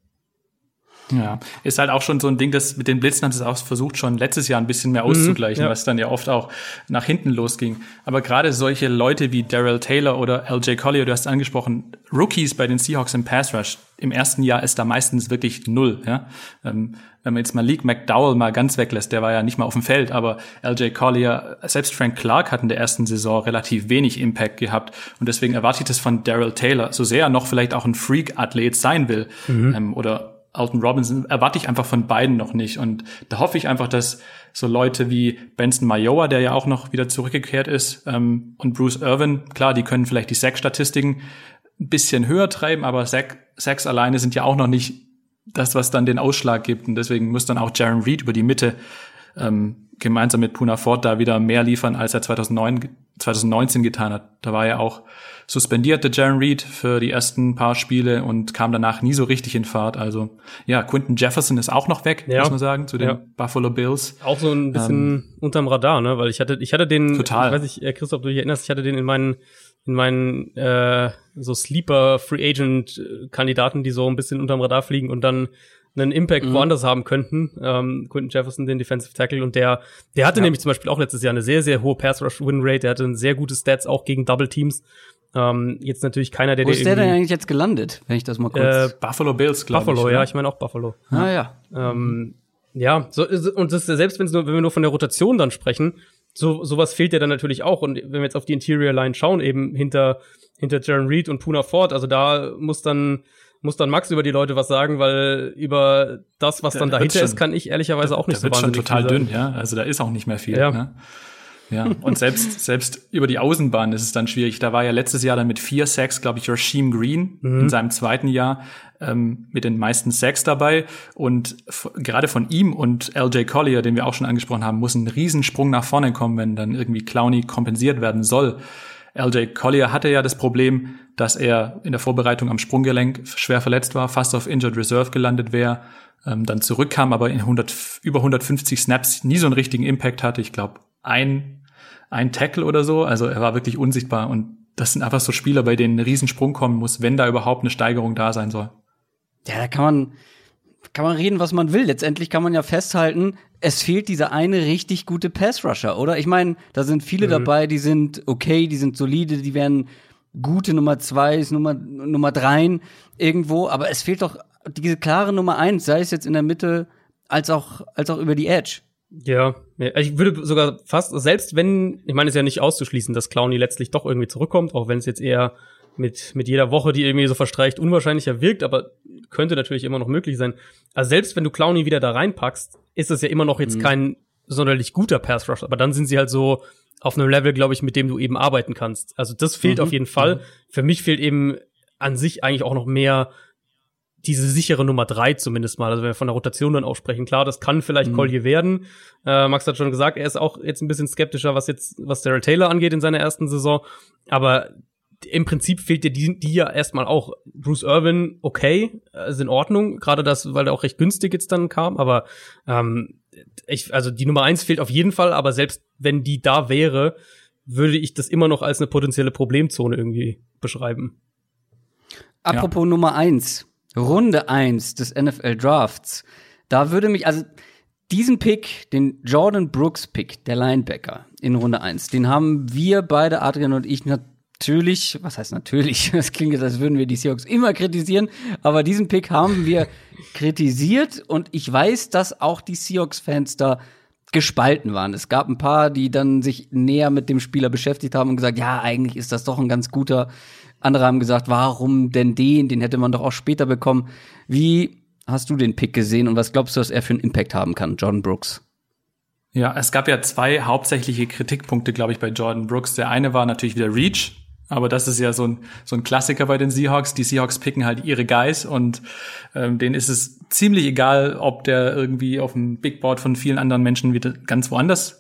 Ja, ist halt auch schon so ein Ding, das mit den Blitzen haben sie es auch versucht, schon letztes Jahr ein bisschen mehr auszugleichen, mhm, ja. was dann ja oft auch nach hinten losging. Aber gerade solche Leute wie Daryl Taylor oder LJ Collier, du hast angesprochen, Rookies bei den Seahawks im Pass Rush, im ersten Jahr ist da meistens wirklich null. Ja? Ähm, wenn man jetzt mal League McDowell mal ganz weglässt, der war ja nicht mal auf dem Feld, aber LJ Collier, selbst Frank Clark hat in der ersten Saison relativ wenig Impact gehabt. Und deswegen erwarte ich das von Daryl Taylor, so sehr er noch vielleicht auch ein Freak-Athlet sein will mhm. ähm, oder Alton Robinson erwarte ich einfach von beiden noch nicht. Und da hoffe ich einfach, dass so Leute wie Benson Mayoa, der ja auch noch wieder zurückgekehrt ist, ähm, und Bruce Irvin, klar, die können vielleicht die Sack-Statistiken ein bisschen höher treiben, aber Sack, Sacks alleine sind ja auch noch nicht das, was dann den Ausschlag gibt. Und deswegen muss dann auch Jaron Reed über die Mitte ähm, gemeinsam mit Puna Ford da wieder mehr liefern, als er 2009, 2019 getan hat. Da war er auch suspendiert, der Jaron Reed, für die ersten paar Spiele und kam danach nie so richtig in Fahrt. Also ja, Quinton Jefferson ist auch noch weg, ja. muss man sagen, zu den ja. Buffalo Bills. Auch so ein bisschen ähm, unterm Radar, ne? Weil ich hatte, ich hatte den, total. ich weiß nicht, äh, Christoph, du dich erinnerst, ich hatte den in meinen in meinen äh, so Sleeper Free Agent Kandidaten, die so ein bisschen unterm Radar fliegen und dann einen Impact mhm. woanders haben könnten. Ähm, Quentin Jefferson, den Defensive Tackle, und der, der hatte ja. nämlich zum Beispiel auch letztes Jahr eine sehr, sehr hohe Pass Rush Win Rate. Der hatte ein sehr gute Stats auch gegen Double Teams. Ähm, jetzt natürlich keiner, der Wo ist der denn eigentlich jetzt gelandet, wenn ich das mal kurz. Äh, Buffalo Bills, glaube ich. Buffalo, ja, ich meine auch Buffalo. Ah ja. Ähm, ja, so, und das, selbst wenn's nur, wenn wir nur von der Rotation dann sprechen, so sowas fehlt ja dann natürlich auch. Und wenn wir jetzt auf die Interior Line schauen, eben hinter hinter Jaron Reed und Puna Ford, also da muss dann muss dann Max über die Leute was sagen, weil über das, was dann da dahinter schon, ist, kann ich ehrlicherweise auch nicht so wahnsinnig schon total dünn, ja. Also da ist auch nicht mehr viel. Ja. Ne? Ja, und selbst, [laughs] selbst über die Außenbahn ist es dann schwierig. Da war ja letztes Jahr dann mit vier Sacks, glaube ich, Rasheem Green mhm. in seinem zweiten Jahr ähm, mit den meisten Sacks dabei. Und gerade von ihm und LJ Collier, den wir auch schon angesprochen haben, muss ein Riesensprung nach vorne kommen, wenn dann irgendwie Clowney kompensiert werden soll. LJ Collier hatte ja das Problem, dass er in der Vorbereitung am Sprunggelenk schwer verletzt war, fast auf Injured Reserve gelandet wäre, ähm, dann zurückkam, aber in 100, über 150 Snaps nie so einen richtigen Impact hatte. Ich glaube, ein, ein Tackle oder so. Also er war wirklich unsichtbar. Und das sind einfach so Spieler, bei denen ein Riesensprung kommen muss, wenn da überhaupt eine Steigerung da sein soll. Ja, da kann man, kann man reden, was man will. Letztendlich kann man ja festhalten, es fehlt dieser eine richtig gute Pass-Rusher, oder? Ich meine, da sind viele mhm. dabei, die sind okay, die sind solide, die werden gute Nummer zwei, Nummer, Nummer dreien irgendwo, aber es fehlt doch diese klare Nummer eins, sei es jetzt in der Mitte als auch, als auch über die Edge. Ja, ich würde sogar fast, selbst wenn, ich meine, es ist ja nicht auszuschließen, dass Clowny letztlich doch irgendwie zurückkommt, auch wenn es jetzt eher mit, mit jeder Woche, die irgendwie so verstreicht, unwahrscheinlicher wirkt, aber könnte natürlich immer noch möglich sein. Also selbst wenn du Clowny wieder da reinpackst, ist es ja immer noch jetzt mhm. kein sonderlich guter Pass Rush, aber dann sind sie halt so auf einem Level, glaube ich, mit dem du eben arbeiten kannst. Also das fehlt mhm. auf jeden Fall. Mhm. Für mich fehlt eben an sich eigentlich auch noch mehr diese sichere Nummer drei zumindest mal. Also wenn wir von der Rotation dann auch sprechen, klar, das kann vielleicht mhm. Collier werden. Äh, Max hat schon gesagt, er ist auch jetzt ein bisschen skeptischer, was jetzt, was Daryl Taylor angeht in seiner ersten Saison. Aber im Prinzip fehlt dir die, die ja erstmal auch. Bruce Irvin, okay, ist in Ordnung, gerade das, weil er auch recht günstig jetzt dann kam, aber ähm, ich, also die Nummer eins fehlt auf jeden Fall, aber selbst wenn die da wäre, würde ich das immer noch als eine potenzielle Problemzone irgendwie beschreiben. Apropos ja. Nummer eins, Runde eins des NFL Drafts. Da würde mich, also diesen Pick, den Jordan Brooks Pick, der Linebacker in Runde eins, den haben wir beide, Adrian und ich, natürlich, was heißt natürlich, [laughs] das klingt jetzt, als würden wir die Seahawks immer kritisieren, aber diesen Pick haben wir [laughs] kritisiert und ich weiß, dass auch die Seahawks-Fans da gespalten waren. Es gab ein paar, die dann sich näher mit dem Spieler beschäftigt haben und gesagt, ja, eigentlich ist das doch ein ganz guter. Andere haben gesagt, warum denn den? Den hätte man doch auch später bekommen. Wie hast du den Pick gesehen und was glaubst du, dass er für einen Impact haben kann, John Brooks? Ja, es gab ja zwei hauptsächliche Kritikpunkte, glaube ich, bei Jordan Brooks. Der eine war natürlich wieder Reach. Aber das ist ja so ein, so ein Klassiker bei den Seahawks. Die Seahawks picken halt ihre Guys und ähm, denen ist es ziemlich egal, ob der irgendwie auf dem Big Board von vielen anderen Menschen wieder ganz woanders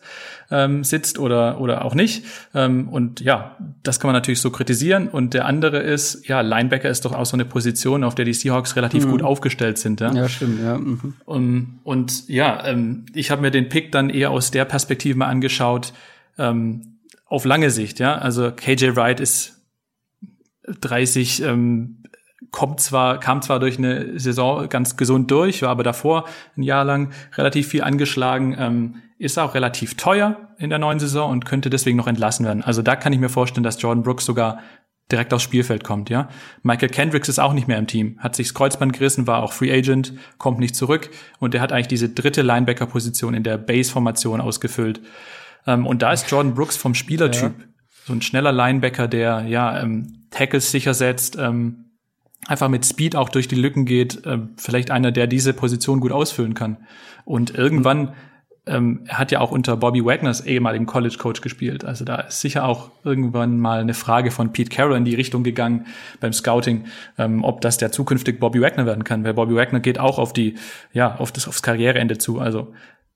ähm, sitzt oder, oder auch nicht. Ähm, und ja, das kann man natürlich so kritisieren. Und der andere ist, ja, Linebacker ist doch auch so eine Position, auf der die Seahawks relativ mhm. gut aufgestellt sind. Ja, ja stimmt, ja. Mhm. Und, und ja, ähm, ich habe mir den Pick dann eher aus der Perspektive mal angeschaut, ähm, auf lange Sicht, ja. Also KJ Wright ist 30, ähm, kommt zwar, kam zwar durch eine Saison ganz gesund durch, war aber davor ein Jahr lang relativ viel angeschlagen, ähm, ist auch relativ teuer in der neuen Saison und könnte deswegen noch entlassen werden. Also da kann ich mir vorstellen, dass Jordan Brooks sogar direkt aufs Spielfeld kommt, ja. Michael Kendricks ist auch nicht mehr im Team, hat sich das Kreuzband gerissen, war auch Free Agent, kommt nicht zurück und der hat eigentlich diese dritte Linebacker-Position in der Base-Formation ausgefüllt. Ähm, und da ist Jordan Brooks vom Spielertyp ja. so ein schneller Linebacker, der ja ähm, Tackles sicher setzt, ähm, einfach mit Speed auch durch die Lücken geht, äh, vielleicht einer, der diese Position gut ausfüllen kann. Und irgendwann, ähm, er hat ja auch unter Bobby Wagners ehemaligen College Coach gespielt. Also da ist sicher auch irgendwann mal eine Frage von Pete Carroll in die Richtung gegangen beim Scouting, ähm, ob das der zukünftig Bobby Wagner werden kann. Weil Bobby Wagner geht auch auf die, ja, auf das, aufs Karriereende zu. Also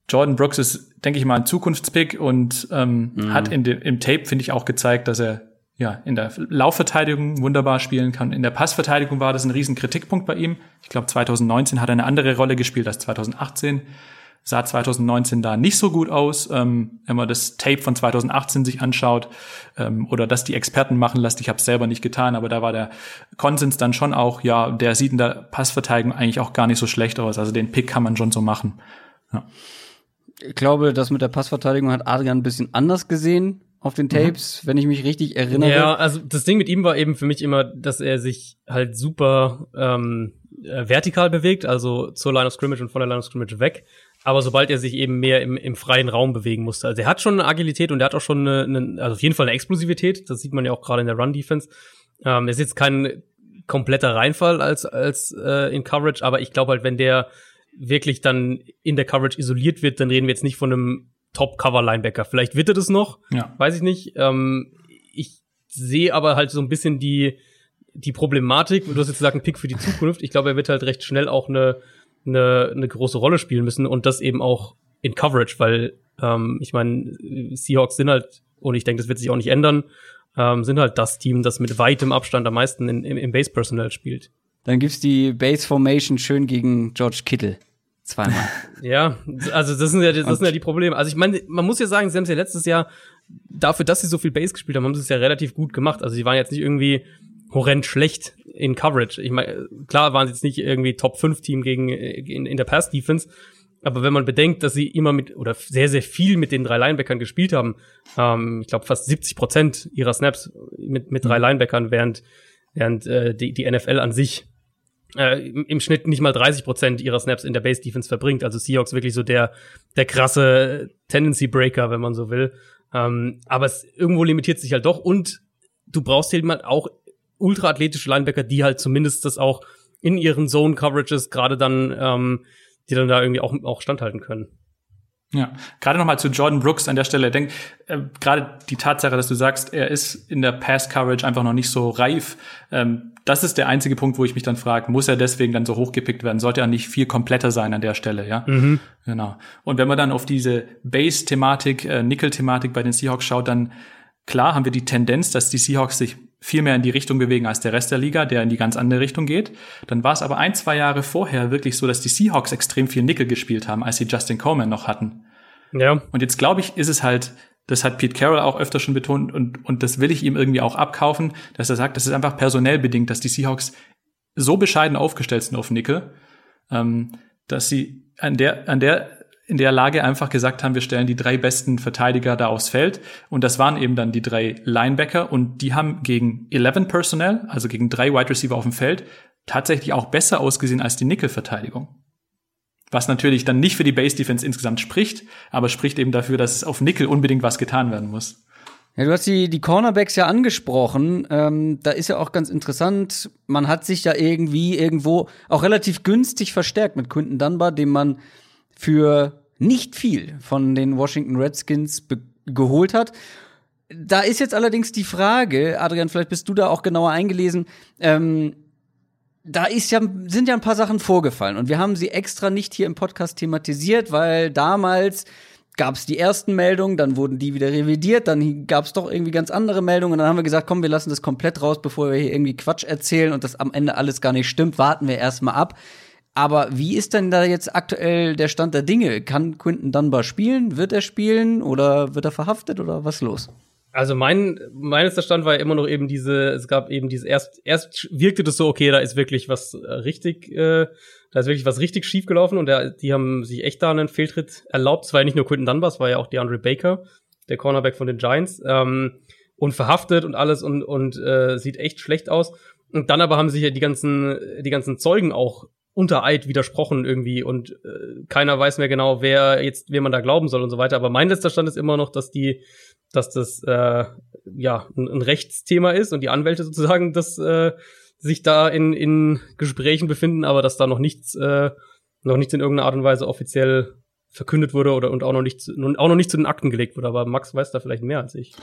Jordan Brooks ist, denke ich mal, ein Zukunftspick und ähm, mhm. hat in dem, im Tape, finde ich, auch gezeigt, dass er ja, in der Laufverteidigung wunderbar spielen kann. In der Passverteidigung war das ein riesen Kritikpunkt bei ihm. Ich glaube, 2019 hat er eine andere Rolle gespielt als 2018. Sah 2019 da nicht so gut aus. Ähm, wenn man das Tape von 2018 sich anschaut ähm, oder das die Experten machen lässt, ich habe es selber nicht getan, aber da war der Konsens dann schon auch, ja, der sieht in der Passverteidigung eigentlich auch gar nicht so schlecht aus. Also den Pick kann man schon so machen. Ja. Ich glaube, das mit der Passverteidigung hat Adrian ein bisschen anders gesehen auf den mhm. Tapes, mhm. wenn ich mich richtig erinnere. Ja, also das Ding mit ihm war eben für mich immer, dass er sich halt super ähm, äh, vertikal bewegt, also zur Line of Scrimmage und von der Line of Scrimmage weg. Aber sobald er sich eben mehr im, im freien Raum bewegen musste. Also er hat schon eine Agilität und er hat auch schon eine, eine also auf jeden Fall eine Explosivität. Das sieht man ja auch gerade in der Run-Defense. Ähm, er ist jetzt kein kompletter Reinfall als, als äh, in Coverage, aber ich glaube halt, wenn der wirklich dann in der Coverage isoliert wird, dann reden wir jetzt nicht von einem Top-Cover-Linebacker. Vielleicht wird er das noch, ja. weiß ich nicht. Ähm, ich sehe aber halt so ein bisschen die, die Problematik, du hast jetzt gesagt, ein Pick für die Zukunft. Ich glaube, er wird halt recht schnell auch eine, eine, eine große Rolle spielen müssen und das eben auch in Coverage, weil ähm, ich meine, Seahawks sind halt, und ich denke, das wird sich auch nicht ändern, ähm, sind halt das Team, das mit weitem Abstand am meisten in, im, im Base-Personal spielt. Dann gibt's die Base-Formation schön gegen George Kittle. Zweimal. [laughs] ja, also das sind ja, das sind ja die Probleme. Also ich meine, man muss ja sagen, sie haben es ja letztes Jahr dafür, dass sie so viel Base gespielt haben, haben sie es ja relativ gut gemacht. Also sie waren jetzt nicht irgendwie horrend schlecht in Coverage. Ich meine, klar waren sie jetzt nicht irgendwie Top 5 Team gegen in, in der Pass Defense, aber wenn man bedenkt, dass sie immer mit oder sehr sehr viel mit den drei Linebackern gespielt haben, ähm, ich glaube fast 70 Prozent ihrer Snaps mit mit drei mhm. Linebackern, während während äh, die die NFL an sich äh, im, Schnitt nicht mal 30 Prozent ihrer Snaps in der Base Defense verbringt. Also Seahawks wirklich so der der krasse Tendency Breaker, wenn man so will. Ähm, aber es irgendwo limitiert sich halt doch und du brauchst halt mal auch ultra athletische Linebacker, die halt zumindest das auch in ihren Zone Coverages gerade dann ähm, die dann da irgendwie auch auch standhalten können. Ja, gerade nochmal zu Jordan Brooks an der Stelle. Denk, äh, gerade die Tatsache, dass du sagst, er ist in der Pass Coverage einfach noch nicht so reif. Ähm, das ist der einzige Punkt, wo ich mich dann frage, muss er deswegen dann so hochgepickt werden? Sollte er nicht viel kompletter sein an der Stelle, ja? Mhm. Genau. Und wenn man dann auf diese Base-Thematik, äh, Nickel-Thematik bei den Seahawks schaut, dann klar haben wir die Tendenz, dass die Seahawks sich viel mehr in die Richtung bewegen als der Rest der Liga, der in die ganz andere Richtung geht. Dann war es aber ein, zwei Jahre vorher wirklich so, dass die Seahawks extrem viel Nickel gespielt haben, als sie Justin Coleman noch hatten. Ja. Und jetzt glaube ich, ist es halt, das hat Pete Carroll auch öfter schon betont und, und das will ich ihm irgendwie auch abkaufen, dass er sagt, das ist einfach personell bedingt, dass die Seahawks so bescheiden aufgestellt sind auf Nickel, ähm, dass sie an der, an der in der Lage einfach gesagt haben, wir stellen die drei besten Verteidiger da aufs Feld. Und das waren eben dann die drei Linebacker und die haben gegen 11 Personnel, also gegen drei Wide Receiver auf dem Feld, tatsächlich auch besser ausgesehen als die Nickel-Verteidigung. Was natürlich dann nicht für die Base Defense insgesamt spricht, aber spricht eben dafür, dass auf Nickel unbedingt was getan werden muss. Ja, du hast die, die Cornerbacks ja angesprochen. Ähm, da ist ja auch ganz interessant, man hat sich ja irgendwie irgendwo auch relativ günstig verstärkt mit Quinton Dunbar, dem man für nicht viel von den Washington Redskins geholt hat. Da ist jetzt allerdings die Frage, Adrian, vielleicht bist du da auch genauer eingelesen. Ähm, da ist ja, sind ja ein paar Sachen vorgefallen und wir haben sie extra nicht hier im Podcast thematisiert, weil damals gab es die ersten Meldungen, dann wurden die wieder revidiert, dann gab es doch irgendwie ganz andere Meldungen und dann haben wir gesagt, komm, wir lassen das komplett raus, bevor wir hier irgendwie Quatsch erzählen und das am Ende alles gar nicht stimmt, warten wir erstmal ab. Aber wie ist denn da jetzt aktuell der Stand der Dinge? Kann Quinton Dunbar spielen? Wird er spielen oder wird er verhaftet oder was los? Also mein, meines der Stand war ja immer noch eben diese, es gab eben diese, erst, erst wirkte das so, okay, da ist wirklich was äh, richtig, äh, da ist wirklich was richtig schief gelaufen und der, die haben sich echt da einen Fehltritt erlaubt. Es war ja nicht nur Quinton Dunbar, es war ja auch die Andre Baker, der Cornerback von den Giants, ähm, und verhaftet und alles und, und äh, sieht echt schlecht aus. Und dann aber haben sich ja die ganzen, die ganzen Zeugen auch unter Eid widersprochen irgendwie und äh, keiner weiß mehr genau, wer jetzt, wem man da glauben soll und so weiter. Aber mein letzter Stand ist immer noch, dass die, dass das äh, ja ein, ein Rechtsthema ist und die Anwälte sozusagen das äh, sich da in, in Gesprächen befinden, aber dass da noch nichts, äh, noch nichts in irgendeiner Art und Weise offiziell verkündet wurde oder und auch noch nicht auch noch nicht zu den Akten gelegt wurde. Aber Max weiß da vielleicht mehr als ich.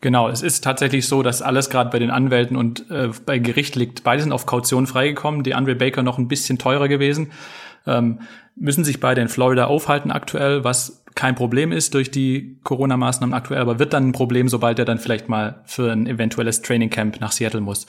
Genau, es ist tatsächlich so, dass alles gerade bei den Anwälten und äh, bei Gericht liegt. Beide sind auf Kaution freigekommen. Die Andre Baker noch ein bisschen teurer gewesen. Ähm, müssen sich beide in Florida aufhalten aktuell, was kein Problem ist durch die Corona-Maßnahmen aktuell, aber wird dann ein Problem, sobald er dann vielleicht mal für ein eventuelles Training Camp nach Seattle muss.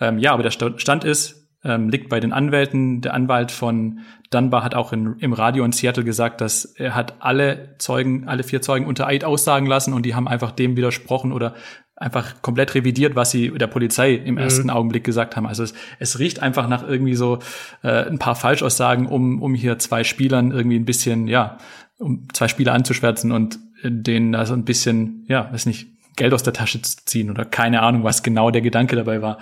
Ähm, ja, aber der Stand ist, ähm, liegt bei den Anwälten. Der Anwalt von Dunbar hat auch in, im Radio in Seattle gesagt, dass er hat alle Zeugen, alle vier Zeugen unter Eid aussagen lassen und die haben einfach dem widersprochen oder einfach komplett revidiert, was sie der Polizei im mhm. ersten Augenblick gesagt haben. Also es, es riecht einfach nach irgendwie so äh, ein paar Falschaussagen, um, um hier zwei Spielern irgendwie ein bisschen, ja, um zwei Spieler anzuschwärzen und denen da so ein bisschen, ja, weiß nicht, Geld aus der Tasche zu ziehen oder keine Ahnung, was genau der Gedanke dabei war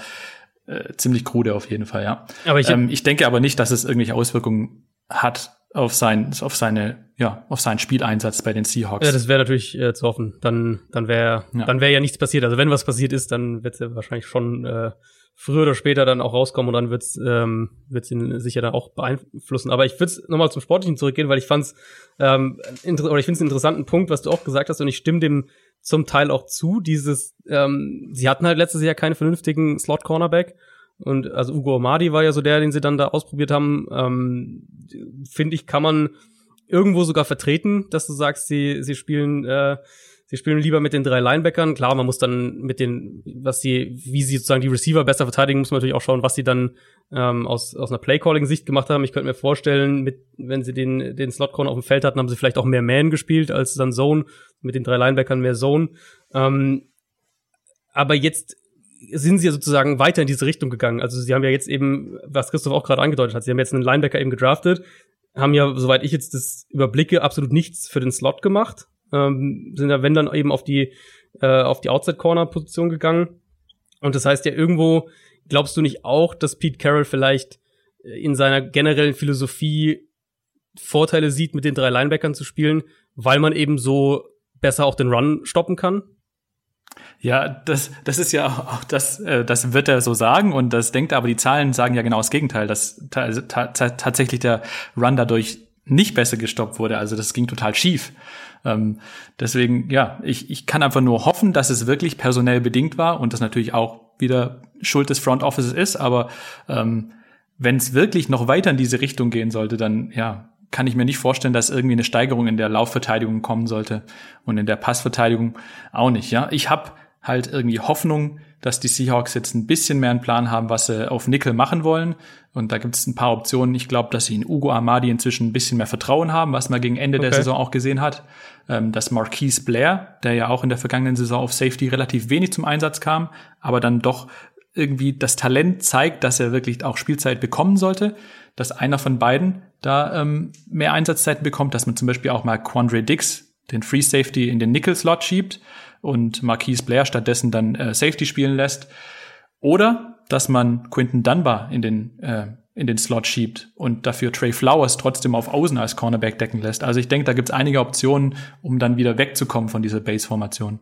äh, ziemlich krude auf jeden Fall, ja. Aber ich, ähm, ich denke aber nicht, dass es irgendwelche Auswirkungen hat auf sein, auf seine, ja, auf seinen Spieleinsatz bei den Seahawks. Ja, das wäre natürlich äh, zu hoffen. Dann, dann wäre, ja. dann wäre ja nichts passiert. Also wenn was passiert ist, dann wird es ja wahrscheinlich schon äh, früher oder später dann auch rauskommen und dann wird's ähm, wird's ihn sicher dann auch beeinflussen. Aber ich würde nochmal zum Sportlichen zurückgehen, weil ich fand's ähm, oder ich finde es einen interessanten Punkt, was du auch gesagt hast und ich stimme dem zum Teil auch zu. Dieses, ähm, sie hatten halt letztes Jahr keine vernünftigen Slot-Cornerback. Und also Ugo Omadi war ja so der, den sie dann da ausprobiert haben. Ähm, Finde ich, kann man irgendwo sogar vertreten, dass du sagst, sie, sie spielen äh, sie spielen lieber mit den drei Linebackern. Klar, man muss dann mit den, was sie, wie sie sozusagen die Receiver besser verteidigen, muss man natürlich auch schauen, was sie dann ähm, aus, aus einer Playcalling-Sicht gemacht haben. Ich könnte mir vorstellen, mit, wenn sie den, den Slot-Corner auf dem Feld hatten, haben sie vielleicht auch mehr Man gespielt als dann Zone, mit den drei Linebackern mehr Zone. Ähm, aber jetzt sind sie ja sozusagen weiter in diese Richtung gegangen. Also sie haben ja jetzt eben, was Christoph auch gerade angedeutet hat, sie haben jetzt einen Linebacker eben gedraftet, haben ja, soweit ich jetzt das überblicke, absolut nichts für den Slot gemacht ähm, sind ja wenn dann eben auf die äh, auf die Outside Corner Position gegangen. Und das heißt ja irgendwo, glaubst du nicht auch, dass Pete Carroll vielleicht äh, in seiner generellen Philosophie Vorteile sieht, mit den drei Linebackern zu spielen, weil man eben so besser auch den Run stoppen kann? Ja, das, das ist ja auch das, äh, das wird er so sagen und das denkt er, aber die Zahlen sagen ja genau das Gegenteil, dass ta ta tatsächlich der Run dadurch nicht besser gestoppt wurde. Also das ging total schief. Ähm, deswegen, ja, ich, ich kann einfach nur hoffen, dass es wirklich personell bedingt war und das natürlich auch wieder Schuld des Front Offices ist, aber ähm, wenn es wirklich noch weiter in diese Richtung gehen sollte, dann ja, kann ich mir nicht vorstellen, dass irgendwie eine Steigerung in der Laufverteidigung kommen sollte und in der Passverteidigung auch nicht. Ja, ich habe halt irgendwie Hoffnung, dass die Seahawks jetzt ein bisschen mehr einen Plan haben, was sie auf Nickel machen wollen. Und da gibt es ein paar Optionen. Ich glaube, dass sie in Ugo Amadi inzwischen ein bisschen mehr Vertrauen haben, was man gegen Ende okay. der Saison auch gesehen hat. Ähm, dass Marquise Blair, der ja auch in der vergangenen Saison auf Safety relativ wenig zum Einsatz kam, aber dann doch irgendwie das Talent zeigt, dass er wirklich auch Spielzeit bekommen sollte, dass einer von beiden da ähm, mehr Einsatzzeiten bekommt, dass man zum Beispiel auch mal Quandre Dix, den Free Safety, in den Nickel-Slot schiebt und Marquise Blair stattdessen dann äh, Safety spielen lässt. Oder dass man Quinton Dunbar in den, äh, in den Slot schiebt und dafür Trey Flowers trotzdem auf Außen als Cornerback decken lässt. Also ich denke, da gibt's einige Optionen, um dann wieder wegzukommen von dieser Base-Formation.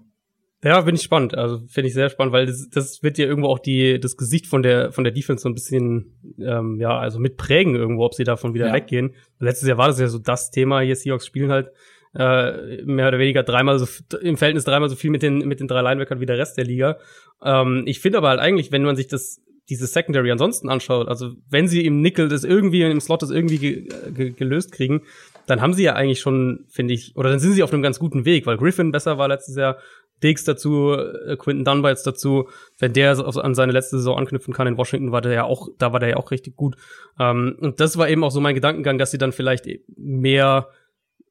Ja, bin ich spannend. Also finde ich sehr spannend, weil das, das wird ja irgendwo auch die das Gesicht von der von der Defense so ein bisschen ähm, ja also mitprägen irgendwo, ob sie davon wieder ja. weggehen. Letztes Jahr war das ja so das Thema. Hier Seahawks spielen halt äh, mehr oder weniger dreimal so im Verhältnis dreimal so viel mit den mit den drei Linebackern wie der Rest der Liga. Ähm, ich finde aber halt eigentlich, wenn man sich das diese Secondary ansonsten anschaut, also wenn sie im Nickel das irgendwie im Slot das irgendwie ge ge gelöst kriegen, dann haben sie ja eigentlich schon, finde ich, oder dann sind sie auf einem ganz guten Weg, weil Griffin besser war letztes Jahr, Diggs dazu, äh, Quinton Dunbar dazu, wenn der an seine letzte Saison anknüpfen kann in Washington, war der ja auch, da war der ja auch richtig gut. Ähm, und das war eben auch so mein Gedankengang, dass sie dann vielleicht mehr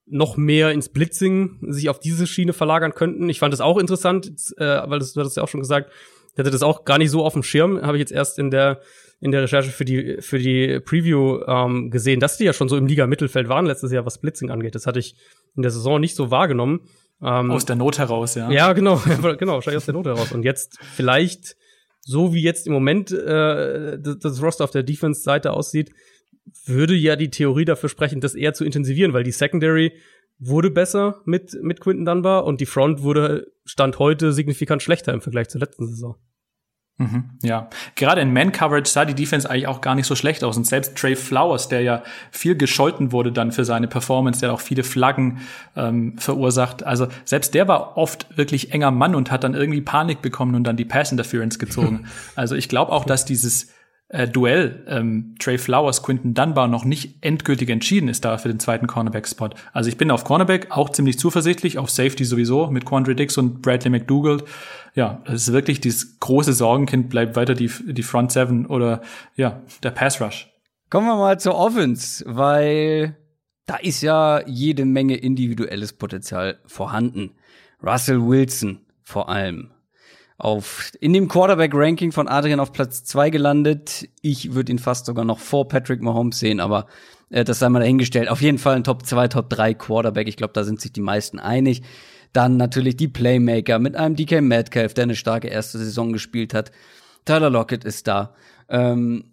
noch mehr ins Blitzing sich auf diese Schiene verlagern könnten. Ich fand es auch interessant, äh, weil das, du hattest ja auch schon gesagt, ich hatte das auch gar nicht so auf dem Schirm, habe ich jetzt erst in der in der Recherche für die für die Preview ähm, gesehen, dass die ja schon so im Liga Mittelfeld waren letztes Jahr, was Blitzing angeht. Das hatte ich in der Saison nicht so wahrgenommen. Ähm, aus der Not heraus, ja. Ja, genau, [laughs] genau, wahrscheinlich aus der Not heraus. Und jetzt vielleicht so wie jetzt im Moment äh, das, das Roster auf der Defense-Seite aussieht, würde ja die Theorie dafür sprechen, das eher zu intensivieren, weil die Secondary wurde besser mit, mit Quinton Dunbar und die Front wurde Stand heute signifikant schlechter im Vergleich zur letzten Saison. Mhm, ja, gerade in Man-Coverage sah die Defense eigentlich auch gar nicht so schlecht aus. Und selbst Trey Flowers, der ja viel gescholten wurde dann für seine Performance, der hat auch viele Flaggen ähm, verursacht. Also selbst der war oft wirklich enger Mann und hat dann irgendwie Panik bekommen und dann die Pass-Interference gezogen. [laughs] also ich glaube auch, dass dieses äh, Duell ähm, Trey Flowers, Quinton Dunbar noch nicht endgültig entschieden ist da für den zweiten Cornerback-Spot. Also ich bin auf Cornerback auch ziemlich zuversichtlich, auf Safety sowieso mit Quandre Dix und Bradley McDougald. Ja, das ist wirklich dieses große Sorgenkind, bleibt weiter die, die Front Seven oder ja, der Pass Rush. Kommen wir mal zur Offense, weil da ist ja jede Menge individuelles Potenzial vorhanden. Russell Wilson vor allem auf, in dem Quarterback-Ranking von Adrian auf Platz zwei gelandet. Ich würde ihn fast sogar noch vor Patrick Mahomes sehen, aber äh, das sei mal dahingestellt. Auf jeden Fall ein Top 2, Top 3 Quarterback. Ich glaube, da sind sich die meisten einig. Dann natürlich die Playmaker mit einem DK Metcalf, der eine starke erste Saison gespielt hat. Tyler Lockett ist da. Ähm,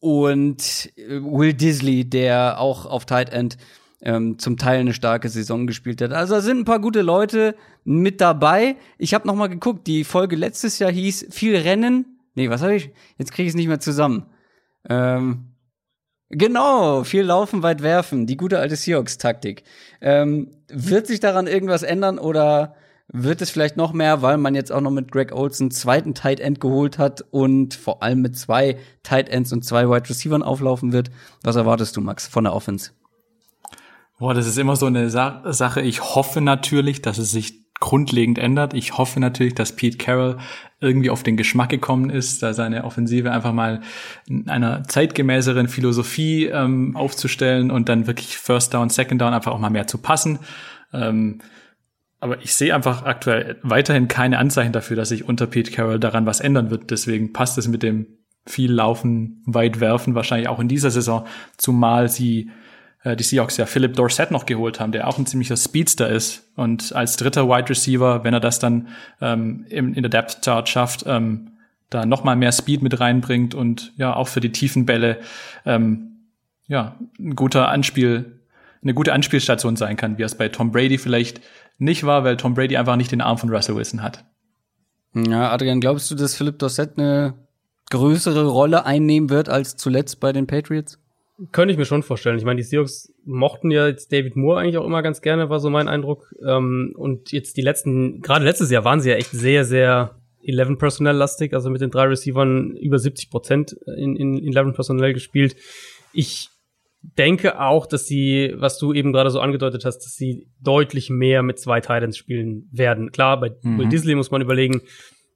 und äh, Will Disley, der auch auf Tight End ähm, zum Teil eine starke Saison gespielt hat. Also da sind ein paar gute Leute mit dabei. Ich habe noch mal geguckt, die Folge letztes Jahr hieß viel Rennen. Nee, was habe ich? Jetzt kriege ich es nicht mehr zusammen. Ähm, genau, viel Laufen, weit werfen. Die gute alte Seahawks-Taktik. Ähm, wird sich daran irgendwas ändern oder wird es vielleicht noch mehr, weil man jetzt auch noch mit Greg Olson zweiten Tight End geholt hat und vor allem mit zwei Tight Ends und zwei Wide Receivers auflaufen wird? Was erwartest du, Max, von der Offense? Boah, das ist immer so eine Sa Sache. Ich hoffe natürlich, dass es sich grundlegend ändert. Ich hoffe natürlich, dass Pete Carroll irgendwie auf den Geschmack gekommen ist, da seine Offensive einfach mal in einer zeitgemäßeren Philosophie ähm, aufzustellen und dann wirklich First Down, Second Down einfach auch mal mehr zu passen. Ähm, aber ich sehe einfach aktuell weiterhin keine Anzeichen dafür, dass sich unter Pete Carroll daran was ändern wird. Deswegen passt es mit dem viel Laufen, weit werfen wahrscheinlich auch in dieser Saison, zumal sie äh, die Seahawks ja Philip Dorsett noch geholt haben, der auch ein ziemlicher Speedster ist und als dritter Wide Receiver, wenn er das dann ähm, in, in der Depth Chart schafft, ähm, da noch mal mehr Speed mit reinbringt und ja auch für die tiefen Bälle ähm, ja ein guter Anspiel, eine gute Anspielstation sein kann, wie es bei Tom Brady vielleicht nicht war, weil Tom Brady einfach nicht den Arm von Russell Wilson hat. Ja, Adrian, glaubst du, dass Philip Dorsett eine größere Rolle einnehmen wird als zuletzt bei den Patriots? Könnte ich mir schon vorstellen. Ich meine, die Seahawks mochten ja jetzt David Moore eigentlich auch immer ganz gerne, war so mein Eindruck. Ähm, und jetzt die letzten, gerade letztes Jahr waren sie ja echt sehr, sehr 11 Personnel lastig, also mit den drei Receivern über 70 Prozent in, in 11 Personnel gespielt. Ich denke auch, dass sie, was du eben gerade so angedeutet hast, dass sie deutlich mehr mit zwei Titans spielen werden. Klar, bei mhm. Will Disley muss man überlegen,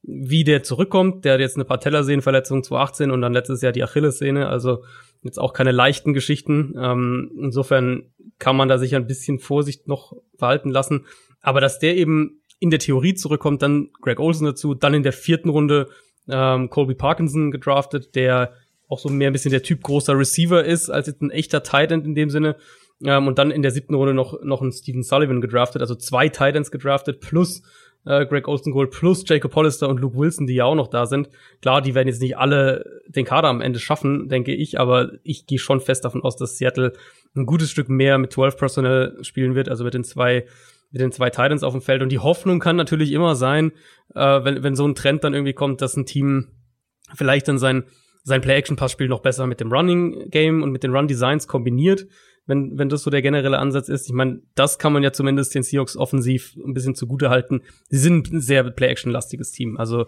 wie der zurückkommt. Der hat jetzt eine Patellasehnenverletzung 2018 und dann letztes Jahr die Achillessehne. Also jetzt auch keine leichten Geschichten. Ähm, insofern kann man da sicher ein bisschen Vorsicht noch verhalten lassen. Aber dass der eben in der Theorie zurückkommt, dann Greg Olsen dazu, dann in der vierten Runde ähm, Colby Parkinson gedraftet, der auch so mehr ein bisschen der Typ großer Receiver ist, als jetzt ein echter Tight End in dem Sinne. Ähm, und dann in der siebten Runde noch, noch einen Steven Sullivan gedraftet, also zwei Tight Ends gedraftet, plus äh, Greg Olsengold plus Jacob Hollister und Luke Wilson, die ja auch noch da sind. Klar, die werden jetzt nicht alle den Kader am Ende schaffen, denke ich, aber ich gehe schon fest davon aus, dass Seattle ein gutes Stück mehr mit 12 Personnel spielen wird, also mit den zwei mit den zwei Titans auf dem Feld. Und die Hoffnung kann natürlich immer sein, äh, wenn, wenn so ein Trend dann irgendwie kommt, dass ein Team vielleicht dann sein, sein Play-Action-Pass-Spiel noch besser mit dem Running-Game und mit den Run-Designs kombiniert wenn, wenn das so der generelle Ansatz ist. Ich meine, das kann man ja zumindest den Seahawks offensiv ein bisschen zugute halten. Sie sind ein sehr Play-Action-lastiges Team. Also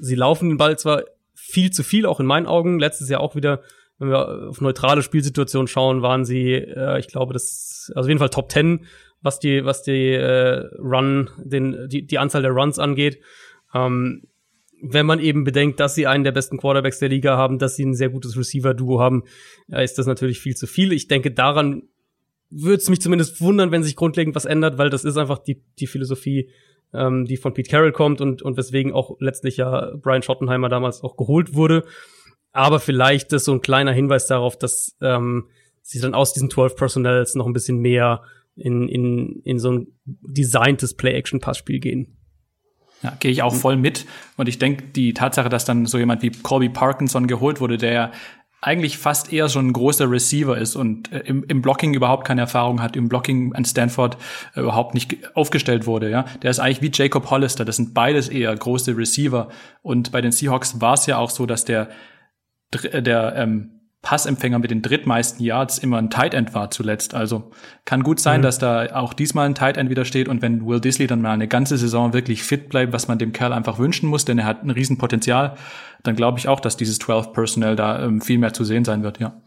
sie laufen den Ball zwar viel zu viel, auch in meinen Augen. Letztes Jahr auch wieder, wenn wir auf neutrale Spielsituationen schauen, waren sie, äh, ich glaube, das, also auf jeden Fall Top 10, was die, was die äh, Run, den, die, die Anzahl der Runs angeht. Ähm, wenn man eben bedenkt, dass sie einen der besten Quarterbacks der Liga haben, dass sie ein sehr gutes Receiver-Duo haben, ist das natürlich viel zu viel. Ich denke, daran würde es mich zumindest wundern, wenn sich grundlegend was ändert, weil das ist einfach die, die Philosophie, ähm, die von Pete Carroll kommt und, und weswegen auch letztlich ja Brian Schottenheimer damals auch geholt wurde. Aber vielleicht ist so ein kleiner Hinweis darauf, dass ähm, sie dann aus diesen 12 Personals noch ein bisschen mehr in, in, in so ein designtes Play-Action-Passspiel gehen. Ja, gehe ich auch voll mit. Und ich denke, die Tatsache, dass dann so jemand wie Colby Parkinson geholt wurde, der eigentlich fast eher schon ein großer Receiver ist und äh, im, im Blocking überhaupt keine Erfahrung hat, im Blocking an Stanford äh, überhaupt nicht aufgestellt wurde, ja. Der ist eigentlich wie Jacob Hollister. Das sind beides eher große Receiver. Und bei den Seahawks war es ja auch so, dass der, der ähm, Passempfänger mit den drittmeisten Yards immer ein Tight End war zuletzt. Also kann gut sein, mhm. dass da auch diesmal ein Tight End wieder steht und wenn Will Disley dann mal eine ganze Saison wirklich fit bleibt, was man dem Kerl einfach wünschen muss, denn er hat ein Riesenpotenzial, dann glaube ich auch, dass dieses 12 Personnel da ähm, viel mehr zu sehen sein wird, ja.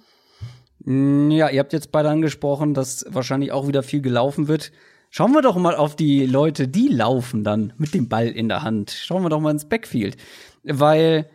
Mm, ja, ihr habt jetzt beide angesprochen, dass wahrscheinlich auch wieder viel gelaufen wird. Schauen wir doch mal auf die Leute, die laufen dann mit dem Ball in der Hand. Schauen wir doch mal ins Backfield. Weil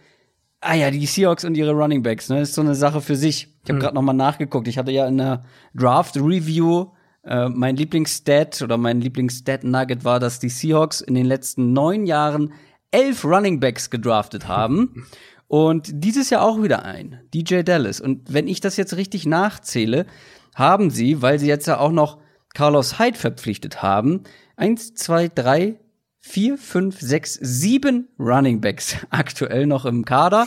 Ah ja, die Seahawks und ihre Running Backs, ne, ist so eine Sache für sich. Ich habe hm. gerade noch mal nachgeguckt. Ich hatte ja in der Draft Review äh, mein Lieblingsstat oder mein Lieblingsstat Nugget war, dass die Seahawks in den letzten neun Jahren elf Running Backs gedraftet haben. [laughs] und dieses Jahr auch wieder ein, DJ Dallas. Und wenn ich das jetzt richtig nachzähle, haben sie, weil sie jetzt ja auch noch Carlos Hyde verpflichtet haben, eins, zwei, drei, vier, fünf, sechs, sieben Running Backs [laughs] aktuell noch im Kader.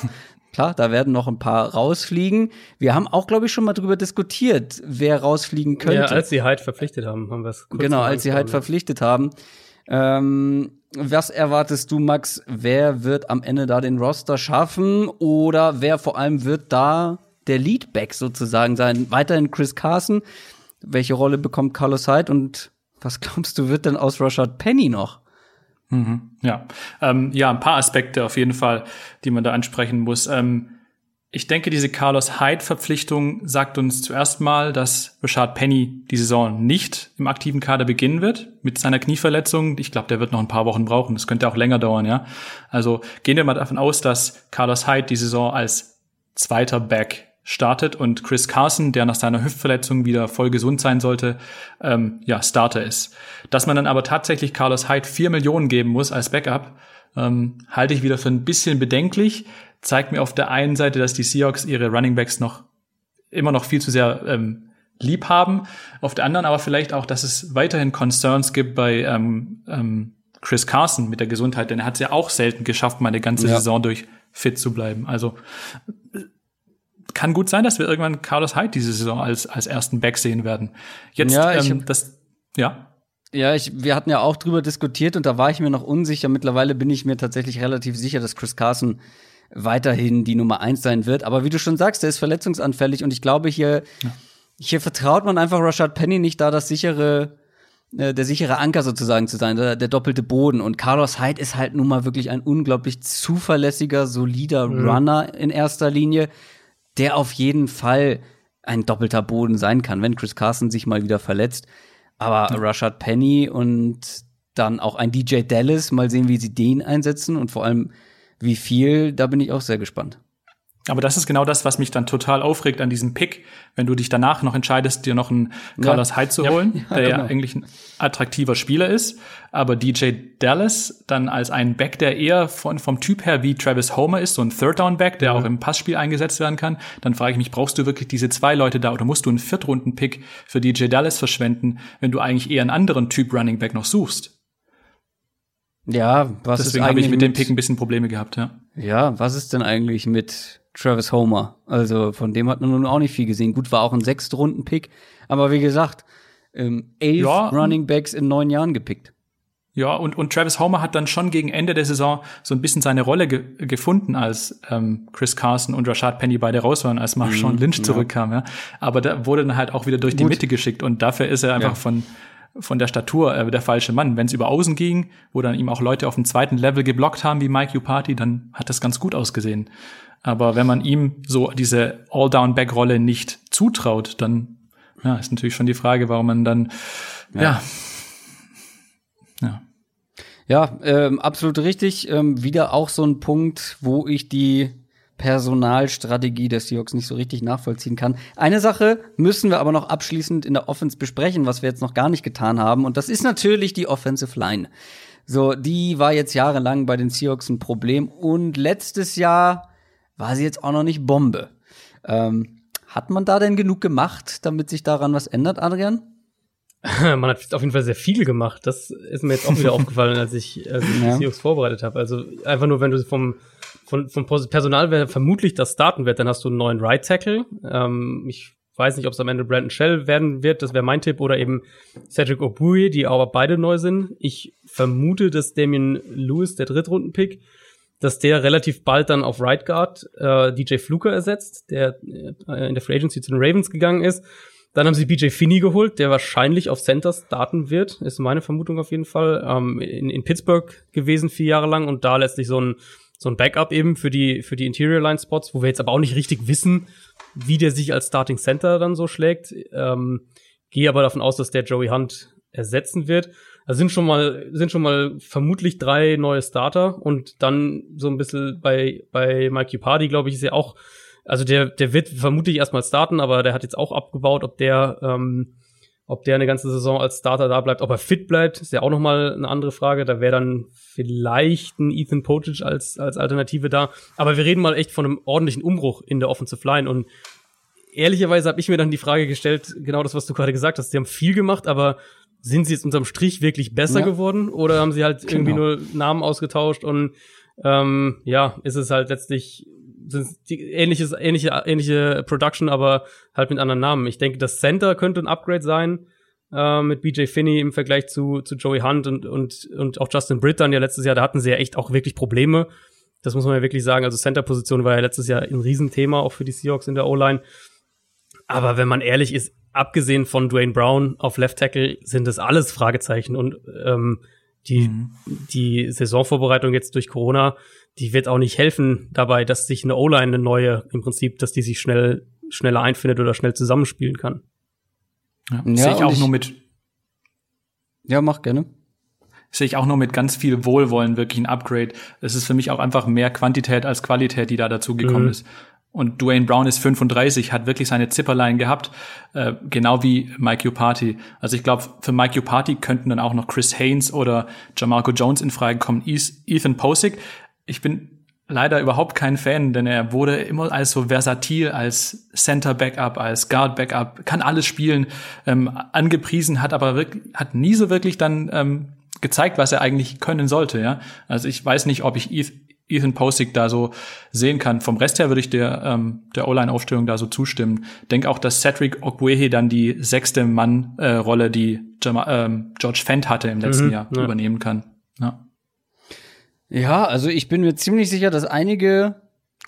Klar, da werden noch ein paar rausfliegen. Wir haben auch, glaube ich, schon mal drüber diskutiert, wer rausfliegen könnte. Ja, als sie Hyde verpflichtet haben, haben wir es Genau, als sie Hyde verpflichtet haben. Ähm, was erwartest du, Max? Wer wird am Ende da den Roster schaffen? Oder wer vor allem wird da der Leadback sozusagen sein? Weiterhin Chris Carson. Welche Rolle bekommt Carlos Hyde? Und was glaubst du, wird denn aus Rashad Penny noch? Mhm, ja, ähm, ja, ein paar Aspekte auf jeden Fall, die man da ansprechen muss. Ähm, ich denke, diese Carlos Hyde-Verpflichtung sagt uns zuerst mal, dass Richard Penny die Saison nicht im aktiven Kader beginnen wird mit seiner Knieverletzung. Ich glaube, der wird noch ein paar Wochen brauchen. Das könnte auch länger dauern, ja. Also gehen wir mal davon aus, dass Carlos Hyde die Saison als zweiter Back startet und Chris Carson, der nach seiner Hüftverletzung wieder voll gesund sein sollte, ähm, ja, Starter ist. Dass man dann aber tatsächlich Carlos Hyde vier Millionen geben muss als Backup, ähm, halte ich wieder für ein bisschen bedenklich. Zeigt mir auf der einen Seite, dass die Seahawks ihre Running Backs noch immer noch viel zu sehr ähm, lieb haben. Auf der anderen aber vielleicht auch, dass es weiterhin Concerns gibt bei ähm, ähm, Chris Carson mit der Gesundheit, denn er hat es ja auch selten geschafft, mal eine ganze ja. Saison durch fit zu bleiben. Also kann gut sein, dass wir irgendwann Carlos Hyde diese Saison als, als ersten Back sehen werden. Jetzt, ja, ich, ähm, das, ja. Ja, ich, wir hatten ja auch drüber diskutiert und da war ich mir noch unsicher. Mittlerweile bin ich mir tatsächlich relativ sicher, dass Chris Carson weiterhin die Nummer eins sein wird. Aber wie du schon sagst, der ist verletzungsanfällig und ich glaube, hier, ja. hier vertraut man einfach Rashad Penny nicht da das sichere, äh, der sichere Anker sozusagen zu sein, der, der, doppelte Boden. Und Carlos Hyde ist halt nun mal wirklich ein unglaublich zuverlässiger, solider mhm. Runner in erster Linie der auf jeden Fall ein doppelter Boden sein kann, wenn Chris Carson sich mal wieder verletzt. Aber ja. Rashad Penny und dann auch ein DJ Dallas, mal sehen, wie sie den einsetzen und vor allem wie viel, da bin ich auch sehr gespannt. Aber das ist genau das, was mich dann total aufregt an diesem Pick, wenn du dich danach noch entscheidest, dir noch einen Carlos ja. Hyde zu holen, ja, der genau. ja eigentlich ein attraktiver Spieler ist, aber DJ Dallas dann als einen Back, der eher von, vom Typ her wie Travis Homer ist, so ein Third-Down-Back, der ja. auch im Passspiel eingesetzt werden kann, dann frage ich mich, brauchst du wirklich diese zwei Leute da oder musst du einen Viertrunden-Pick für DJ Dallas verschwenden, wenn du eigentlich eher einen anderen Typ Running Back noch suchst? Ja, was Deswegen habe ich mit dem Pick ein bisschen Probleme gehabt, ja. Ja, was ist denn eigentlich mit Travis Homer. Also von dem hat man nun auch nicht viel gesehen. Gut, war auch ein Sechstrunden-Pick, aber wie gesagt, ähm, elf ja, Running Backs in neun Jahren gepickt. Ja, und, und Travis Homer hat dann schon gegen Ende der Saison so ein bisschen seine Rolle ge gefunden, als ähm, Chris Carson und Rashad Penny beide raus waren, als Marshawn mhm, Lynch ja. zurückkam. Ja. Aber da wurde dann halt auch wieder durch Gut. die Mitte geschickt und dafür ist er einfach ja. von von der Statur äh, der falsche Mann. Wenn es über Außen ging, wo dann ihm auch Leute auf dem zweiten Level geblockt haben, wie Mike Upati, dann hat das ganz gut ausgesehen. Aber wenn man ihm so diese All-Down-Back-Rolle nicht zutraut, dann ja, ist natürlich schon die Frage, warum man dann ja ja, ja. ähm, absolut richtig. Ähm, wieder auch so ein Punkt, wo ich die Personalstrategie der Seahawks nicht so richtig nachvollziehen kann. Eine Sache müssen wir aber noch abschließend in der Offense besprechen, was wir jetzt noch gar nicht getan haben. Und das ist natürlich die Offensive Line. So, die war jetzt jahrelang bei den Seahawks ein Problem. Und letztes Jahr war sie jetzt auch noch nicht Bombe. Ähm, hat man da denn genug gemacht, damit sich daran was ändert, Adrian? [laughs] Man hat auf jeden Fall sehr viel gemacht. Das ist mir jetzt auch wieder [laughs] aufgefallen, als ich, als ich ja. Seahawks vorbereitet habe. Also einfach nur, wenn du vom von, vom Personal vermutlich das starten wird, dann hast du einen neuen Right Tackle. Ähm, ich weiß nicht, ob es am Ende Brandon Shell werden wird, das wäre mein Tipp, oder eben Cedric Obuye, die aber beide neu sind. Ich vermute, dass Damien Lewis, der Drittrunden-Pick, dass der relativ bald dann auf Right Guard äh, DJ Fluker ersetzt, der äh, in der Free Agency zu den Ravens gegangen ist. Dann haben sie BJ Finney geholt, der wahrscheinlich auf Center starten wird, ist meine Vermutung auf jeden Fall. Ähm, in, in Pittsburgh gewesen vier Jahre lang und da letztlich so ein so ein Backup eben für die für die Interior Line Spots, wo wir jetzt aber auch nicht richtig wissen, wie der sich als Starting Center dann so schlägt. Ähm, Gehe aber davon aus, dass der Joey Hunt ersetzen wird. Also sind schon mal, sind schon mal vermutlich drei neue Starter und dann so ein bisschen bei, bei Mike Party, glaube ich, ist ja auch, also der, der wird vermutlich erstmal starten, aber der hat jetzt auch abgebaut, ob der, ähm, ob der eine ganze Saison als Starter da bleibt, ob er fit bleibt, ist ja auch nochmal eine andere Frage. Da wäre dann vielleicht ein Ethan Potage als, als Alternative da. Aber wir reden mal echt von einem ordentlichen Umbruch in der Offensive Line und ehrlicherweise habe ich mir dann die Frage gestellt, genau das, was du gerade gesagt hast. Sie haben viel gemacht, aber sind sie jetzt unterm Strich wirklich besser ja. geworden oder haben sie halt genau. irgendwie nur Namen ausgetauscht und ähm, ja, ist es halt letztlich sind ähnliches, ähnliche, ähnliche Production, aber halt mit anderen Namen. Ich denke, das Center könnte ein Upgrade sein äh, mit BJ Finney im Vergleich zu, zu Joey Hunt und, und, und auch Justin Britt dann ja letztes Jahr, da hatten sie ja echt auch wirklich Probleme. Das muss man ja wirklich sagen. Also Center-Position war ja letztes Jahr ein Riesenthema, auch für die Seahawks in der O-Line. Aber wenn man ehrlich ist, abgesehen von Dwayne Brown auf Left Tackle sind das alles Fragezeichen und ähm, die, mhm. die Saisonvorbereitung jetzt durch Corona, die wird auch nicht helfen dabei, dass sich eine O-Line, eine neue, im Prinzip, dass die sich schnell, schneller einfindet oder schnell zusammenspielen kann. Ja, ja sehe ich auch ich, nur mit. Ja, mach gerne. Sehe ich auch nur mit ganz viel Wohlwollen wirklich ein Upgrade. Es ist für mich auch einfach mehr Quantität als Qualität, die da dazugekommen mhm. ist. Und Dwayne Brown ist 35, hat wirklich seine Zipperlein gehabt, äh, genau wie Mike Upati. Also ich glaube, für Mike Upati könnten dann auch noch Chris Haynes oder Jamarco Jones in Frage kommen. Ethan Posick, ich bin leider überhaupt kein Fan, denn er wurde immer als so versatil, als Center Backup, als Guard Backup, kann alles spielen, ähm, angepriesen, hat aber wirklich, hat nie so wirklich dann ähm, gezeigt, was er eigentlich können sollte, ja. Also ich weiß nicht, ob ich Ethan Posick da so sehen kann. Vom Rest her würde ich der, ähm, der O-Line-Aufstellung da so zustimmen. Denk auch, dass Cedric Ogwehe dann die sechste Mann-Rolle, äh, die ähm, George Fent hatte im letzten mhm, Jahr, ja. übernehmen kann. Ja. ja, also ich bin mir ziemlich sicher, dass einige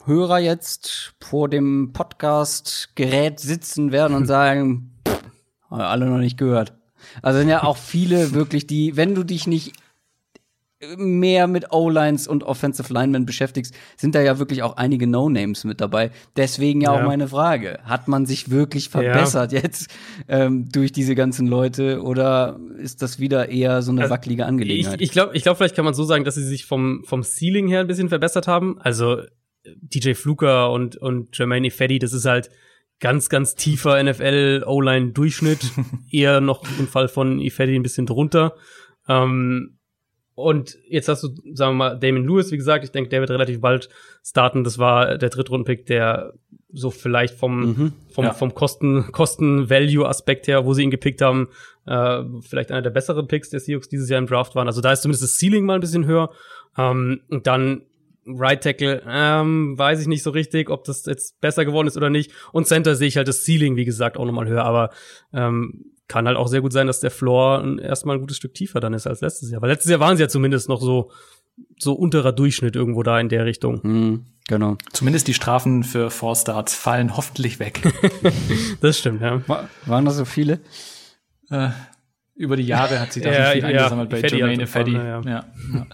Hörer jetzt vor dem Podcast-Gerät sitzen werden und [laughs] sagen, pff, alle noch nicht gehört. Also sind ja auch viele wirklich die, wenn du dich nicht mehr mit O-Lines und Offensive Linemen beschäftigst, sind da ja wirklich auch einige No-Names mit dabei. Deswegen ja, ja, auch meine Frage. Hat man sich wirklich verbessert ja. jetzt ähm, durch diese ganzen Leute oder ist das wieder eher so eine also, wackelige Angelegenheit? Ich, ich glaube, ich glaub, vielleicht kann man so sagen, dass sie sich vom, vom Ceiling her ein bisschen verbessert haben. Also DJ Fluker und, und Jermaine Feddy, das ist halt ganz, ganz tiefer NFL O-Line Durchschnitt. [laughs] eher noch im Fall von Ifedi ein bisschen drunter. Ähm, und jetzt hast du, sagen wir mal, Damon Lewis, wie gesagt, ich denke, der wird relativ bald starten. Das war der Drittrunden-Pick, der so vielleicht vom, mhm, vom, ja. vom Kosten, Kosten-Value-Aspekt her, wo sie ihn gepickt haben, äh, vielleicht einer der besseren Picks der Seahawks dieses Jahr im Draft waren. Also da ist zumindest das Ceiling mal ein bisschen höher. Ähm, und dann Right Tackle, ähm, weiß ich nicht so richtig, ob das jetzt besser geworden ist oder nicht. Und Center sehe ich halt das Ceiling, wie gesagt, auch nochmal höher. Aber ähm, kann halt auch sehr gut sein, dass der Floor erstmal ein gutes Stück tiefer dann ist als letztes Jahr. Weil letztes Jahr waren sie ja zumindest noch so, so unterer Durchschnitt irgendwo da in der Richtung. Mhm, genau. Zumindest die Strafen für Four Starts fallen hoffentlich weg. [laughs] das stimmt, ja. War, waren das so viele? Äh, über die Jahre hat sich da ja, viel ja, eingesammelt bei Jermaine Feddy. Ja. Ja. ja.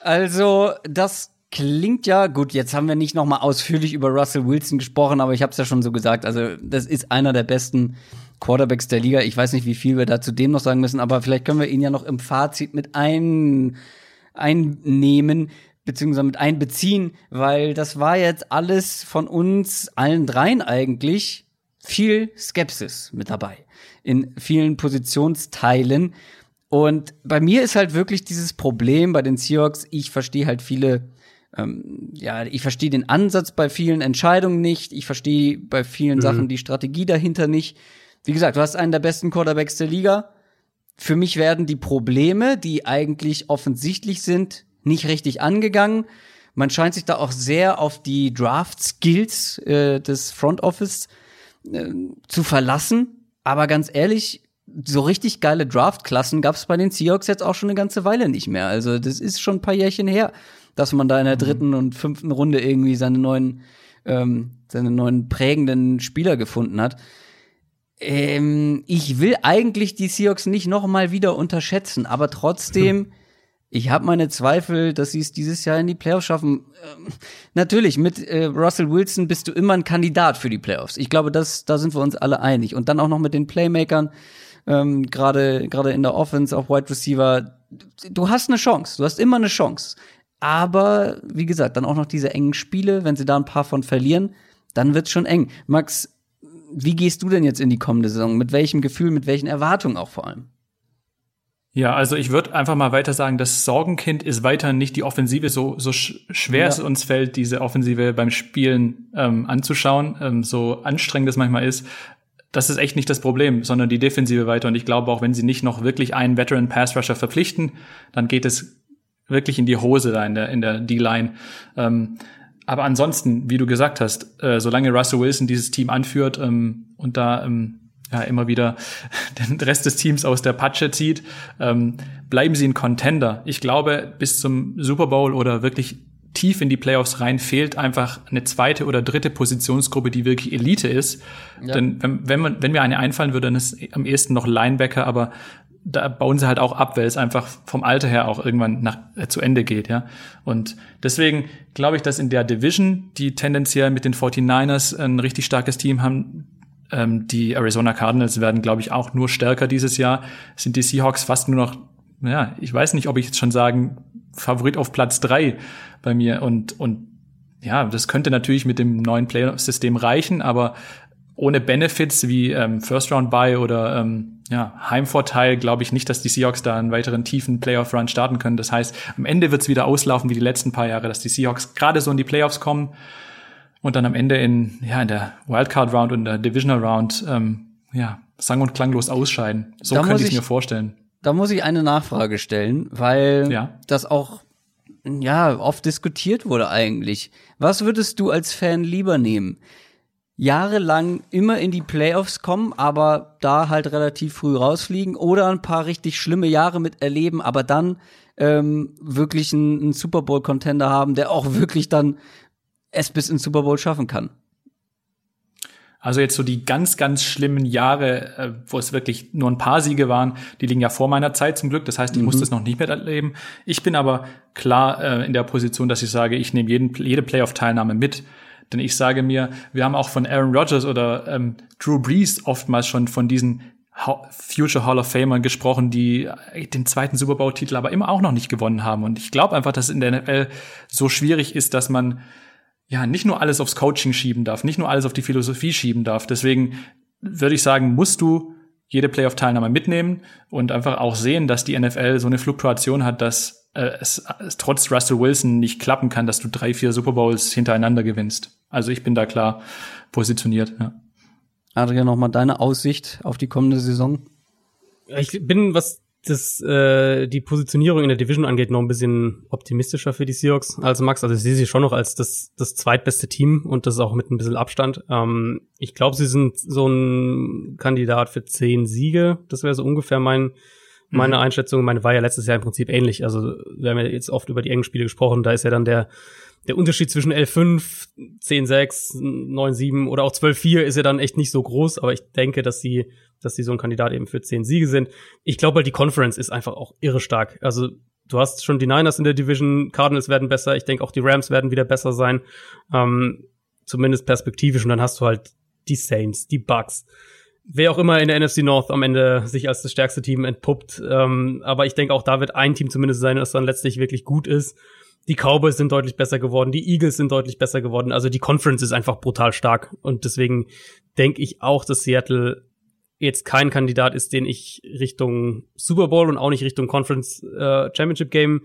Also, das klingt ja gut. Jetzt haben wir nicht noch mal ausführlich über Russell Wilson gesprochen, aber ich habe es ja schon so gesagt. Also, das ist einer der besten Quarterbacks der Liga. Ich weiß nicht, wie viel wir da zu dem noch sagen müssen, aber vielleicht können wir ihn ja noch im Fazit mit ein, einnehmen. beziehungsweise mit einbeziehen, weil das war jetzt alles von uns allen dreien eigentlich viel Skepsis mit dabei in vielen Positionsteilen. Und bei mir ist halt wirklich dieses Problem bei den Seahawks, ich verstehe halt viele, ähm, ja, ich verstehe den Ansatz bei vielen Entscheidungen nicht, ich verstehe bei vielen mhm. Sachen die Strategie dahinter nicht. Wie gesagt, du hast einen der besten Quarterbacks der Liga. Für mich werden die Probleme, die eigentlich offensichtlich sind, nicht richtig angegangen. Man scheint sich da auch sehr auf die Draft-Skills äh, des Front Office äh, zu verlassen. Aber ganz ehrlich, so richtig geile Draft-Klassen gab es bei den Seahawks jetzt auch schon eine ganze Weile nicht mehr. Also das ist schon ein paar Jährchen her, dass man da in der mhm. dritten und fünften Runde irgendwie seine neuen, ähm, seine neuen prägenden Spieler gefunden hat. Ähm, ich will eigentlich die Seahawks nicht noch mal wieder unterschätzen, aber trotzdem. Ich habe meine Zweifel, dass sie es dieses Jahr in die Playoffs schaffen. Ähm, natürlich, mit äh, Russell Wilson bist du immer ein Kandidat für die Playoffs. Ich glaube, das, da sind wir uns alle einig. Und dann auch noch mit den Playmakern, ähm, gerade gerade in der Offense, auch Wide Receiver. Du hast eine Chance, du hast immer eine Chance. Aber wie gesagt, dann auch noch diese engen Spiele, wenn sie da ein paar von verlieren, dann wird's schon eng. Max, wie gehst du denn jetzt in die kommende Saison? Mit welchem Gefühl, mit welchen Erwartungen auch vor allem? Ja, also ich würde einfach mal weiter sagen, das Sorgenkind ist weiter nicht die Offensive, so, so schwer ja. es uns fällt, diese Offensive beim Spielen ähm, anzuschauen, ähm, so anstrengend es manchmal ist. Das ist echt nicht das Problem, sondern die Defensive weiter. Und ich glaube, auch wenn sie nicht noch wirklich einen Veteran Pass Rusher verpflichten, dann geht es wirklich in die Hose da in der, in der D-Line. Ähm, aber ansonsten, wie du gesagt hast, äh, solange Russell Wilson dieses Team anführt ähm, und da ähm, ja, immer wieder [laughs] den Rest des Teams aus der Patsche zieht, ähm, bleiben sie ein Contender. Ich glaube, bis zum Super Bowl oder wirklich tief in die Playoffs rein fehlt einfach eine zweite oder dritte Positionsgruppe, die wirklich Elite ist. Ja. Denn wenn, wenn, man, wenn mir eine einfallen würde, dann ist am ehesten noch Linebacker, aber da bauen sie halt auch ab, weil es einfach vom Alter her auch irgendwann nach, äh, zu Ende geht, ja. Und deswegen glaube ich, dass in der Division, die tendenziell mit den 49ers ein richtig starkes Team haben, ähm, die Arizona Cardinals werden, glaube ich, auch nur stärker dieses Jahr. Sind die Seahawks fast nur noch, ja, ich weiß nicht, ob ich jetzt schon sagen, Favorit auf Platz drei bei mir. Und, und ja, das könnte natürlich mit dem neuen Playoff-System reichen, aber ohne Benefits wie ähm, First Round Buy oder ähm, ja, Heimvorteil glaube ich nicht, dass die Seahawks da einen weiteren tiefen Playoff Run starten können. Das heißt, am Ende wird es wieder auslaufen wie die letzten paar Jahre, dass die Seahawks gerade so in die Playoffs kommen und dann am Ende in, ja, in der Wildcard Round und der Divisional Round, ähm, ja, sang- und klanglos ausscheiden. So da könnte ich mir vorstellen. Da muss ich eine Nachfrage stellen, weil ja. das auch, ja, oft diskutiert wurde eigentlich. Was würdest du als Fan lieber nehmen? Jahrelang immer in die Playoffs kommen, aber da halt relativ früh rausfliegen oder ein paar richtig schlimme Jahre miterleben, aber dann ähm, wirklich einen, einen Super Bowl Contender haben, der auch wirklich dann es bis ins Super Bowl schaffen kann. Also jetzt so die ganz, ganz schlimmen Jahre, äh, wo es wirklich nur ein paar Siege waren, die liegen ja vor meiner Zeit zum Glück. Das heißt, ich mhm. muss das noch nicht mehr erleben. Ich bin aber klar äh, in der Position, dass ich sage, ich nehme jeden, jede Playoff-Teilnahme mit. Denn ich sage mir, wir haben auch von Aaron Rodgers oder ähm, Drew Brees oftmals schon von diesen Future Hall of Famern gesprochen, die den zweiten Super Bowl-Titel aber immer auch noch nicht gewonnen haben. Und ich glaube einfach, dass es in der NFL so schwierig ist, dass man ja, nicht nur alles aufs Coaching schieben darf, nicht nur alles auf die Philosophie schieben darf. Deswegen würde ich sagen, musst du jede Playoff-Teilnahme mitnehmen und einfach auch sehen, dass die NFL so eine Fluktuation hat, dass äh, es, es trotz Russell Wilson nicht klappen kann, dass du drei, vier Super Bowls hintereinander gewinnst. Also ich bin da klar positioniert. Ja. Adrian, nochmal deine Aussicht auf die kommende Saison? Ich bin, was das, äh, die Positionierung in der Division angeht, noch ein bisschen optimistischer für die Seahawks als Max. Also ich sehe sie schon noch als das, das zweitbeste Team und das auch mit ein bisschen Abstand. Ähm, ich glaube, sie sind so ein Kandidat für zehn Siege. Das wäre so ungefähr mein, meine mhm. Einschätzung. Meine war ja letztes Jahr im Prinzip ähnlich. Also wir haben ja jetzt oft über die engen Spiele gesprochen. Da ist ja dann der der Unterschied zwischen L5, 10-6, 9-7 oder auch 12-4 ist ja dann echt nicht so groß, aber ich denke, dass sie, dass sie so ein Kandidat eben für 10 Siege sind. Ich glaube halt, die Conference ist einfach auch irre stark. Also du hast schon die Niners in der Division, Cardinals werden besser, ich denke auch die Rams werden wieder besser sein, ähm, zumindest perspektivisch und dann hast du halt die Saints, die Bucks, wer auch immer in der NFC North am Ende sich als das stärkste Team entpuppt, ähm, aber ich denke auch da wird ein Team zumindest sein, das dann letztlich wirklich gut ist die Cowboys sind deutlich besser geworden, die Eagles sind deutlich besser geworden. Also die Conference ist einfach brutal stark. Und deswegen denke ich auch, dass Seattle jetzt kein Kandidat ist, den ich Richtung Super Bowl und auch nicht Richtung Conference äh, Championship Game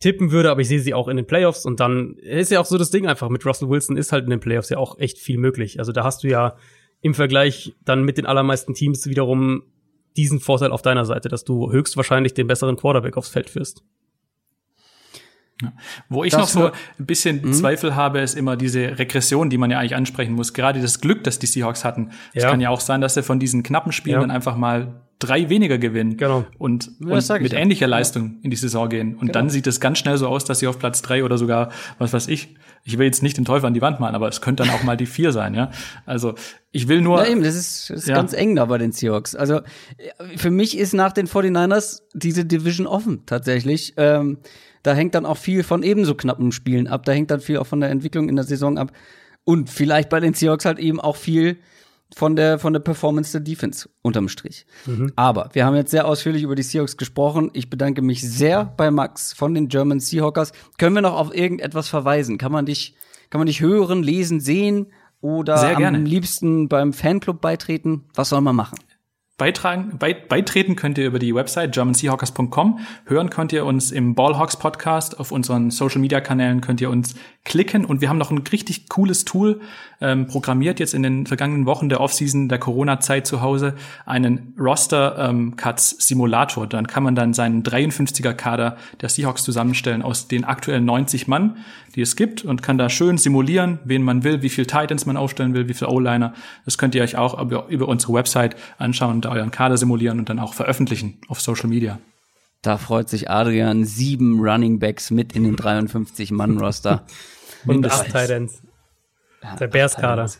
tippen würde, aber ich sehe sie auch in den Playoffs und dann ist ja auch so das Ding einfach mit Russell Wilson ist halt in den Playoffs ja auch echt viel möglich. Also da hast du ja im Vergleich dann mit den allermeisten Teams wiederum diesen Vorteil auf deiner Seite, dass du höchstwahrscheinlich den besseren Quarterback aufs Feld führst. Ja. Wo ich das noch so ein bisschen mhm. Zweifel habe, ist immer diese Regression, die man ja eigentlich ansprechen muss. Gerade das Glück, das die Seahawks hatten. Es ja. kann ja auch sein, dass sie von diesen knappen Spielen ja. dann einfach mal drei weniger gewinnen genau. und, und mit ähnlicher Leistung in die Saison gehen. Und genau. dann sieht es ganz schnell so aus, dass sie auf Platz drei oder sogar, was weiß ich, ich will jetzt nicht den Teufel an die Wand malen, aber es könnte dann auch mal die vier sein, ja. Also ich will nur. Ja, eben, das ist, das ist ganz eng da bei den Seahawks. Also für mich ist nach den 49ers diese Division offen, tatsächlich. Ähm, da hängt dann auch viel von ebenso knappen Spielen ab. Da hängt dann viel auch von der Entwicklung in der Saison ab. Und vielleicht bei den Seahawks halt eben auch viel von der, von der Performance der Defense unterm Strich. Mhm. Aber wir haben jetzt sehr ausführlich über die Seahawks gesprochen. Ich bedanke mich sehr bei Max von den German Seahawkers. Können wir noch auf irgendetwas verweisen? Kann man dich, kann man dich hören, lesen, sehen oder am liebsten beim Fanclub beitreten? Was soll man machen? Beitragen, beitreten könnt ihr über die Website germanseahawkers.com. Hören könnt ihr uns im Ballhawks Podcast. Auf unseren Social Media Kanälen könnt ihr uns klicken. Und wir haben noch ein richtig cooles Tool ähm, programmiert jetzt in den vergangenen Wochen der Offseason der Corona-Zeit zu Hause. Einen Roster ähm, Cuts Simulator. Dann kann man dann seinen 53er Kader der Seahawks zusammenstellen aus den aktuellen 90 Mann, die es gibt und kann da schön simulieren, wen man will, wie viel Titans man aufstellen will, wie viel O-Liner. Das könnt ihr euch auch über, über unsere Website anschauen euren Kader simulieren und dann auch veröffentlichen auf Social Media. Da freut sich Adrian, sieben Running Backs mit in den 53-Mann-Roster. [laughs] und acht Titans. Der Bears-Kader.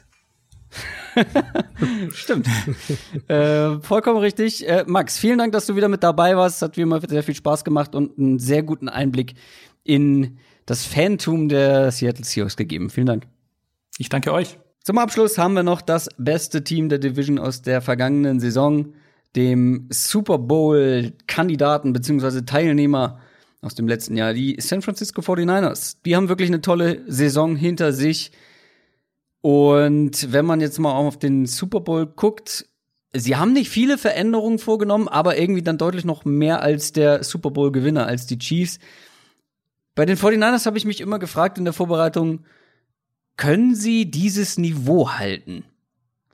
[laughs] Stimmt. [laughs] äh, vollkommen richtig. Äh, Max, vielen Dank, dass du wieder mit dabei warst. Hat wie immer sehr viel Spaß gemacht und einen sehr guten Einblick in das Phantom der Seattle Seahawks gegeben. Vielen Dank. Ich danke euch. Zum Abschluss haben wir noch das beste Team der Division aus der vergangenen Saison, dem Super Bowl-Kandidaten bzw. Teilnehmer aus dem letzten Jahr, die San Francisco 49ers. Die haben wirklich eine tolle Saison hinter sich. Und wenn man jetzt mal auf den Super Bowl guckt, sie haben nicht viele Veränderungen vorgenommen, aber irgendwie dann deutlich noch mehr als der Super Bowl-Gewinner, als die Chiefs. Bei den 49ers habe ich mich immer gefragt in der Vorbereitung, können sie dieses Niveau halten,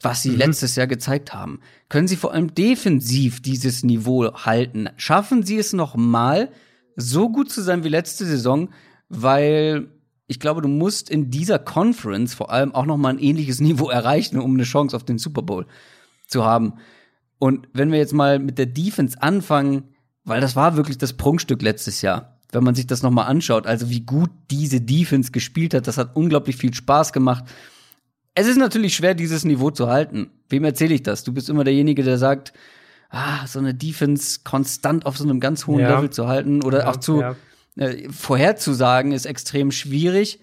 was sie mhm. letztes Jahr gezeigt haben? Können sie vor allem defensiv dieses Niveau halten? Schaffen sie es noch mal, so gut zu sein wie letzte Saison? Weil ich glaube, du musst in dieser Conference vor allem auch noch mal ein ähnliches [laughs] Niveau erreichen, um eine Chance auf den Super Bowl zu haben. Und wenn wir jetzt mal mit der Defense anfangen, weil das war wirklich das Prunkstück letztes Jahr wenn man sich das nochmal anschaut. Also wie gut diese Defense gespielt hat, das hat unglaublich viel Spaß gemacht. Es ist natürlich schwer, dieses Niveau zu halten. Wem erzähle ich das? Du bist immer derjenige, der sagt, ah, so eine Defense konstant auf so einem ganz hohen ja. Level zu halten oder ja, auch zu ja. äh, vorherzusagen, ist extrem schwierig.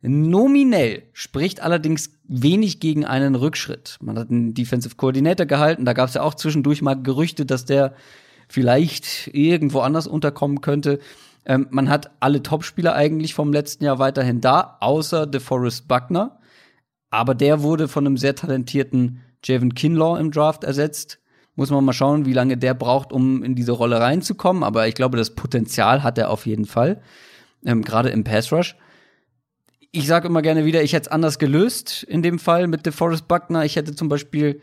Nominell spricht allerdings wenig gegen einen Rückschritt. Man hat einen Defensive Coordinator gehalten, da gab es ja auch zwischendurch mal Gerüchte, dass der vielleicht irgendwo anders unterkommen könnte. Ähm, man hat alle Topspieler eigentlich vom letzten Jahr weiterhin da, außer DeForest Buckner. Aber der wurde von einem sehr talentierten Javon Kinlaw im Draft ersetzt. Muss man mal schauen, wie lange der braucht, um in diese Rolle reinzukommen. Aber ich glaube, das Potenzial hat er auf jeden Fall. Ähm, Gerade im Pass Rush. Ich sage immer gerne wieder, ich hätte es anders gelöst in dem Fall mit DeForest Buckner. Ich hätte zum Beispiel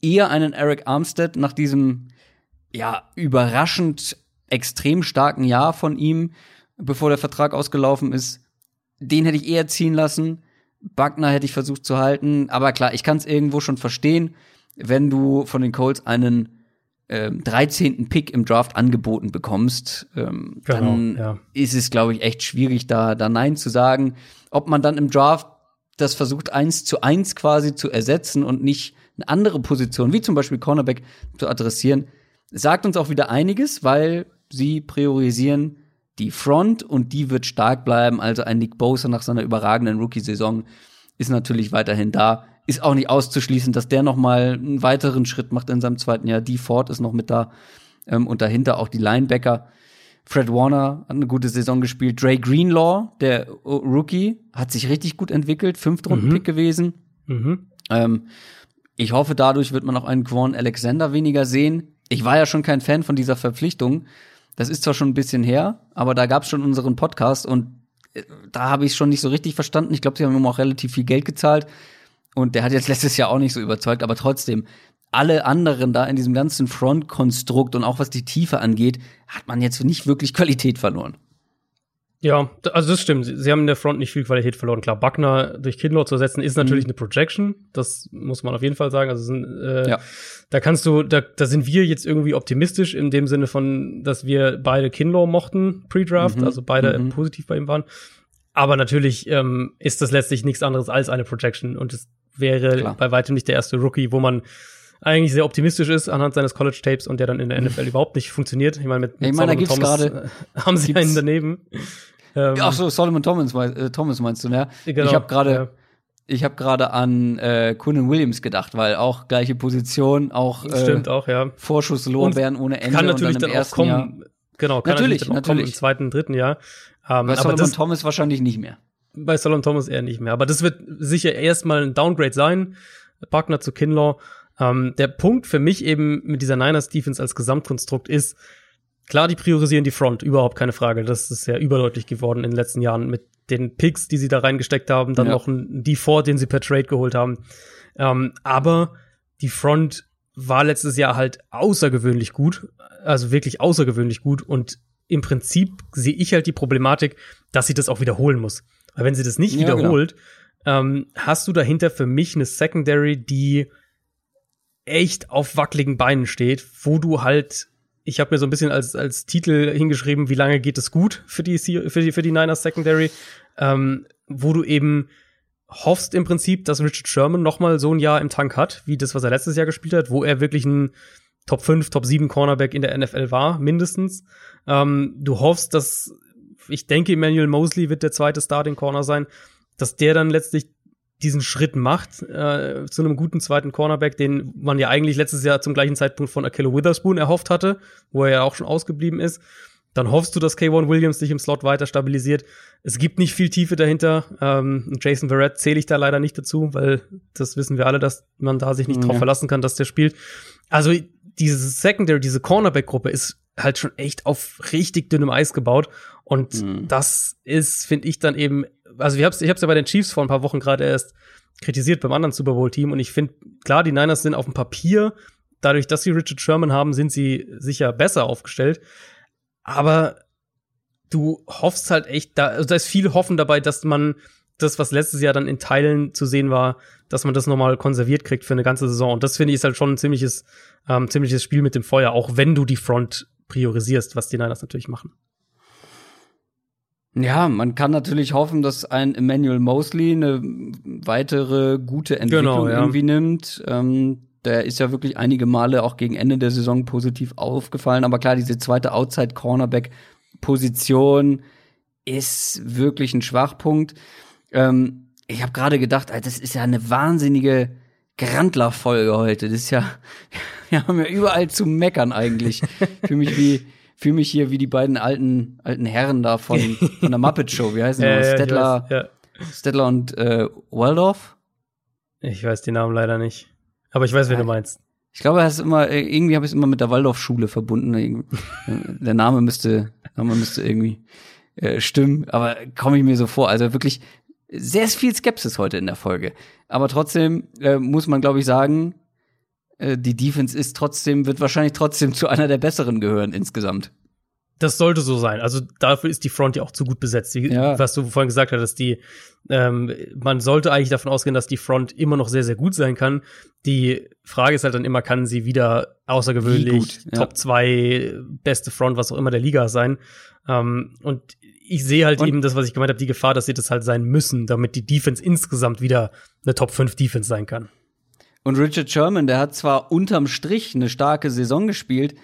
eher einen Eric Armstead nach diesem ja überraschend extrem starken Jahr von ihm, bevor der Vertrag ausgelaufen ist. Den hätte ich eher ziehen lassen. Buckner hätte ich versucht zu halten. Aber klar, ich kann es irgendwo schon verstehen, wenn du von den Colts einen ähm, 13. Pick im Draft angeboten bekommst, ähm, genau, dann ja. ist es, glaube ich, echt schwierig, da, da Nein zu sagen. Ob man dann im Draft das versucht, eins zu eins quasi zu ersetzen und nicht eine andere Position, wie zum Beispiel Cornerback, zu adressieren, sagt uns auch wieder einiges, weil sie priorisieren die Front und die wird stark bleiben. Also ein Nick Bosa nach seiner überragenden Rookie-Saison ist natürlich weiterhin da. Ist auch nicht auszuschließen, dass der noch mal einen weiteren Schritt macht in seinem zweiten Jahr. Die Ford ist noch mit da ähm, und dahinter auch die Linebacker. Fred Warner hat eine gute Saison gespielt. Dre Greenlaw, der Rookie, hat sich richtig gut entwickelt. Fünftrunden-Pick mhm. gewesen. Mhm. Ähm, ich hoffe, dadurch wird man auch einen Quan Alexander weniger sehen. Ich war ja schon kein Fan von dieser Verpflichtung. Das ist zwar schon ein bisschen her, aber da gab es schon unseren Podcast und äh, da habe ich schon nicht so richtig verstanden. Ich glaube, sie haben ihm auch relativ viel Geld gezahlt. Und der hat jetzt [laughs] letztes Jahr auch nicht so überzeugt, aber trotzdem, alle anderen da in diesem ganzen Frontkonstrukt und auch was die Tiefe angeht, hat man jetzt nicht wirklich Qualität verloren. Ja, also das stimmt. Sie haben in der Front nicht viel Qualität verloren. Klar, Buckner durch Kindler zu ersetzen ist natürlich mhm. eine Projection. Das muss man auf jeden Fall sagen. Also sind, äh, ja. da kannst du, da, da sind wir jetzt irgendwie optimistisch in dem Sinne von, dass wir beide Kinlaw mochten pre-Draft, mhm. also beide mhm. positiv bei ihm waren. Aber natürlich ähm, ist das letztlich nichts anderes als eine Projection und es wäre Klar. bei weitem nicht der erste Rookie, wo man eigentlich sehr optimistisch ist anhand seines College Tapes und der dann in der NFL [laughs] überhaupt nicht funktioniert. Ich meine, mit, mit ich meine, Solomon Thomas grade, [laughs] haben sie einen daneben. Ähm, Ach so, Solomon Thomas, äh, Thomas meinst du, ne? Genau, ich habe gerade ja. ich habe gerade an äh, Quinnen Williams gedacht, weil auch gleiche Position, auch äh, stimmt auch, ja. Vorschusslorbeeren ohne Ende kann natürlich und dann, dann auch kommen. Jahr. Genau, kann natürlich, natürlich, natürlich. im zweiten, dritten Jahr. Ähm, Bei Solomon das, Thomas wahrscheinlich nicht mehr. Bei Solomon Thomas eher nicht mehr. Aber das wird sicher erstmal ein Downgrade sein. Buckner zu Kinlaw. Ähm, der Punkt für mich eben mit dieser Niners Defense als Gesamtkonstrukt ist, Klar, die priorisieren die Front, überhaupt keine Frage. Das ist ja überdeutlich geworden in den letzten Jahren mit den Picks, die sie da reingesteckt haben, dann ja. noch ein D4, den sie per Trade geholt haben. Ähm, aber die Front war letztes Jahr halt außergewöhnlich gut, also wirklich außergewöhnlich gut und im Prinzip sehe ich halt die Problematik, dass sie das auch wiederholen muss. Weil wenn sie das nicht ja, genau. wiederholt, genau. ähm, hast du dahinter für mich eine Secondary, die echt auf wackeligen Beinen steht, wo du halt ich habe mir so ein bisschen als, als Titel hingeschrieben, wie lange geht es gut für die, für die, für die Niners Secondary, ähm, wo du eben hoffst im Prinzip, dass Richard Sherman noch mal so ein Jahr im Tank hat, wie das, was er letztes Jahr gespielt hat, wo er wirklich ein Top 5, Top 7 Cornerback in der NFL war, mindestens. Ähm, du hoffst, dass, ich denke, Emmanuel Mosley wird der zweite Starting Corner sein, dass der dann letztlich diesen Schritt macht äh, zu einem guten zweiten Cornerback, den man ja eigentlich letztes Jahr zum gleichen Zeitpunkt von Akello Witherspoon erhofft hatte, wo er ja auch schon ausgeblieben ist. Dann hoffst du, dass K1 Williams dich im Slot weiter stabilisiert. Es gibt nicht viel Tiefe dahinter. Ähm, Jason Verrett zähle ich da leider nicht dazu, weil das wissen wir alle, dass man da sich nicht ja. drauf verlassen kann, dass der spielt. Also diese Secondary, diese Cornerback-Gruppe ist halt schon echt auf richtig dünnem Eis gebaut. Und mhm. das ist, finde ich, dann eben also ich habe ich ja bei den Chiefs vor ein paar Wochen gerade erst kritisiert beim anderen Super Bowl Team und ich finde klar, die Niners sind auf dem Papier, dadurch, dass sie Richard Sherman haben, sind sie sicher besser aufgestellt, aber du hoffst halt echt, da, also da ist viel Hoffen dabei, dass man das, was letztes Jahr dann in Teilen zu sehen war, dass man das nochmal konserviert kriegt für eine ganze Saison. Und das finde ich ist halt schon ein ziemliches, ähm, ziemliches Spiel mit dem Feuer, auch wenn du die Front priorisierst, was die Niners natürlich machen. Ja, man kann natürlich hoffen, dass ein Emmanuel Mosley eine weitere gute Entwicklung genau, ja. irgendwie nimmt. Ähm, der ist ja wirklich einige Male auch gegen Ende der Saison positiv aufgefallen. Aber klar, diese zweite Outside-Cornerback-Position ist wirklich ein Schwachpunkt. Ähm, ich habe gerade gedacht, das ist ja eine wahnsinnige Grandler-Folge heute. Das ist ja, [laughs] wir haben ja überall zu meckern eigentlich. Für mich wie fühle mich hier wie die beiden alten, alten Herren da von, [laughs] von der Muppet Show. Wie heißen die? Ja, Stettler, ja. Stettler und äh, Waldorf? Ich weiß die Namen leider nicht. Aber ich weiß, wen du meinst. Ich glaube, er ist immer, äh, irgendwie habe ich es immer mit der Waldorfschule verbunden. der Name müsste, Name müsste irgendwie äh, stimmen, aber komme ich mir so vor. Also wirklich sehr viel Skepsis heute in der Folge. Aber trotzdem äh, muss man, glaube ich, sagen, äh, die Defense ist trotzdem, wird wahrscheinlich trotzdem zu einer der besseren gehören insgesamt. Das sollte so sein. Also dafür ist die Front ja auch zu gut besetzt. Wie, ja. Was du vorhin gesagt hast, die, ähm, man sollte eigentlich davon ausgehen, dass die Front immer noch sehr, sehr gut sein kann. Die Frage ist halt dann immer, kann sie wieder außergewöhnlich ja. Top 2, beste Front, was auch immer der Liga sein. Ähm, und ich sehe halt und eben das, was ich gemeint habe, die Gefahr, dass sie das halt sein müssen, damit die Defense insgesamt wieder eine Top 5 Defense sein kann. Und Richard Sherman, der hat zwar unterm Strich eine starke Saison gespielt,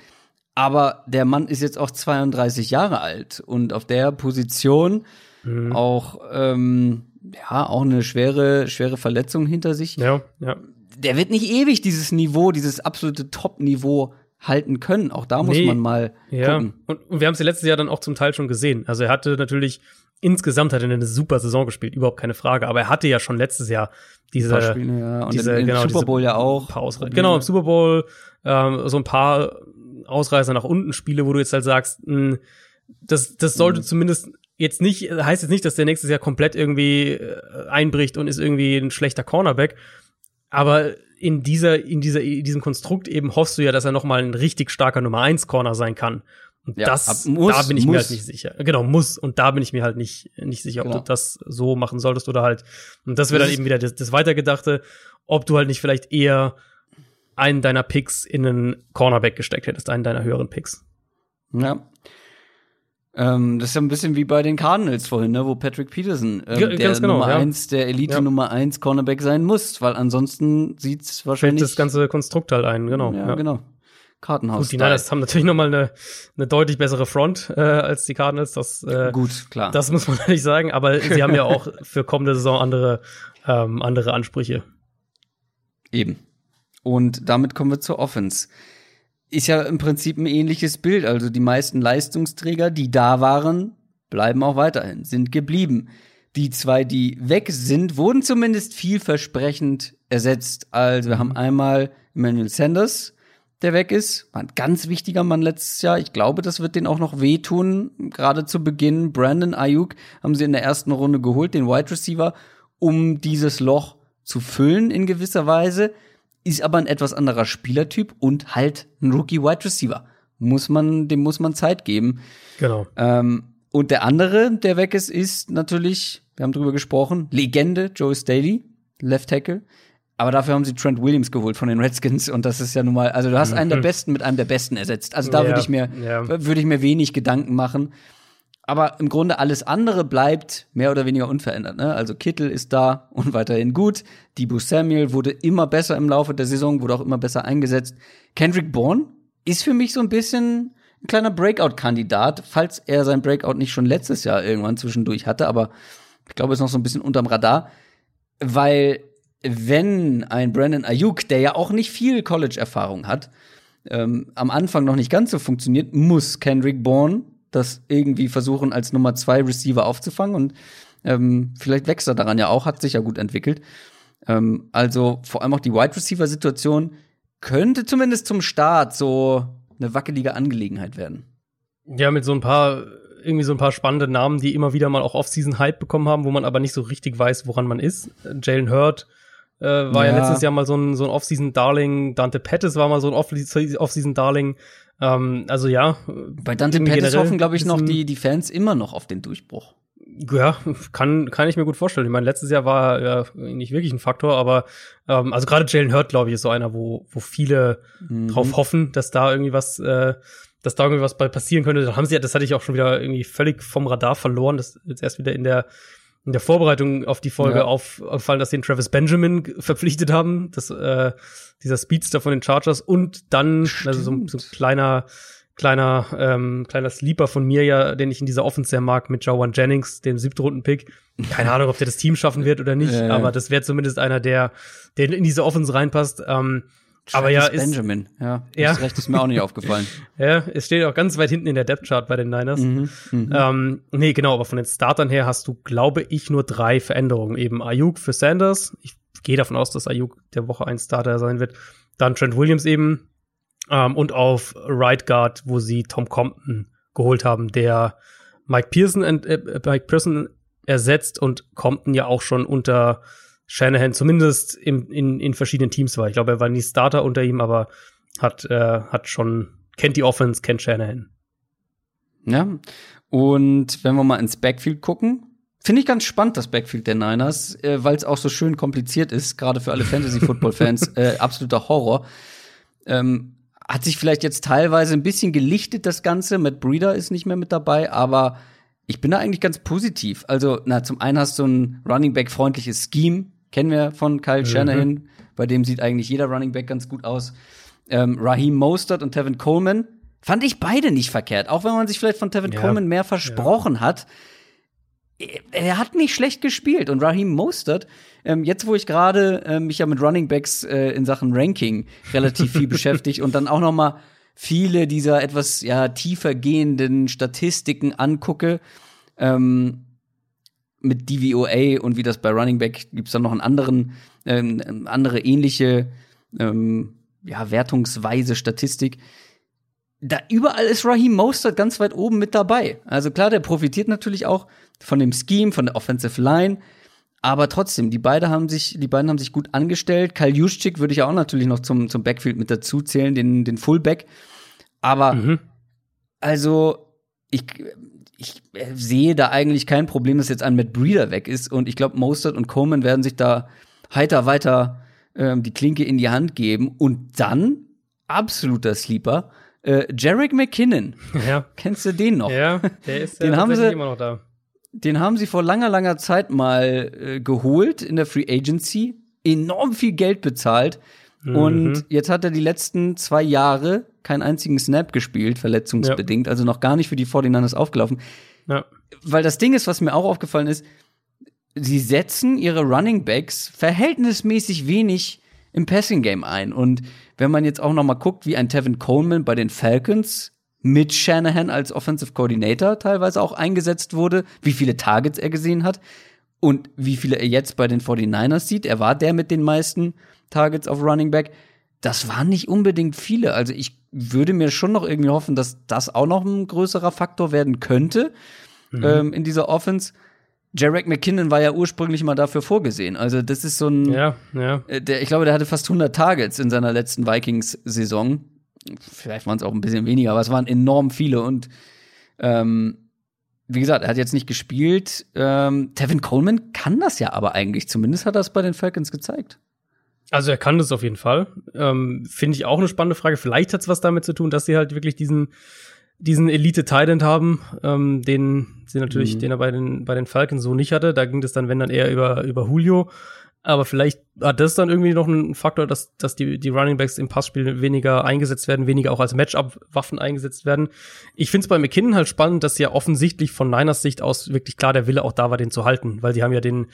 aber der Mann ist jetzt auch 32 Jahre alt und auf der Position mhm. auch ähm, ja auch eine schwere schwere Verletzung hinter sich. Ja, ja. Der wird nicht ewig dieses Niveau, dieses absolute Top-Niveau halten können. Auch da muss nee, man mal ja. gucken. Und, und wir haben es ja letztes Jahr dann auch zum Teil schon gesehen. Also er hatte natürlich insgesamt hat er eine super Saison gespielt, überhaupt keine Frage. Aber er hatte ja schon letztes Jahr diese, Spiele, ja. und diese, im, genau, Super Bowl ja auch. Genau, im Super Bowl ähm, so ein paar Ausreißer nach unten Spiele, wo du jetzt halt sagst, mh, hm, das, das sollte mhm. zumindest jetzt nicht, heißt jetzt nicht, dass der nächstes Jahr komplett irgendwie äh, einbricht und ist irgendwie ein schlechter Cornerback. Aber in dieser, in dieser, in diesem Konstrukt eben hoffst du ja, dass er noch mal ein richtig starker Nummer 1 Corner sein kann. Und ja, das, muss, da bin ich muss. mir halt nicht sicher. Genau, muss. Und da bin ich mir halt nicht, nicht sicher, ob genau. du das so machen solltest oder halt. Und das wäre dann eben wieder das, das Weitergedachte, ob du halt nicht vielleicht eher einen deiner Picks in einen Cornerback gesteckt hättest, einen deiner höheren Picks. Ja. Ähm, das ist ja ein bisschen wie bei den Cardinals vorhin, ne, wo Patrick Peterson ähm, ja, der genau, Nummer ja. eins, der Elite ja. Nummer eins Cornerback sein muss, weil ansonsten sieht's wahrscheinlich Fällt das ganze Konstrukt halt ein, genau. Ja, genau. Kartenhaus. Gut, die Niners haben natürlich noch mal eine, eine deutlich bessere Front äh, als die Cardinals. Das, äh, Gut, klar. Das muss man [laughs] natürlich sagen. Aber sie haben ja auch für kommende Saison andere, ähm, andere Ansprüche. Eben. Und damit kommen wir zur Offense ist ja im Prinzip ein ähnliches Bild. Also die meisten Leistungsträger, die da waren, bleiben auch weiterhin, sind geblieben. Die zwei, die weg sind, wurden zumindest vielversprechend ersetzt. Also wir haben einmal Emmanuel Sanders, der weg ist. War ein ganz wichtiger Mann letztes Jahr. Ich glaube, das wird den auch noch wehtun. Gerade zu Beginn. Brandon Ayuk haben sie in der ersten Runde geholt, den Wide Receiver, um dieses Loch zu füllen in gewisser Weise ist aber ein etwas anderer Spielertyp und halt ein Rookie Wide Receiver. Muss man, dem muss man Zeit geben. Genau. Ähm, und der andere, der weg ist, ist natürlich, wir haben drüber gesprochen, Legende Joe Staley, Left Tackle. Aber dafür haben sie Trent Williams geholt von den Redskins und das ist ja nun mal, also du hast einen der mhm. Besten mit einem der Besten ersetzt. Also da ja, würde ich mir, ja. würde ich mir wenig Gedanken machen. Aber im Grunde alles andere bleibt mehr oder weniger unverändert. Ne? Also Kittel ist da und weiterhin gut. Debo Samuel wurde immer besser im Laufe der Saison, wurde auch immer besser eingesetzt. Kendrick Bourne ist für mich so ein bisschen ein kleiner Breakout-Kandidat, falls er sein Breakout nicht schon letztes Jahr irgendwann zwischendurch hatte. Aber ich glaube, ist noch so ein bisschen unterm Radar, weil wenn ein Brandon Ayuk, der ja auch nicht viel College-Erfahrung hat, ähm, am Anfang noch nicht ganz so funktioniert, muss Kendrick Bourne das irgendwie versuchen, als Nummer zwei Receiver aufzufangen. Und ähm, vielleicht wächst er daran ja auch, hat sich ja gut entwickelt. Ähm, also vor allem auch die Wide Receiver-Situation könnte zumindest zum Start so eine wackelige Angelegenheit werden. Ja, mit so ein paar, irgendwie so ein paar spannende Namen, die immer wieder mal auch Off-Season-Hype bekommen haben, wo man aber nicht so richtig weiß, woran man ist. Jalen Hurd äh, war ja. ja. letztes Jahr mal so ein, so ein Off-Season-Darling. Dante Pettis war mal so ein Off-Season-Darling. Ähm, also ja. Bei Dante Pettis hoffen, glaube ich, noch die, die Fans immer noch auf den Durchbruch. Ja, kann, kann ich mir gut vorstellen. Ich meine, letztes Jahr war ja nicht wirklich ein Faktor, aber ähm, also gerade Jalen Hurt, glaube ich, ist so einer, wo, wo viele mhm. drauf hoffen, dass da irgendwie was, äh, dass da irgendwie was bei passieren könnte. Dann haben sie, das hatte ich auch schon wieder irgendwie völlig vom Radar verloren. Das jetzt erst wieder in der in der Vorbereitung auf die Folge ja. aufgefallen, dass sie den Travis Benjamin verpflichtet haben, das, äh, dieser Speedster von den Chargers und dann, Stimmt. also so, so ein kleiner, kleiner, ähm, kleiner Sleeper von mir ja, den ich in dieser Offense sehr mag, mit Joan Jennings, dem siebtrunden-Pick. Keine Ahnung, ob der das Team schaffen wird oder nicht, äh. aber das wäre zumindest einer, der, der in diese Offense reinpasst. Ähm, aber ja, ist, Benjamin, ja, ja. Das Recht ist mir auch nicht aufgefallen. [laughs] ja, es steht auch ganz weit hinten in der Depth Chart bei den Niners. Mhm, mhm, ähm, nee, genau, aber von den Startern her hast du, glaube ich, nur drei Veränderungen. Eben Ayuk für Sanders. Ich gehe davon aus, dass Ayuk der Woche ein Starter sein wird. Dann Trent Williams eben. Ähm, und auf Right Guard, wo sie Tom Compton geholt haben, der Mike Pearson, äh, Mike Pearson ersetzt und Compton ja auch schon unter Shanahan zumindest im, in, in verschiedenen Teams war. Ich glaube, er war nie Starter unter ihm, aber hat, äh, hat schon, kennt die Offense, kennt Shanahan. Ja. Und wenn wir mal ins Backfield gucken, finde ich ganz spannend, das Backfield der Niners, äh, weil es auch so schön kompliziert ist, gerade für alle Fantasy-Football-Fans, [laughs] äh, absoluter Horror. Ähm, hat sich vielleicht jetzt teilweise ein bisschen gelichtet, das Ganze. Matt Breeder ist nicht mehr mit dabei, aber ich bin da eigentlich ganz positiv. Also, na, zum einen hast du ein Running Back-freundliches Scheme, Kennen wir von Kyle mhm. Shanahan. Bei dem sieht eigentlich jeder Running Back ganz gut aus. Ähm, Raheem Mostert und Tevin Coleman fand ich beide nicht verkehrt. Auch wenn man sich vielleicht von Tevin ja. Coleman mehr versprochen ja. hat. Er hat nicht schlecht gespielt. Und Raheem Mostert, ähm, jetzt wo ich gerade äh, mich ja mit Running Backs äh, in Sachen Ranking relativ viel [laughs] beschäftige und dann auch noch mal viele dieser etwas ja tiefer gehenden Statistiken angucke, ähm, mit DVOA und wie das bei Running Back gibt's dann noch einen anderen, ähm, andere ähnliche ähm, ja, wertungsweise Statistik. Da überall ist Raheem Mostert ganz weit oben mit dabei. Also klar, der profitiert natürlich auch von dem Scheme, von der Offensive Line. Aber trotzdem, die beiden haben sich, die beiden haben sich gut angestellt. Kyle Juszczyk würde ich auch natürlich noch zum, zum Backfield mit dazu zählen, den, den Fullback. Aber, mhm. also, ich, ich sehe da eigentlich kein Problem, dass jetzt ein Matt Breeder weg ist. Und ich glaube, Mostert und Coleman werden sich da heiter weiter ähm, die Klinke in die Hand geben. Und dann, absoluter Sleeper, äh, Jarek McKinnon. Ja. Kennst du den noch? Ja, der [laughs] ist den haben sie, immer noch da. Den haben sie vor langer, langer Zeit mal äh, geholt in der Free Agency. Enorm viel Geld bezahlt. Mhm. Und jetzt hat er die letzten zwei Jahre keinen einzigen Snap gespielt, verletzungsbedingt, ja. also noch gar nicht für die 49ers aufgelaufen. Ja. Weil das Ding ist, was mir auch aufgefallen ist, sie setzen ihre Running Backs verhältnismäßig wenig im Passing Game ein. Und wenn man jetzt auch noch mal guckt, wie ein Tevin Coleman bei den Falcons mit Shanahan als Offensive Coordinator teilweise auch eingesetzt wurde, wie viele Targets er gesehen hat und wie viele er jetzt bei den 49ers sieht. Er war der mit den meisten Targets auf Running Back. Das waren nicht unbedingt viele. Also ich würde mir schon noch irgendwie hoffen, dass das auch noch ein größerer Faktor werden könnte mhm. ähm, in dieser Offense. Jarek McKinnon war ja ursprünglich mal dafür vorgesehen. Also das ist so ein, ja, ja. Äh, der, ich glaube, der hatte fast 100 Targets in seiner letzten Vikings-Saison. Vielleicht waren es auch ein bisschen weniger, aber es waren enorm viele. Und ähm, wie gesagt, er hat jetzt nicht gespielt. Ähm, Tevin Coleman kann das ja aber eigentlich. Zumindest hat er es bei den Falcons gezeigt. Also er kann das auf jeden Fall. Ähm, Finde ich auch eine spannende Frage. Vielleicht hat es was damit zu tun, dass sie halt wirklich diesen diesen Elite Titan haben, ähm, den sie natürlich, mhm. den er bei den bei den Falcons so nicht hatte. Da ging das dann, wenn dann eher über über Julio. Aber vielleicht hat das dann irgendwie noch einen Faktor, dass, dass die, die Running Backs im Passspiel weniger eingesetzt werden, weniger auch als Matchup-Waffen eingesetzt werden. Ich finde es bei McKinnon halt spannend, dass ja offensichtlich von Niners Sicht aus wirklich klar der Wille auch da war, den zu halten, weil die haben ja den,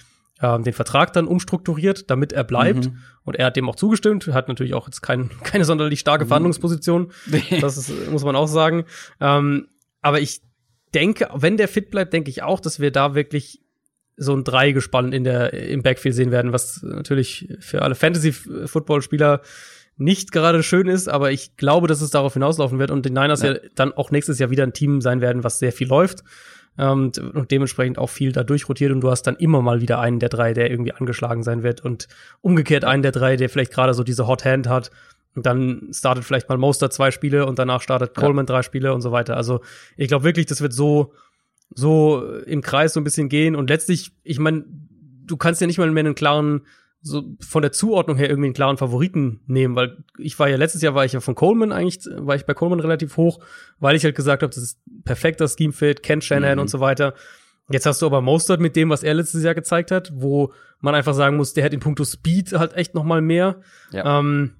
ähm, den Vertrag dann umstrukturiert, damit er bleibt. Mhm. Und er hat dem auch zugestimmt, hat natürlich auch jetzt kein, [laughs] keine sonderlich starke mhm. Verhandlungsposition. das ist, muss man auch sagen. Ähm, aber ich denke, wenn der fit bleibt, denke ich auch, dass wir da wirklich so ein Dreigespann in der, im Backfield sehen werden, was natürlich für alle Fantasy-Football-Spieler nicht gerade schön ist, aber ich glaube, dass es darauf hinauslaufen wird und die Niners ja. ja dann auch nächstes Jahr wieder ein Team sein werden, was sehr viel läuft ähm, und dementsprechend auch viel da durchrotiert und du hast dann immer mal wieder einen der drei, der irgendwie angeschlagen sein wird und umgekehrt einen der drei, der vielleicht gerade so diese Hot Hand hat und dann startet vielleicht mal Moster zwei Spiele und danach startet Coleman ja. drei Spiele und so weiter. Also ich glaube wirklich, das wird so so im Kreis so ein bisschen gehen und letztlich, ich meine, du kannst ja nicht mal mehr einen klaren so von der Zuordnung her irgendwie einen klaren Favoriten nehmen, weil ich war ja letztes Jahr war ich ja von Coleman eigentlich, war ich bei Coleman relativ hoch, weil ich halt gesagt habe, das ist perfekter Scheme Fit, kennt Shanahan mhm. und so weiter. Jetzt hast du aber Mostert mit dem, was er letztes Jahr gezeigt hat, wo man einfach sagen muss, der hat in puncto Speed halt echt noch mal mehr. Ja. Ähm,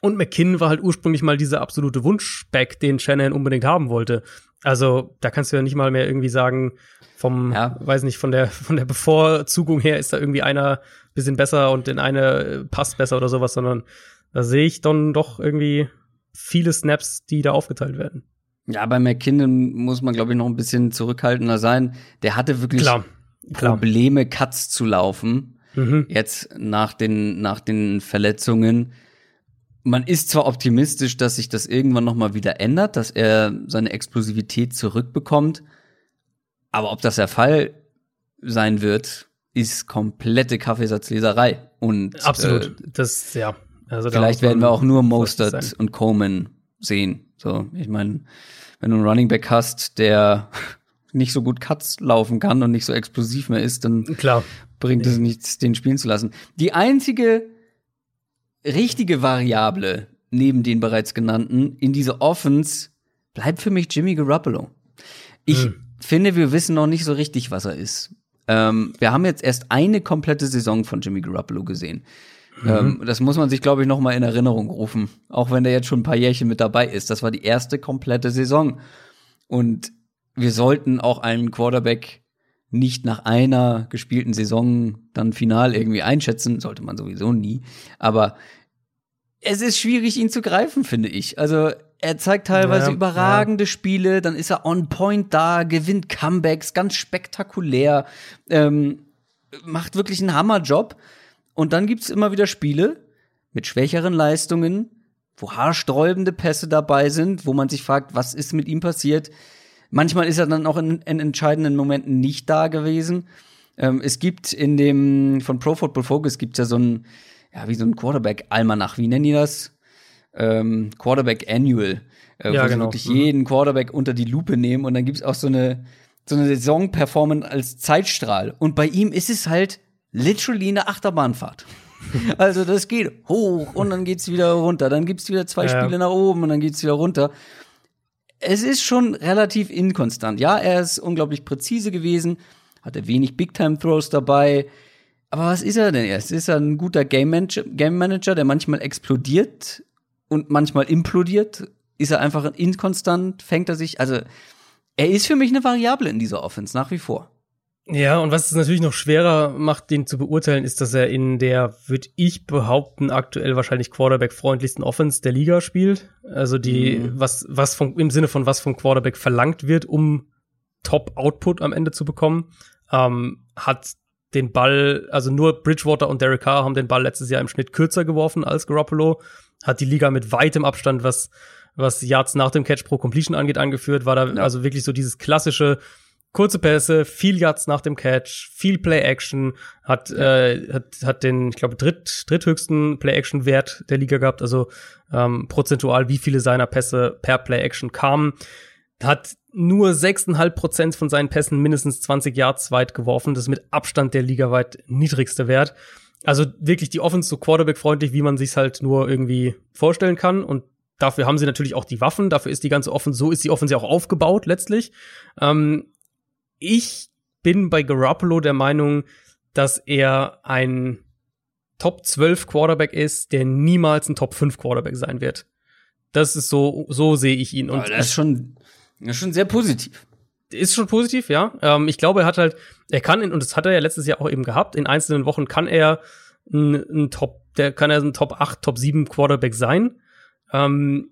und McKinn war halt ursprünglich mal dieser absolute Wunschback, den Shanahan unbedingt haben wollte. Also da kannst du ja nicht mal mehr irgendwie sagen, vom, ja. weiß nicht, von der, von der Bevorzugung her ist da irgendwie einer bisschen besser und in eine passt besser oder sowas, sondern da sehe ich dann doch irgendwie viele Snaps, die da aufgeteilt werden. Ja, bei McKinnon muss man, glaube ich, noch ein bisschen zurückhaltender sein. Der hatte wirklich Klar. Probleme, Cuts zu laufen. Mhm. Jetzt nach den, nach den Verletzungen. Man ist zwar optimistisch, dass sich das irgendwann noch mal wieder ändert, dass er seine Explosivität zurückbekommt, aber ob das der Fall sein wird, ist komplette Kaffeesatzleserei. Und absolut. Äh, das ja. Also vielleicht werden wir auch nur Mostert und Coleman sehen. So, ich meine, wenn du einen Running Back hast, der [laughs] nicht so gut Cuts laufen kann und nicht so explosiv mehr ist, dann Klar. bringt es nichts, den spielen zu lassen. Die einzige richtige Variable neben den bereits genannten in dieser Offense bleibt für mich Jimmy Garoppolo. Ich hm finde, wir wissen noch nicht so richtig, was er ist. Ähm, wir haben jetzt erst eine komplette Saison von Jimmy Garoppolo gesehen. Mhm. Ähm, das muss man sich, glaube ich, noch mal in Erinnerung rufen. Auch wenn der jetzt schon ein paar Jährchen mit dabei ist. Das war die erste komplette Saison. Und wir sollten auch einen Quarterback nicht nach einer gespielten Saison dann final irgendwie einschätzen. Sollte man sowieso nie. Aber es ist schwierig, ihn zu greifen, finde ich. Also er zeigt teilweise ja, überragende ja. Spiele, dann ist er on point da, gewinnt Comebacks, ganz spektakulär, ähm, macht wirklich einen Hammerjob. Und dann gibt's immer wieder Spiele mit schwächeren Leistungen, wo haarsträubende Pässe dabei sind, wo man sich fragt, was ist mit ihm passiert. Manchmal ist er dann auch in, in entscheidenden Momenten nicht da gewesen. Ähm, es gibt in dem von Pro Football Focus gibt's ja so ein ja wie so ein Quarterback Almanach, wie nennen die das? Ähm, Quarterback Annual, äh, ja, wo genau. sie wirklich mhm. jeden Quarterback unter die Lupe nehmen und dann gibt's auch so eine so eine Saison-Performance als Zeitstrahl. Und bei ihm ist es halt literally eine Achterbahnfahrt. [laughs] also das geht hoch und dann geht's wieder runter, dann gibt's wieder zwei ja. Spiele nach oben und dann geht's wieder runter. Es ist schon relativ inkonstant. Ja, er ist unglaublich präzise gewesen, hatte wenig Big-Time-Throws dabei. Aber was ist er denn erst? Ist er ein guter Game Manager, Game Manager, der manchmal explodiert und manchmal implodiert? Ist er einfach inkonstant? Fängt er sich? Also, er ist für mich eine Variable in dieser Offense, nach wie vor. Ja, und was es natürlich noch schwerer macht, den zu beurteilen, ist, dass er in der, würde ich behaupten, aktuell wahrscheinlich Quarterback-freundlichsten Offense der Liga spielt. Also die, mhm. was, was vom, im Sinne von was vom Quarterback verlangt wird, um Top-Output am Ende zu bekommen, ähm, hat den Ball, also nur Bridgewater und Derek Carr haben den Ball letztes Jahr im Schnitt kürzer geworfen als Garoppolo, hat die Liga mit weitem Abstand, was, was Yards nach dem Catch pro Completion angeht, angeführt, war da ja. also wirklich so dieses klassische, kurze Pässe, viel Yards nach dem Catch, viel Play-Action, hat, äh, hat, hat den, ich glaube, dritt, dritthöchsten Play-Action-Wert der Liga gehabt, also ähm, prozentual, wie viele seiner Pässe per Play-Action kamen. Hat nur 6,5 Prozent von seinen Pässen mindestens 20 Yards weit geworfen. Das ist mit Abstand der ligaweit niedrigste Wert. Also wirklich die Offense so Quarterback-freundlich, wie man sich's halt nur irgendwie vorstellen kann. Und dafür haben sie natürlich auch die Waffen. Dafür ist die ganze Offense, so ist die Offense auch aufgebaut letztlich. Ähm, ich bin bei Garoppolo der Meinung, dass er ein Top 12 Quarterback ist, der niemals ein Top 5 Quarterback sein wird. Das ist so, so sehe ich ihn. Und Aber das ist schon, ist schon sehr positiv. Ist schon positiv, ja. Ähm, ich glaube, er hat halt, er kann, in, und das hat er ja letztes Jahr auch eben gehabt, in einzelnen Wochen kann er ein, ein Top, der kann er ein Top 8, Top 7 Quarterback sein. Ähm,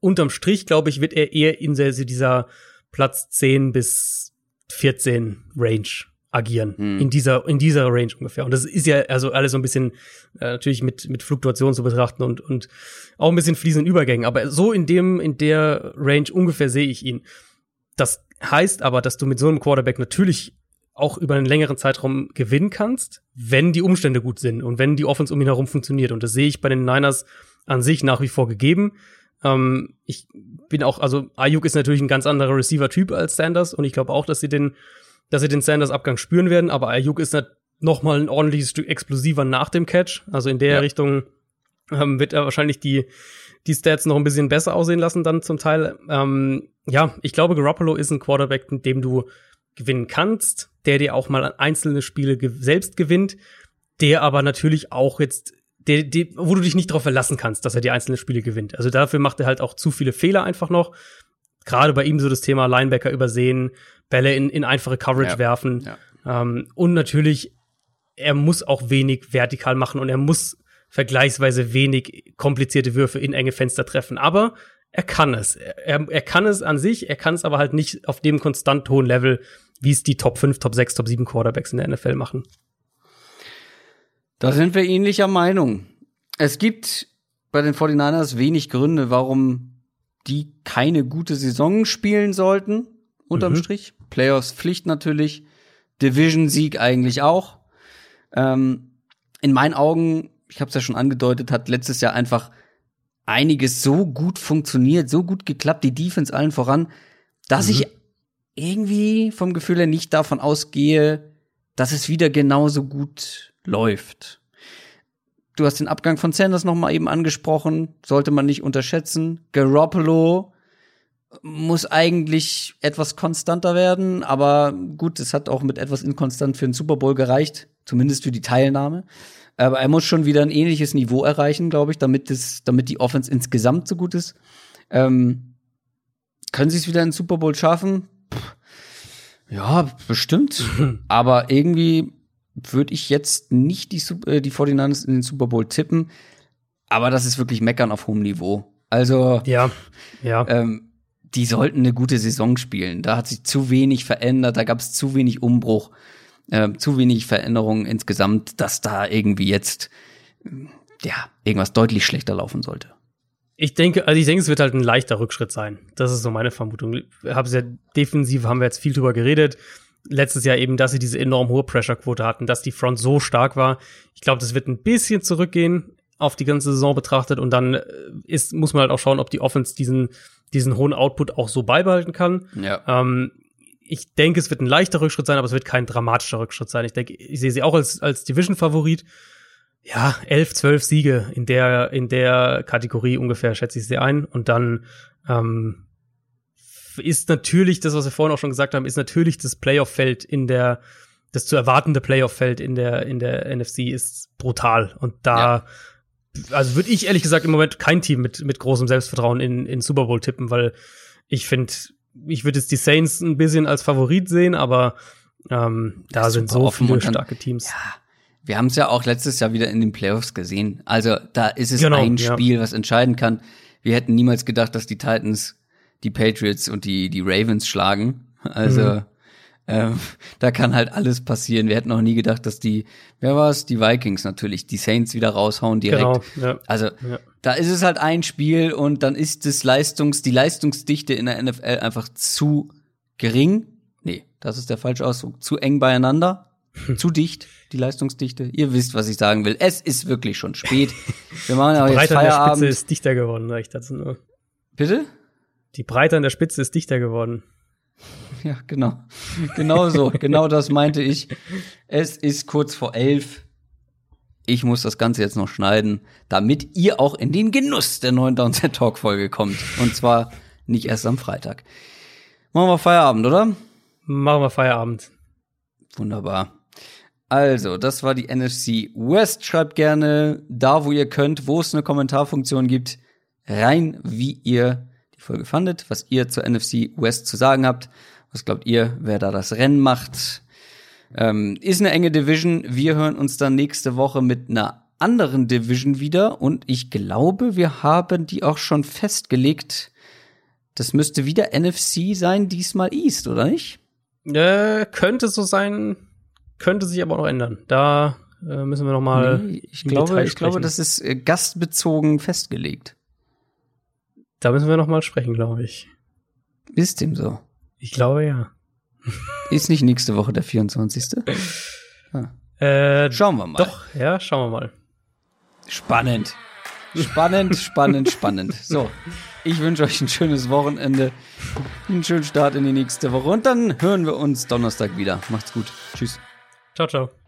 unterm Strich, glaube ich, wird er eher in dieser Platz 10 bis 14 Range agieren. Hm. In dieser, in dieser Range ungefähr. Und das ist ja also alles so ein bisschen äh, natürlich mit, mit Fluktuation zu betrachten und, und auch ein bisschen fließenden Übergängen. Aber so in dem, in der Range ungefähr sehe ich ihn. Das heißt aber, dass du mit so einem Quarterback natürlich auch über einen längeren Zeitraum gewinnen kannst, wenn die Umstände gut sind und wenn die Offense um ihn herum funktioniert. Und das sehe ich bei den Niners an sich nach wie vor gegeben. Ähm, ich bin auch, also Ayuk ist natürlich ein ganz anderer Receiver-Typ als Sanders und ich glaube auch, dass sie den, dass sie den Sanders-Abgang spüren werden, aber Ayuk ist noch mal ein ordentliches Stück explosiver nach dem Catch. Also in der ja. Richtung ähm, wird er wahrscheinlich die, die Stats noch ein bisschen besser aussehen lassen dann zum Teil. Ähm, ja, ich glaube, Garoppolo ist ein Quarterback, mit dem du gewinnen kannst, der dir auch mal einzelne Spiele ge selbst gewinnt, der aber natürlich auch jetzt der, der, wo du dich nicht darauf verlassen kannst, dass er die einzelnen Spiele gewinnt. Also dafür macht er halt auch zu viele Fehler einfach noch. Gerade bei ihm so das Thema Linebacker übersehen, Bälle in, in einfache Coverage ja, werfen. Ja. Ähm, und natürlich, er muss auch wenig vertikal machen und er muss vergleichsweise wenig komplizierte Würfe in enge Fenster treffen. Aber er kann es. Er, er kann es an sich, er kann es aber halt nicht auf dem konstant hohen Level, wie es die Top 5, Top 6, Top 7 Quarterbacks in der NFL machen. Da sind wir ähnlicher Meinung. Es gibt bei den 49ers wenig Gründe, warum die keine gute Saison spielen sollten, unterm mhm. Strich. Playoffs Pflicht natürlich, Division-Sieg eigentlich auch. Ähm, in meinen Augen, ich habe es ja schon angedeutet, hat letztes Jahr einfach einiges so gut funktioniert, so gut geklappt, die Defense allen voran, dass mhm. ich irgendwie vom Gefühl her nicht davon ausgehe, dass es wieder genauso gut läuft. Du hast den Abgang von Sanders noch mal eben angesprochen, sollte man nicht unterschätzen. Garoppolo muss eigentlich etwas konstanter werden, aber gut, es hat auch mit etwas inkonstant für den Super Bowl gereicht, zumindest für die Teilnahme. Aber er muss schon wieder ein ähnliches Niveau erreichen, glaube ich, damit es, damit die Offense insgesamt so gut ist. Ähm, können sie es wieder in den Super Bowl schaffen? Puh, ja, bestimmt. [laughs] aber irgendwie würde ich jetzt nicht die, äh, die 49ers in den Super Bowl tippen. Aber das ist wirklich Meckern auf hohem Niveau. Also, ja, ja. Ähm, die sollten eine gute Saison spielen. Da hat sich zu wenig verändert, da gab es zu wenig Umbruch, äh, zu wenig Veränderungen insgesamt, dass da irgendwie jetzt ja irgendwas deutlich schlechter laufen sollte. Ich denke, also ich denke, es wird halt ein leichter Rückschritt sein. Das ist so meine Vermutung. Hab's ja defensiv haben wir jetzt viel drüber geredet. Letztes Jahr eben, dass sie diese enorm hohe Pressure-Quote hatten, dass die Front so stark war. Ich glaube, das wird ein bisschen zurückgehen auf die ganze Saison betrachtet und dann äh, ist, muss man halt auch schauen, ob die Offense diesen, diesen hohen Output auch so beibehalten kann. Ja. Ähm, ich denke, es wird ein leichter Rückschritt sein, aber es wird kein dramatischer Rückschritt sein. Ich denke, ich sehe sie auch als, als Division-Favorit ja, elf, zwölf Siege in der, in der Kategorie ungefähr, schätze ich sie ein. Und dann ähm, ist natürlich, das, was wir vorhin auch schon gesagt haben, ist natürlich das Playoff-Feld in der, das zu erwartende Playoff-Feld in der, in der NFC ist brutal. Und da, ja. Also würde ich ehrlich gesagt im Moment kein Team mit, mit großem Selbstvertrauen in, in Super Bowl tippen, weil ich finde, ich würde jetzt die Saints ein bisschen als Favorit sehen, aber ähm, da sind so viele starke Teams. Ja wir haben es ja auch letztes Jahr wieder in den Playoffs gesehen. Also da ist es genau, ein Spiel, ja. was entscheiden kann. Wir hätten niemals gedacht, dass die Titans die Patriots und die, die Ravens schlagen. Also mhm. Ähm, da kann halt alles passieren. Wir hätten auch nie gedacht, dass die, wer war es? Die Vikings natürlich, die Saints wieder raushauen direkt. Genau, ja. Also ja. da ist es halt ein Spiel und dann ist das Leistungs, die Leistungsdichte in der NFL einfach zu gering. Nee, das ist der falsche Ausdruck. Zu eng beieinander. zu dicht die Leistungsdichte. Ihr wisst, was ich sagen will. Es ist wirklich schon spät. [laughs] Wir machen aber jetzt Feierabend. Die Spitze ist dichter geworden, sag ich dazu nur. Bitte? Die Breite an der Spitze ist dichter geworden. [laughs] Ja, genau. Genau so. genau das meinte ich. Es ist kurz vor elf. Ich muss das Ganze jetzt noch schneiden, damit ihr auch in den Genuss der neuen Downset Talk Folge kommt. Und zwar nicht erst am Freitag. Machen wir Feierabend, oder? Machen wir Feierabend. Wunderbar. Also, das war die NFC West. Schreibt gerne da, wo ihr könnt, wo es eine Kommentarfunktion gibt, rein, wie ihr die Folge fandet, was ihr zur NFC West zu sagen habt. Was glaubt ihr, wer da das Rennen macht? Ähm, ist eine enge Division. Wir hören uns dann nächste Woche mit einer anderen Division wieder und ich glaube, wir haben die auch schon festgelegt. Das müsste wieder NFC sein, diesmal East, oder nicht? Äh, könnte so sein könnte sich aber auch noch ändern. Da äh, müssen wir noch mal. Nee, ich glaube, ich glaube, das ist äh, gastbezogen festgelegt. Da müssen wir noch mal sprechen, glaube ich. Ist dem so? Ich glaube ja. Ist nicht nächste Woche der 24. [laughs] Ah. Äh, schauen wir mal. Doch, ja, schauen wir mal. Spannend. Spannend, spannend, spannend. So, ich wünsche euch ein schönes Wochenende, einen schönen Start in die nächste Woche und dann hören wir uns Donnerstag wieder. Macht's gut. Tschüss. Ciao, ciao.